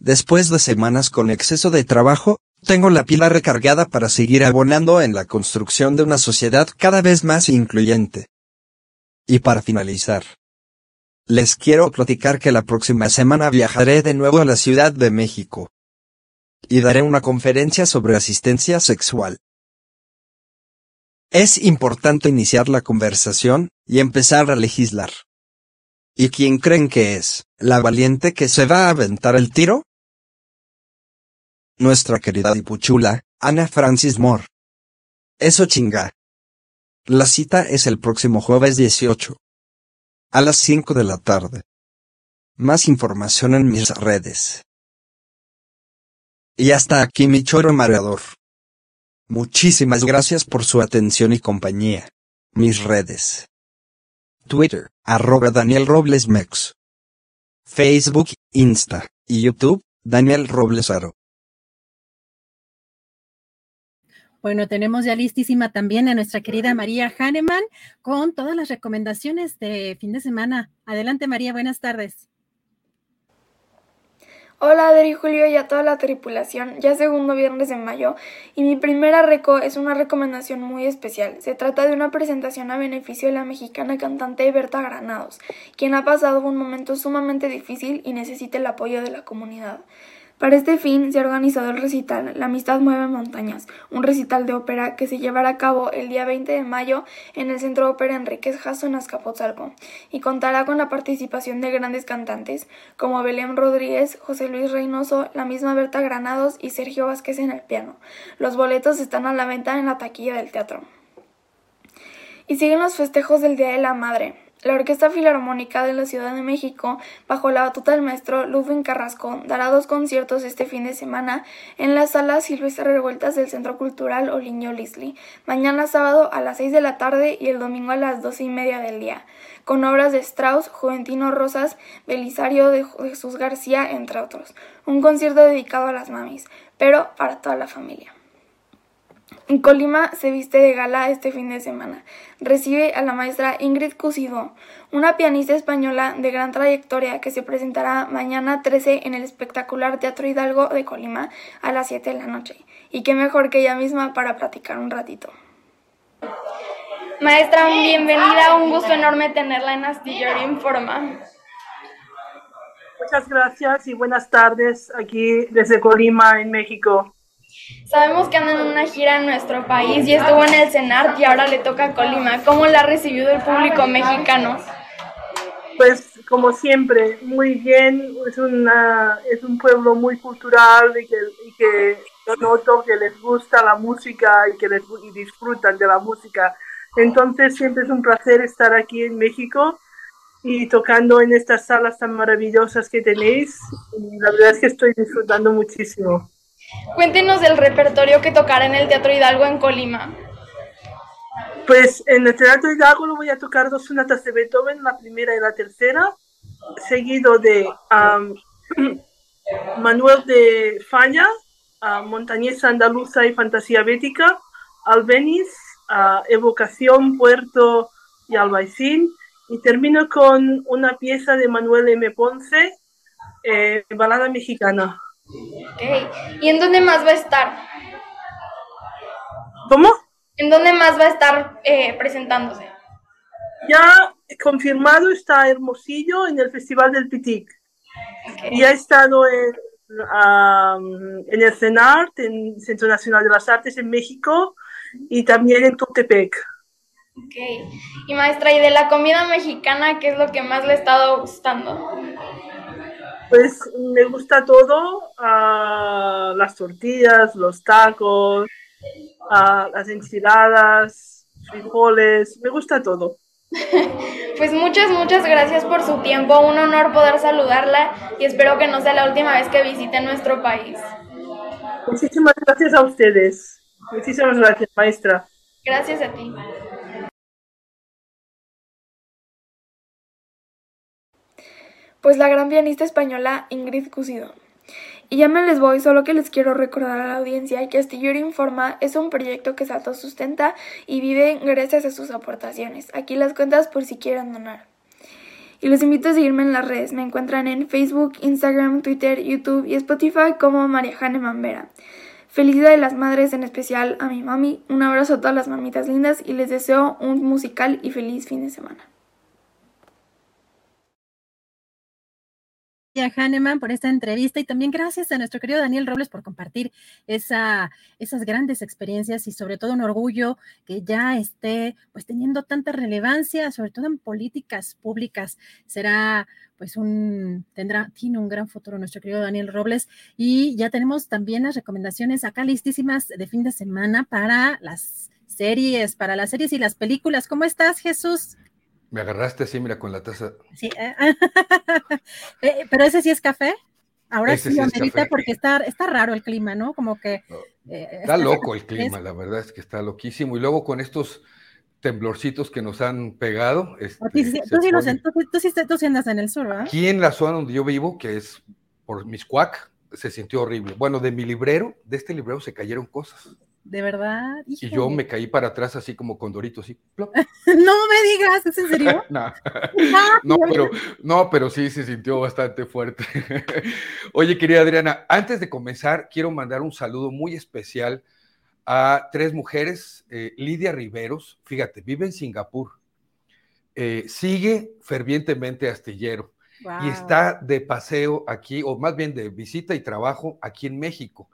Después de semanas con exceso de trabajo, tengo la pila recargada para seguir abonando en la construcción de una sociedad cada vez más incluyente. Y para finalizar, les quiero platicar que la próxima semana viajaré de nuevo a la Ciudad de México y daré una conferencia sobre asistencia sexual. Es importante iniciar la conversación y empezar a legislar. ¿Y quién creen que es? ¿La valiente que se va a aventar el tiro? Nuestra querida dipuchula, Ana Francis Moore. Eso chinga. La cita es el próximo jueves 18. A las 5 de la tarde. Más información en mis redes. Y hasta aquí mi choro mareador. Muchísimas gracias por su atención y compañía. Mis redes. Twitter, arroba Daniel Robles Mex. Facebook, Insta y YouTube, Daniel Robles Aro. Bueno, tenemos ya listísima también a nuestra querida María Hahnemann con todas las recomendaciones de fin de semana. Adelante María, buenas tardes. Hola Adri, Julio y a toda la tripulación, ya segundo viernes de mayo, y mi primera reco es una recomendación muy especial. Se trata de una presentación a beneficio de la mexicana cantante Berta Granados, quien ha pasado un momento sumamente difícil y necesita el apoyo de la comunidad. Para este fin se ha organizado el recital La Amistad Mueve Montañas, un recital de ópera que se llevará a cabo el día 20 de mayo en el Centro Ópera Enríquez Jasso en Azcapotzalco y contará con la participación de grandes cantantes como Belén Rodríguez, José Luis Reynoso, la misma Berta Granados y Sergio Vázquez en el piano. Los boletos están a la venta en la taquilla del teatro. Y siguen los festejos del Día de la Madre. La Orquesta Filarmónica de la Ciudad de México, bajo la batuta del maestro Ludwig Carrasco, dará dos conciertos este fin de semana en la sala Silvestre Revueltas del Centro Cultural Oliño Lisli, mañana sábado a las 6 de la tarde y el domingo a las doce y media del día, con obras de Strauss, Juventino Rosas, Belisario de Jesús García, entre otros. Un concierto dedicado a las mamis, pero para toda la familia. En Colima se viste de gala este fin de semana. Recibe a la maestra Ingrid Cusido, una pianista española de gran trayectoria que se presentará mañana 13 en el espectacular Teatro Hidalgo de Colima a las 7 de la noche. Y qué mejor que ella misma para platicar un ratito. Maestra, bienvenida, un gusto enorme tenerla en Astillero Informa. Muchas gracias y buenas tardes aquí desde Colima, en México. Sabemos que anda en una gira en nuestro país y estuvo en el CENART y ahora le toca a Colima. ¿Cómo la ha recibido el público mexicano? Pues como siempre, muy bien. Es, una, es un pueblo muy cultural y que, noto que les gusta la música y que les, y disfrutan de la música. Entonces siempre es un placer estar aquí en México y tocando en estas salas tan maravillosas que tenéis. Y la verdad es que estoy disfrutando muchísimo. Cuéntenos del repertorio que tocará en el Teatro Hidalgo en Colima. Pues en el Teatro Hidalgo lo voy a tocar dos sonatas de Beethoven, la primera y la tercera, seguido de (clears throat) Manuel de Falla, Montañesa Andaluza y Fantasía Bética, Albeniz, Evocación, Puerto y Albaicín, Y termino con una pieza de Manuel M. Ponce, eh, balada mexicana. Ok. ¿Y en dónde más va a estar? ¿Cómo? ¿En dónde más va a estar eh, presentándose? Ya confirmado está Hermosillo en el Festival del Pitic. Y ha estado en, en el CENART, en Centro Nacional de las Artes en México, y también en Tultepec. Ok. Y maestra, ¿y de la comida mexicana qué es lo que más le ha estado gustando? Pues me gusta todo, ah, las tortillas, los tacos, ah, las enchiladas, frijoles, me gusta todo. (laughs) Pues muchas, muchas gracias por su tiempo. Un honor poder saludarla y espero que no sea la última vez que visite nuestro país. Muchísimas gracias a ustedes. Muchísimas gracias, maestra. Gracias a ti. Pues la gran pianista española Ingrid Cusido. Y ya me les voy, solo que les quiero recordar a la audiencia que Astillero Informa es un proyecto que se autosustenta y vive gracias a sus aportaciones. Aquí las cuentas por si quieren donar. Y los invito a seguirme en las redes. Me encuentran en Facebook, Instagram, Twitter, YouTube y Spotify como María Jane Mambera. Feliz Día de las Madres, en especial a mi mami. Un abrazo a todas las mamitas lindas y les deseo un musical y feliz fin de semana. Hahnemann por esta entrevista y también gracias a nuestro querido Daniel Robles por compartir esa, esas grandes experiencias y sobre todo un orgullo que ya esté pues teniendo tanta relevancia, sobre todo en políticas públicas. Será pues un, tendrá, tiene un gran futuro nuestro querido Daniel Robles y ya tenemos también las recomendaciones acá listísimas de fin de semana para las series, para las series y las películas. ¿Cómo estás, Jesús? Me agarraste así, mira, con la taza. Sí, eh, (laughs) eh, pero ese sí es café. Ahora Ese sí, es amerita café. porque está, está raro el clima, ¿no? Como que. eh, Está loco el es- clima, la verdad es que está loquísimo. Y luego con estos temblorcitos que nos han pegado, este, Sí, sí, sí, se tú, sí los- pone- tú, tú sí, tú sí andas en el sur, ¿verdad? Aquí en la zona donde yo vivo, que es por Miscuac, se sintió horrible. Bueno, de mi librero, de este librero se cayeron cosas. De verdad. Y yo me caí para atrás así como condorito, así. plop. (laughs) no me digas, ¿es en serio? (laughs) No, no, pero, no, pero sí se sintió bastante fuerte. (laughs) Oye, querida Adriana, antes de comenzar, quiero mandar un saludo muy especial a tres mujeres. eh, Lidia Riveros, fíjate, vive en Singapur. Eh, sigue fervientemente Astillero y está de paseo aquí, o más bien de visita y trabajo aquí en México.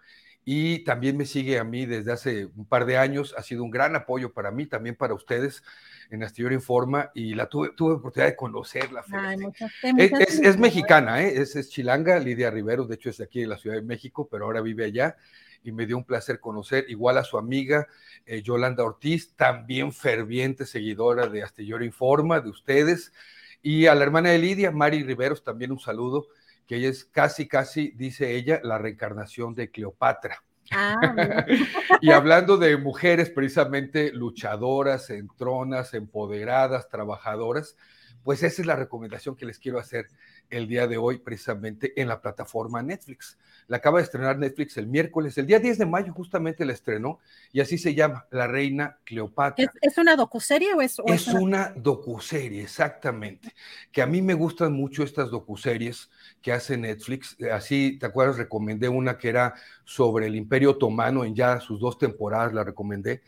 Y también me sigue a mí desde hace un par de años. Ha sido un gran apoyo para mí, también para ustedes en Astillero Informa. Y la tuve, tuve oportunidad de conocerla. Ay, muchas, Es, muchas es- es mexicana, ¿eh? es, es chilanga, Lidia Riveros, de hecho es de aquí de la Ciudad de México, pero ahora vive allá y me dio un placer conocer, igual a su amiga eh, Yolanda Ortiz, también ferviente seguidora de Astillero Informa, de ustedes, y a la hermana de Lidia, Mari Riveros, también un saludo, que ella es casi, casi, dice ella, la reencarnación de Cleopatra. Ah. (laughs) Y hablando de mujeres precisamente luchadoras, entronas, empoderadas, trabajadoras, pues esa es la recomendación que les quiero hacer el día de hoy precisamente en la plataforma Netflix. La acaba de estrenar Netflix el miércoles, el día 10 de mayo justamente la estrenó y así se llama, La Reina Cleopatra. ¿Es, es una docuserie o es, o Es una docuserie, exactamente. Que a mí me gustan mucho estas docuseries que hace Netflix. Así, ¿te acuerdas? Recomendé una que era sobre el Imperio Otomano, en ya sus dos temporadas la recomendé.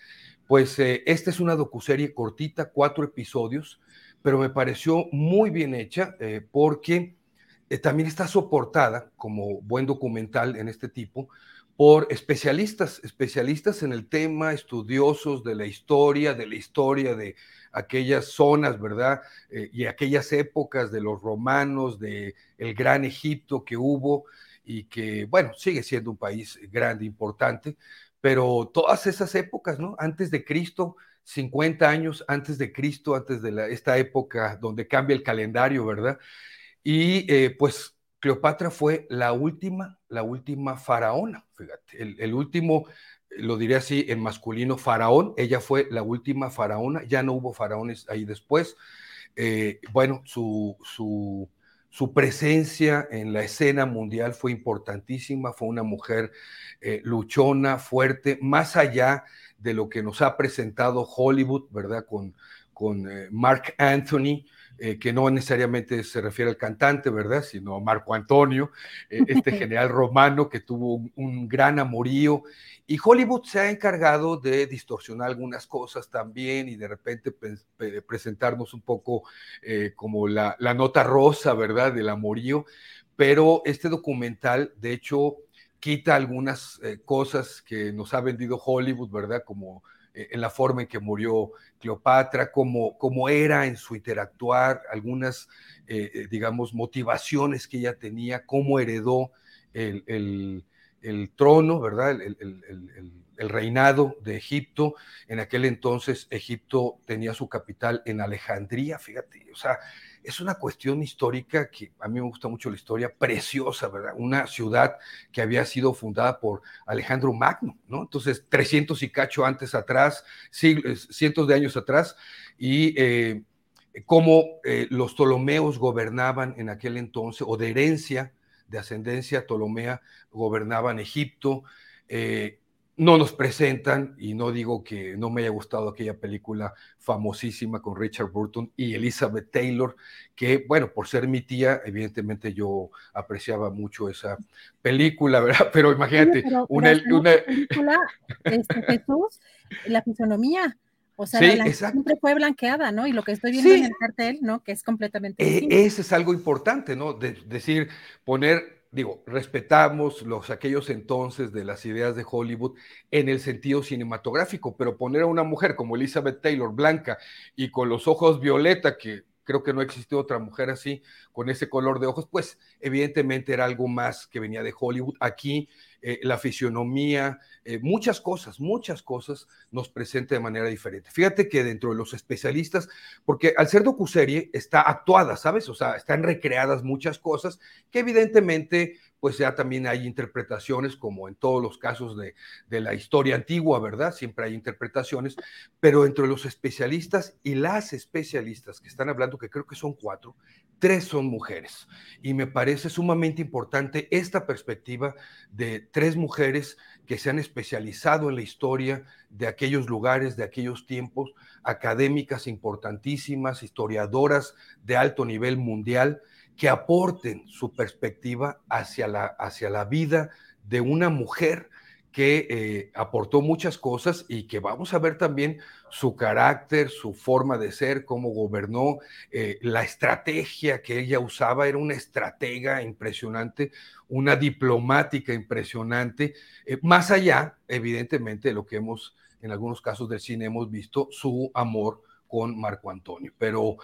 Pues eh, esta es una docuserie cortita, cuatro episodios, pero me pareció muy bien hecha eh, porque eh, también está soportada como buen documental en este tipo por especialistas, especialistas en el tema, estudiosos de la historia, de la historia de aquellas zonas, ¿verdad? Eh, y aquellas épocas de los romanos, de el gran Egipto que hubo y que, bueno, sigue siendo un país grande, importante, pero todas esas épocas, ¿no? Antes de Cristo, 50 años antes de Cristo, antes de esta época donde cambia el calendario, ¿verdad? Y eh, pues Cleopatra fue la última, la última faraona, fíjate, el, el último, lo diré así en masculino, faraón, ella fue la última faraona, ya no hubo faraones ahí después. Eh, bueno, su, su, su presencia en la escena mundial fue importantísima, fue una mujer eh, luchona, fuerte, más allá de lo que nos ha presentado Hollywood, ¿verdad? Con, con eh, Mark Anthony, eh, que no necesariamente se refiere al cantante, ¿verdad? Sino a Marco Antonio, eh, (laughs) este general romano que tuvo un, un, gran amorío. Y Hollywood se ha encargado de distorsionar algunas cosas también y de repente presentarnos un poco como la, la, nota rosa, ¿verdad? Del amorío. Pero este documental, de hecho, quita algunas eh, cosas que nos ha vendido Hollywood, ¿verdad? Como eh, en la forma en que murió Cleopatra, como, era en su interactuar, algunas, eh, digamos, motivaciones que ella tenía, cómo heredó el, el, el trono, ¿verdad? El, el, reinado de Egipto. En aquel entonces Egipto tenía su capital en Alejandría, fíjate, o sea, es una cuestión histórica que a mí me gusta mucho la historia, preciosa, ¿verdad? Una ciudad que había sido fundada por Alejandro Magno, ¿no? Entonces, 300 y cacho antes atrás, siglos, cientos de años atrás, y eh, cómo eh, los Ptolomeos gobernaban en aquel entonces, o de herencia, de ascendencia Ptolomea, gobernaban Egipto. Eh, no nos presentan, y no digo que no me haya gustado aquella película famosísima con Richard Burton y Elizabeth Taylor, que, bueno, por ser mi tía, evidentemente yo apreciaba mucho esa película, ¿verdad? (laughs) Pero imagínate, una, película, este, Jesús, la fisonomía. O sea, siempre fue blanqueada, ¿no? Y lo que estoy viendo en el cartel, ¿no? Que es completamente. Eh, ese es algo importante, ¿no? De, decir, poner digo, respetamos los aquellos entonces de las ideas de Hollywood en el sentido cinematográfico, pero poner a una mujer como Elizabeth Taylor, blanca y con los ojos violeta, que creo que no existió otra mujer así, con ese color de ojos, pues evidentemente era algo más que venía de Hollywood. Aquí eh, la fisionomía, eh, muchas cosas, muchas cosas nos presenta de manera diferente. Fíjate que dentro de los especialistas, porque al ser docuserie está actuada, ¿sabes? O sea, están recreadas muchas cosas que evidentemente pues ya también hay interpretaciones, como en todos los casos de, de, la historia antigua, ¿verdad? Siempre hay interpretaciones, pero entre los especialistas y las especialistas que están hablando, que creo que son cuatro, tres son mujeres. Y me parece sumamente importante esta perspectiva de tres mujeres que se han especializado en la historia de aquellos lugares, de aquellos tiempos, académicas importantísimas, historiadoras de alto nivel mundial, que aporten su perspectiva hacia la, hacia la vida de una mujer que eh, aportó muchas cosas y que vamos a ver también su carácter, su forma de ser, cómo gobernó, eh, la estrategia que ella usaba, era una estratega impresionante, una diplomática impresionante, eh, más allá, evidentemente, de lo que hemos, en algunos casos del cine, hemos visto, su amor con Marco Antonio. Pero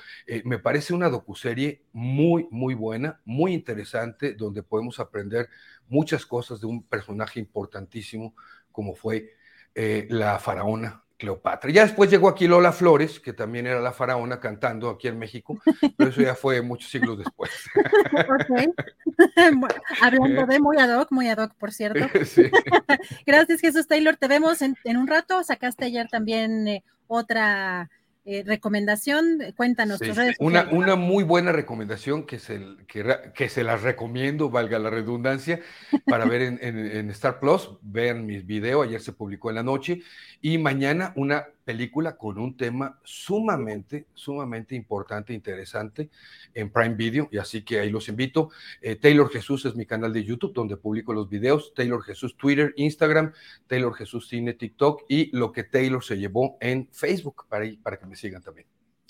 me parece una docuserie muy, muy buena, muy interesante, donde podemos aprender muchas cosas de un personaje importantísimo como fue eh, la faraona Cleopatra. Ya después llegó aquí Lola Flores, que también era la faraona cantando aquí en México, pero eso ya fue muchos siglos después. (laughs) hablando de muy ad hoc, muy ad hoc, por cierto. (laughs) (laughs) Gracias, Jesús Taylor. Te vemos en, un rato. Sacaste ayer también eh, otra eh, recomendación, cuéntanos tus redes una, una, muy buena recomendación que se, que, que, se las recomiendo, valga la redundancia, para ver en, en, Star Plus. Vean mis videos, ayer se publicó en la noche. Y mañana una película con un tema sumamente, sumamente importante, interesante en Prime Video, y así que ahí los invito. Eh, Taylor Jesús es mi canal de YouTube donde publico los videos, Taylor Jesús Twitter, Instagram, Taylor Jesús Cine, TikTok y lo que Taylor se llevó en Facebook para, para que me sigan también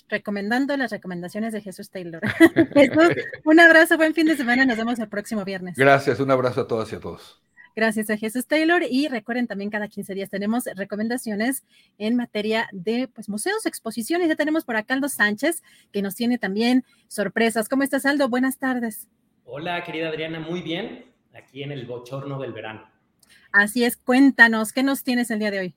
recomendando las recomendaciones de Jesús Taylor. (laughs) Jesús, un abrazo, buen fin de semana, nos vemos el próximo viernes. Gracias, un abrazo a todas y a todos. Gracias a Jesús Taylor y recuerden también cada 15 días tenemos recomendaciones en materia de pues, museos, exposiciones. Ya tenemos por acá Aldo Sánchez que nos tiene también sorpresas. ¿Cómo estás Aldo? Buenas tardes. Hola querida Adriana, muy bien, aquí en el bochorno del verano. Así es, cuéntanos, ¿qué nos tienes el día de hoy?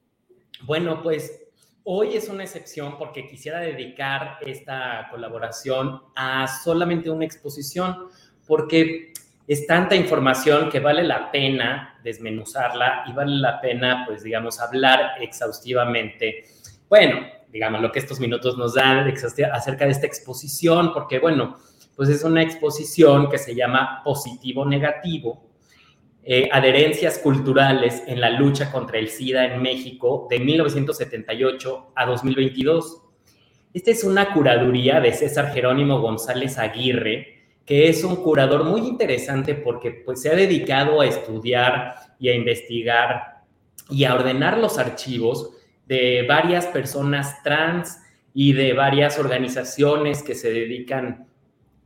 Bueno, pues hoy es una excepción porque quisiera dedicar esta colaboración a solamente una exposición, porque es tanta información que vale la pena desmenuzarla y vale la pena, pues, digamos, hablar exhaustivamente. Bueno, digamos, lo que estos minutos nos dan acerca de esta exposición, porque, bueno, pues es una exposición que se llama Positivo-Negativo, eh, adherencias culturales en la lucha contra el SIDA en México de 1978 a 2022. Esta es una curaduría de César Jerónimo González Aguirre, que es un curador muy interesante porque pues, se ha dedicado a estudiar y a investigar y a ordenar los archivos de varias personas trans y de varias organizaciones que se dedican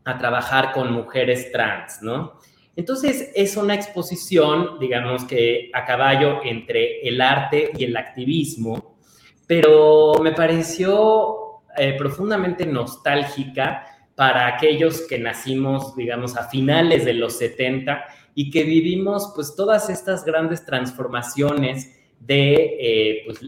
a trabajar con mujeres trans, ¿no? Entonces es una exposición, digamos que a caballo entre el arte y el activismo, pero me pareció eh, profundamente nostálgica para aquellos que nacimos, digamos, a finales de los 70 y que vivimos pues todas estas grandes transformaciones de eh, pues,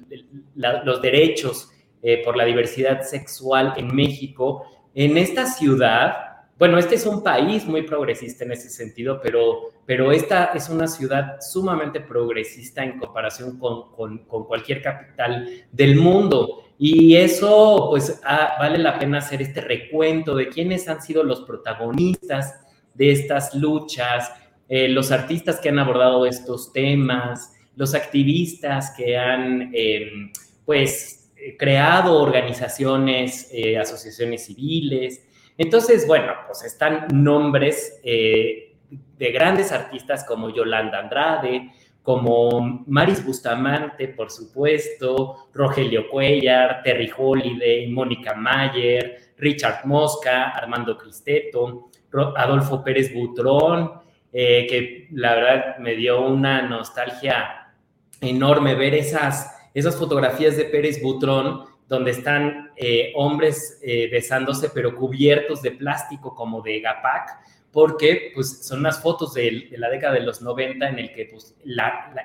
los derechos eh, por la diversidad sexual en México, en esta ciudad bueno, este es un país muy progresista en ese sentido, pero, pero esta es una ciudad sumamente progresista en comparación con, cualquier capital del mundo. Y eso, pues, ah, vale la pena hacer este recuento de quiénes han sido los protagonistas de estas luchas, eh, los artistas que han abordado estos temas, los activistas que han, em, pues, creado organizaciones, eh, asociaciones civiles, entonces, bueno, pues están nombres eh, de grandes artistas como Yolanda Andrade, como Maris Bustamante, por supuesto, Rogelio Cuellar, Terry Holiday, Mónica Mayer, Richard Mosca, Armando Cristeto, Adolfo Pérez Butrón, eh, que la verdad me dio una nostalgia enorme ver esas, esas fotografías de Pérez Butrón donde están eh, hombres eh, besándose, pero cubiertos de plástico como de Gapac, porque pues, son unas fotos de, la década de los 90 en el que pues,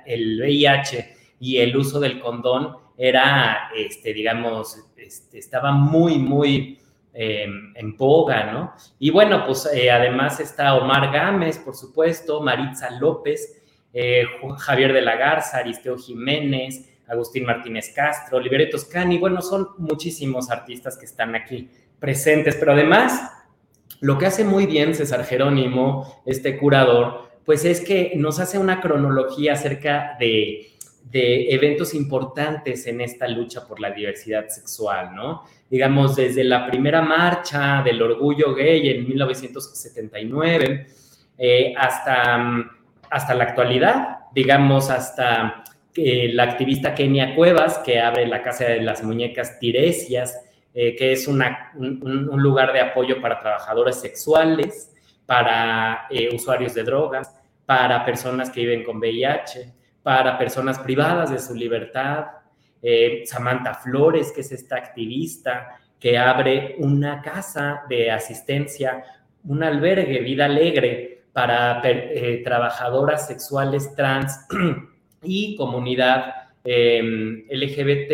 el VIH y el uso del condón era, este, digamos, este, estaba muy, muy em, en boga, ¿no? Y bueno, pues eh, además está Omar Gámez, por supuesto, Maritza López, Javier de la Garza, Aristeo Jiménez, Agustín Martínez Castro, Libere Toscani, bueno, son muchísimos artistas que están aquí presentes, pero además lo que hace muy bien César Jerónimo, este curador, pues es que nos hace una cronología acerca de, eventos importantes en esta lucha por la diversidad sexual, ¿no? Digamos, desde la primera marcha del orgullo gay en 1979 eh, hasta, hasta la actualidad, digamos, hasta la activista Kenia Cuevas, que abre la Casa de las Muñecas Tiresias, eh, que es un, lugar de apoyo para trabajadores sexuales, para eh, usuarios de drogas, para personas que viven con VIH, para personas privadas de su libertad. Eh, Samantha Flores, que es esta activista que abre una casa de asistencia, un albergue, vida alegre, para trabajadoras sexuales trans (clears throat) y comunidad em, LGBT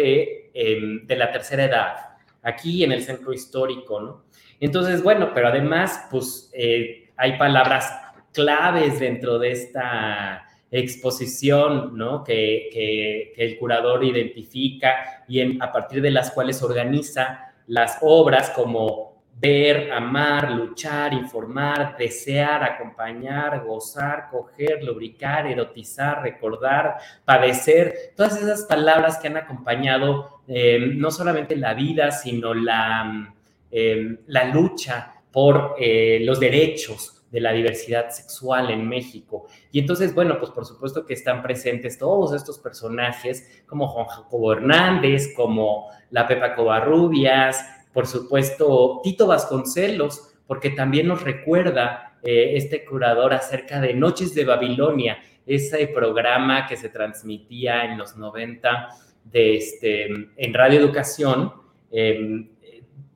em, de la tercera edad, aquí en el centro histórico, ¿no? Entonces, bueno, pero además, pues eh, hay palabras claves dentro de esta exposición, ¿no? Que, que, el curador identifica y a partir de las cuales organiza las obras como ver, amar, luchar, informar, desear, acompañar, gozar, coger, lubricar, erotizar, recordar, padecer, todas esas palabras que han acompañado eh, no solamente la vida, sino la, eh, la lucha por eh, los derechos de la diversidad sexual en México. Y entonces, bueno, pues por supuesto que están presentes todos estos personajes, como Juan Jacobo Hernández, como la Pepa Covarrubias, por supuesto, Tito Vasconcelos, porque también nos recuerda eh, este curador acerca de Noches de Babilonia, ese programa que se transmitía en los 90 de este, en Radio Educación, em,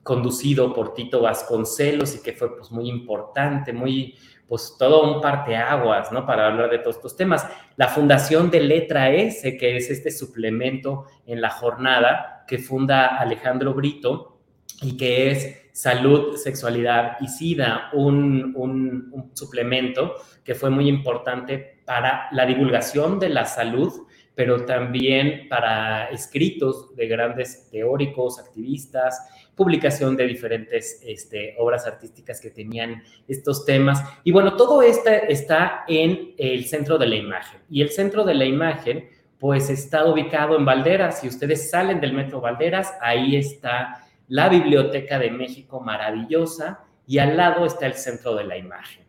conducido por Tito Vasconcelos y que fue pues, muy importante, muy, pues todo un parteaguas, ¿no? Para hablar de todos estos temas. La fundación de Letra S, que es este suplemento en la jornada que funda Alejandro Brito, y que es Salud, Sexualidad y SIDA, un, un, suplemento que fue muy importante para la divulgación de la salud, pero también para escritos de grandes teóricos, activistas, publicación de diferentes este, obras artísticas que tenían estos temas. Y bueno, todo esto está en el centro de la imagen. Y el centro de la imagen, pues está ubicado en Valderas. Si ustedes salen del metro Valderas, ahí está la Biblioteca de México maravillosa y al lado está el Centro de la Imagen.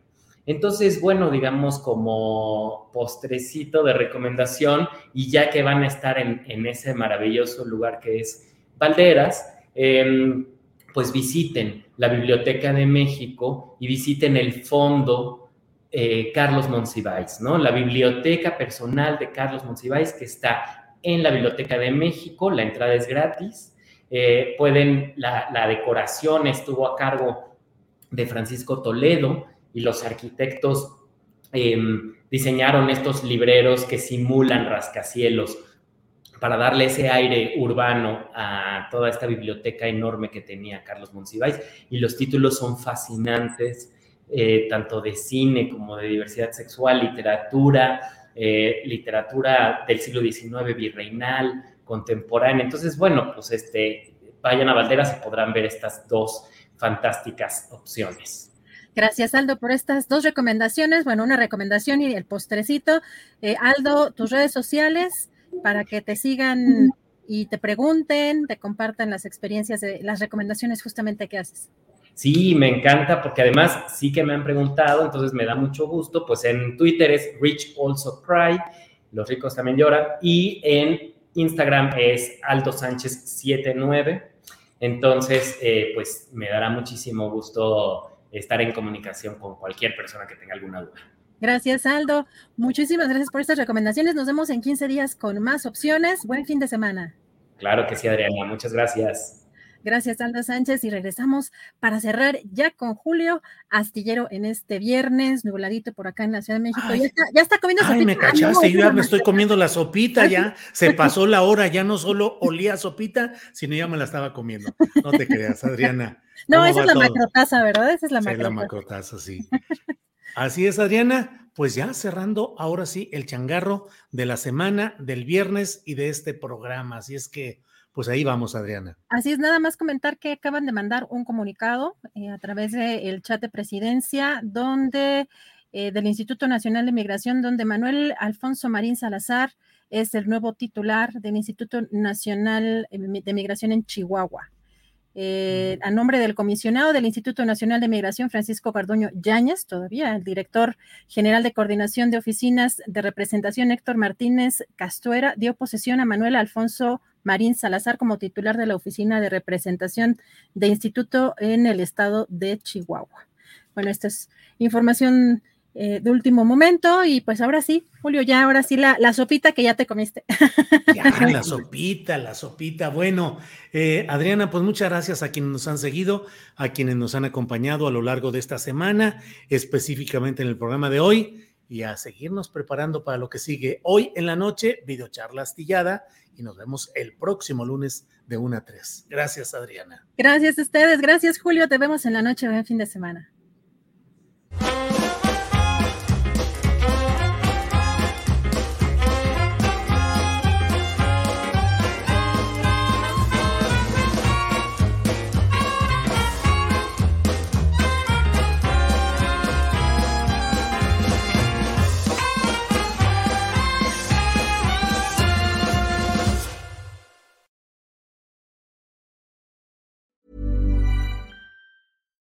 Entonces, bueno, digamos como postrecito de recomendación y ya que van a estar en, ese maravilloso lugar que es Valderas, em, pues visiten la Biblioteca de México y visiten el fondo eh, Carlos Monsiváis, ¿no? La biblioteca personal de Carlos Monsiváis que está en la Biblioteca de México, la entrada es gratis. Eh, pueden, la, la decoración estuvo a cargo de Francisco Toledo y los arquitectos em, diseñaron estos libreros que simulan rascacielos para darle ese aire urbano a toda esta biblioteca enorme que tenía Carlos Monsiváis. Y los títulos son fascinantes, eh, tanto de cine como de diversidad sexual, literatura, eh, literatura del siglo XIX virreinal, contemporánea. Entonces, bueno, pues este, vayan a Valderas y podrán ver estas dos fantásticas opciones. Gracias, Aldo, por estas dos recomendaciones. Bueno, una recomendación y el postrecito. Eh, Aldo, tus redes sociales para que te sigan y te pregunten, te compartan las experiencias, las recomendaciones justamente que haces. Sí, me encanta porque además sí que me han preguntado, entonces me da mucho gusto. Pues en Twitter es Rich Also Cry, los ricos también lloran, y en Instagram es Aldo Sánchez 79. Entonces, eh, pues me dará muchísimo gusto estar en comunicación con cualquier persona que tenga alguna duda. Gracias, Aldo. Muchísimas gracias por estas recomendaciones. Nos vemos en 15 días con más opciones. Buen fin de semana. Claro que sí, Adriana. Muchas gracias. Gracias, Aldo Sánchez. Y regresamos para cerrar ya con Julio Astillero en este viernes, nubladito por acá en la Ciudad de México. ya, está, comiendo ay, me cachaste, yo ya me estoy comiendo la sopita, ya se (laughs) pasó la hora, ya no solo olía sopita, sino ya me la estaba comiendo. No te creas, Adriana. (laughs) No, esa es la macrotaza, ¿verdad? Esa es la macrotaza. Sí, la macrotaza, sí. Así es, Adriana. Pues ya cerrando ahora sí el changarro de la semana, del viernes y de este programa. Así es que pues ahí vamos, Adriana. Así es, nada más comentar que acaban de mandar un comunicado eh, a través del chat de presidencia, donde eh, del Instituto Nacional de Migración, donde Manuel Alfonso Marín Salazar es el nuevo titular del Instituto Nacional de Migración en Chihuahua. Eh, a nombre del comisionado del Instituto Nacional de Migración, Francisco Cardoño Yáñez, todavía el director general de coordinación de oficinas de representación, Héctor Martínez Castuera, dio posesión a Manuel Alfonso Marín Salazar como titular de la oficina de representación de instituto en el estado de Chihuahua. Bueno, esta es información eh, de último momento. Y pues ahora sí, Julio, ya ahora sí la, sopita que ya te comiste. Ya, la (laughs) sopita, la sopita. Bueno, eh, Adriana, pues muchas gracias a quienes nos han seguido, a quienes nos han acompañado a lo largo de esta semana, específicamente en el programa de hoy, y a seguirnos preparando para lo que sigue. Hoy en la noche, videocharla astillada, y nos vemos el próximo lunes de 1 a 3. Gracias, Adriana. Gracias a ustedes, gracias, Julio. Te vemos en la noche, buen fin de semana.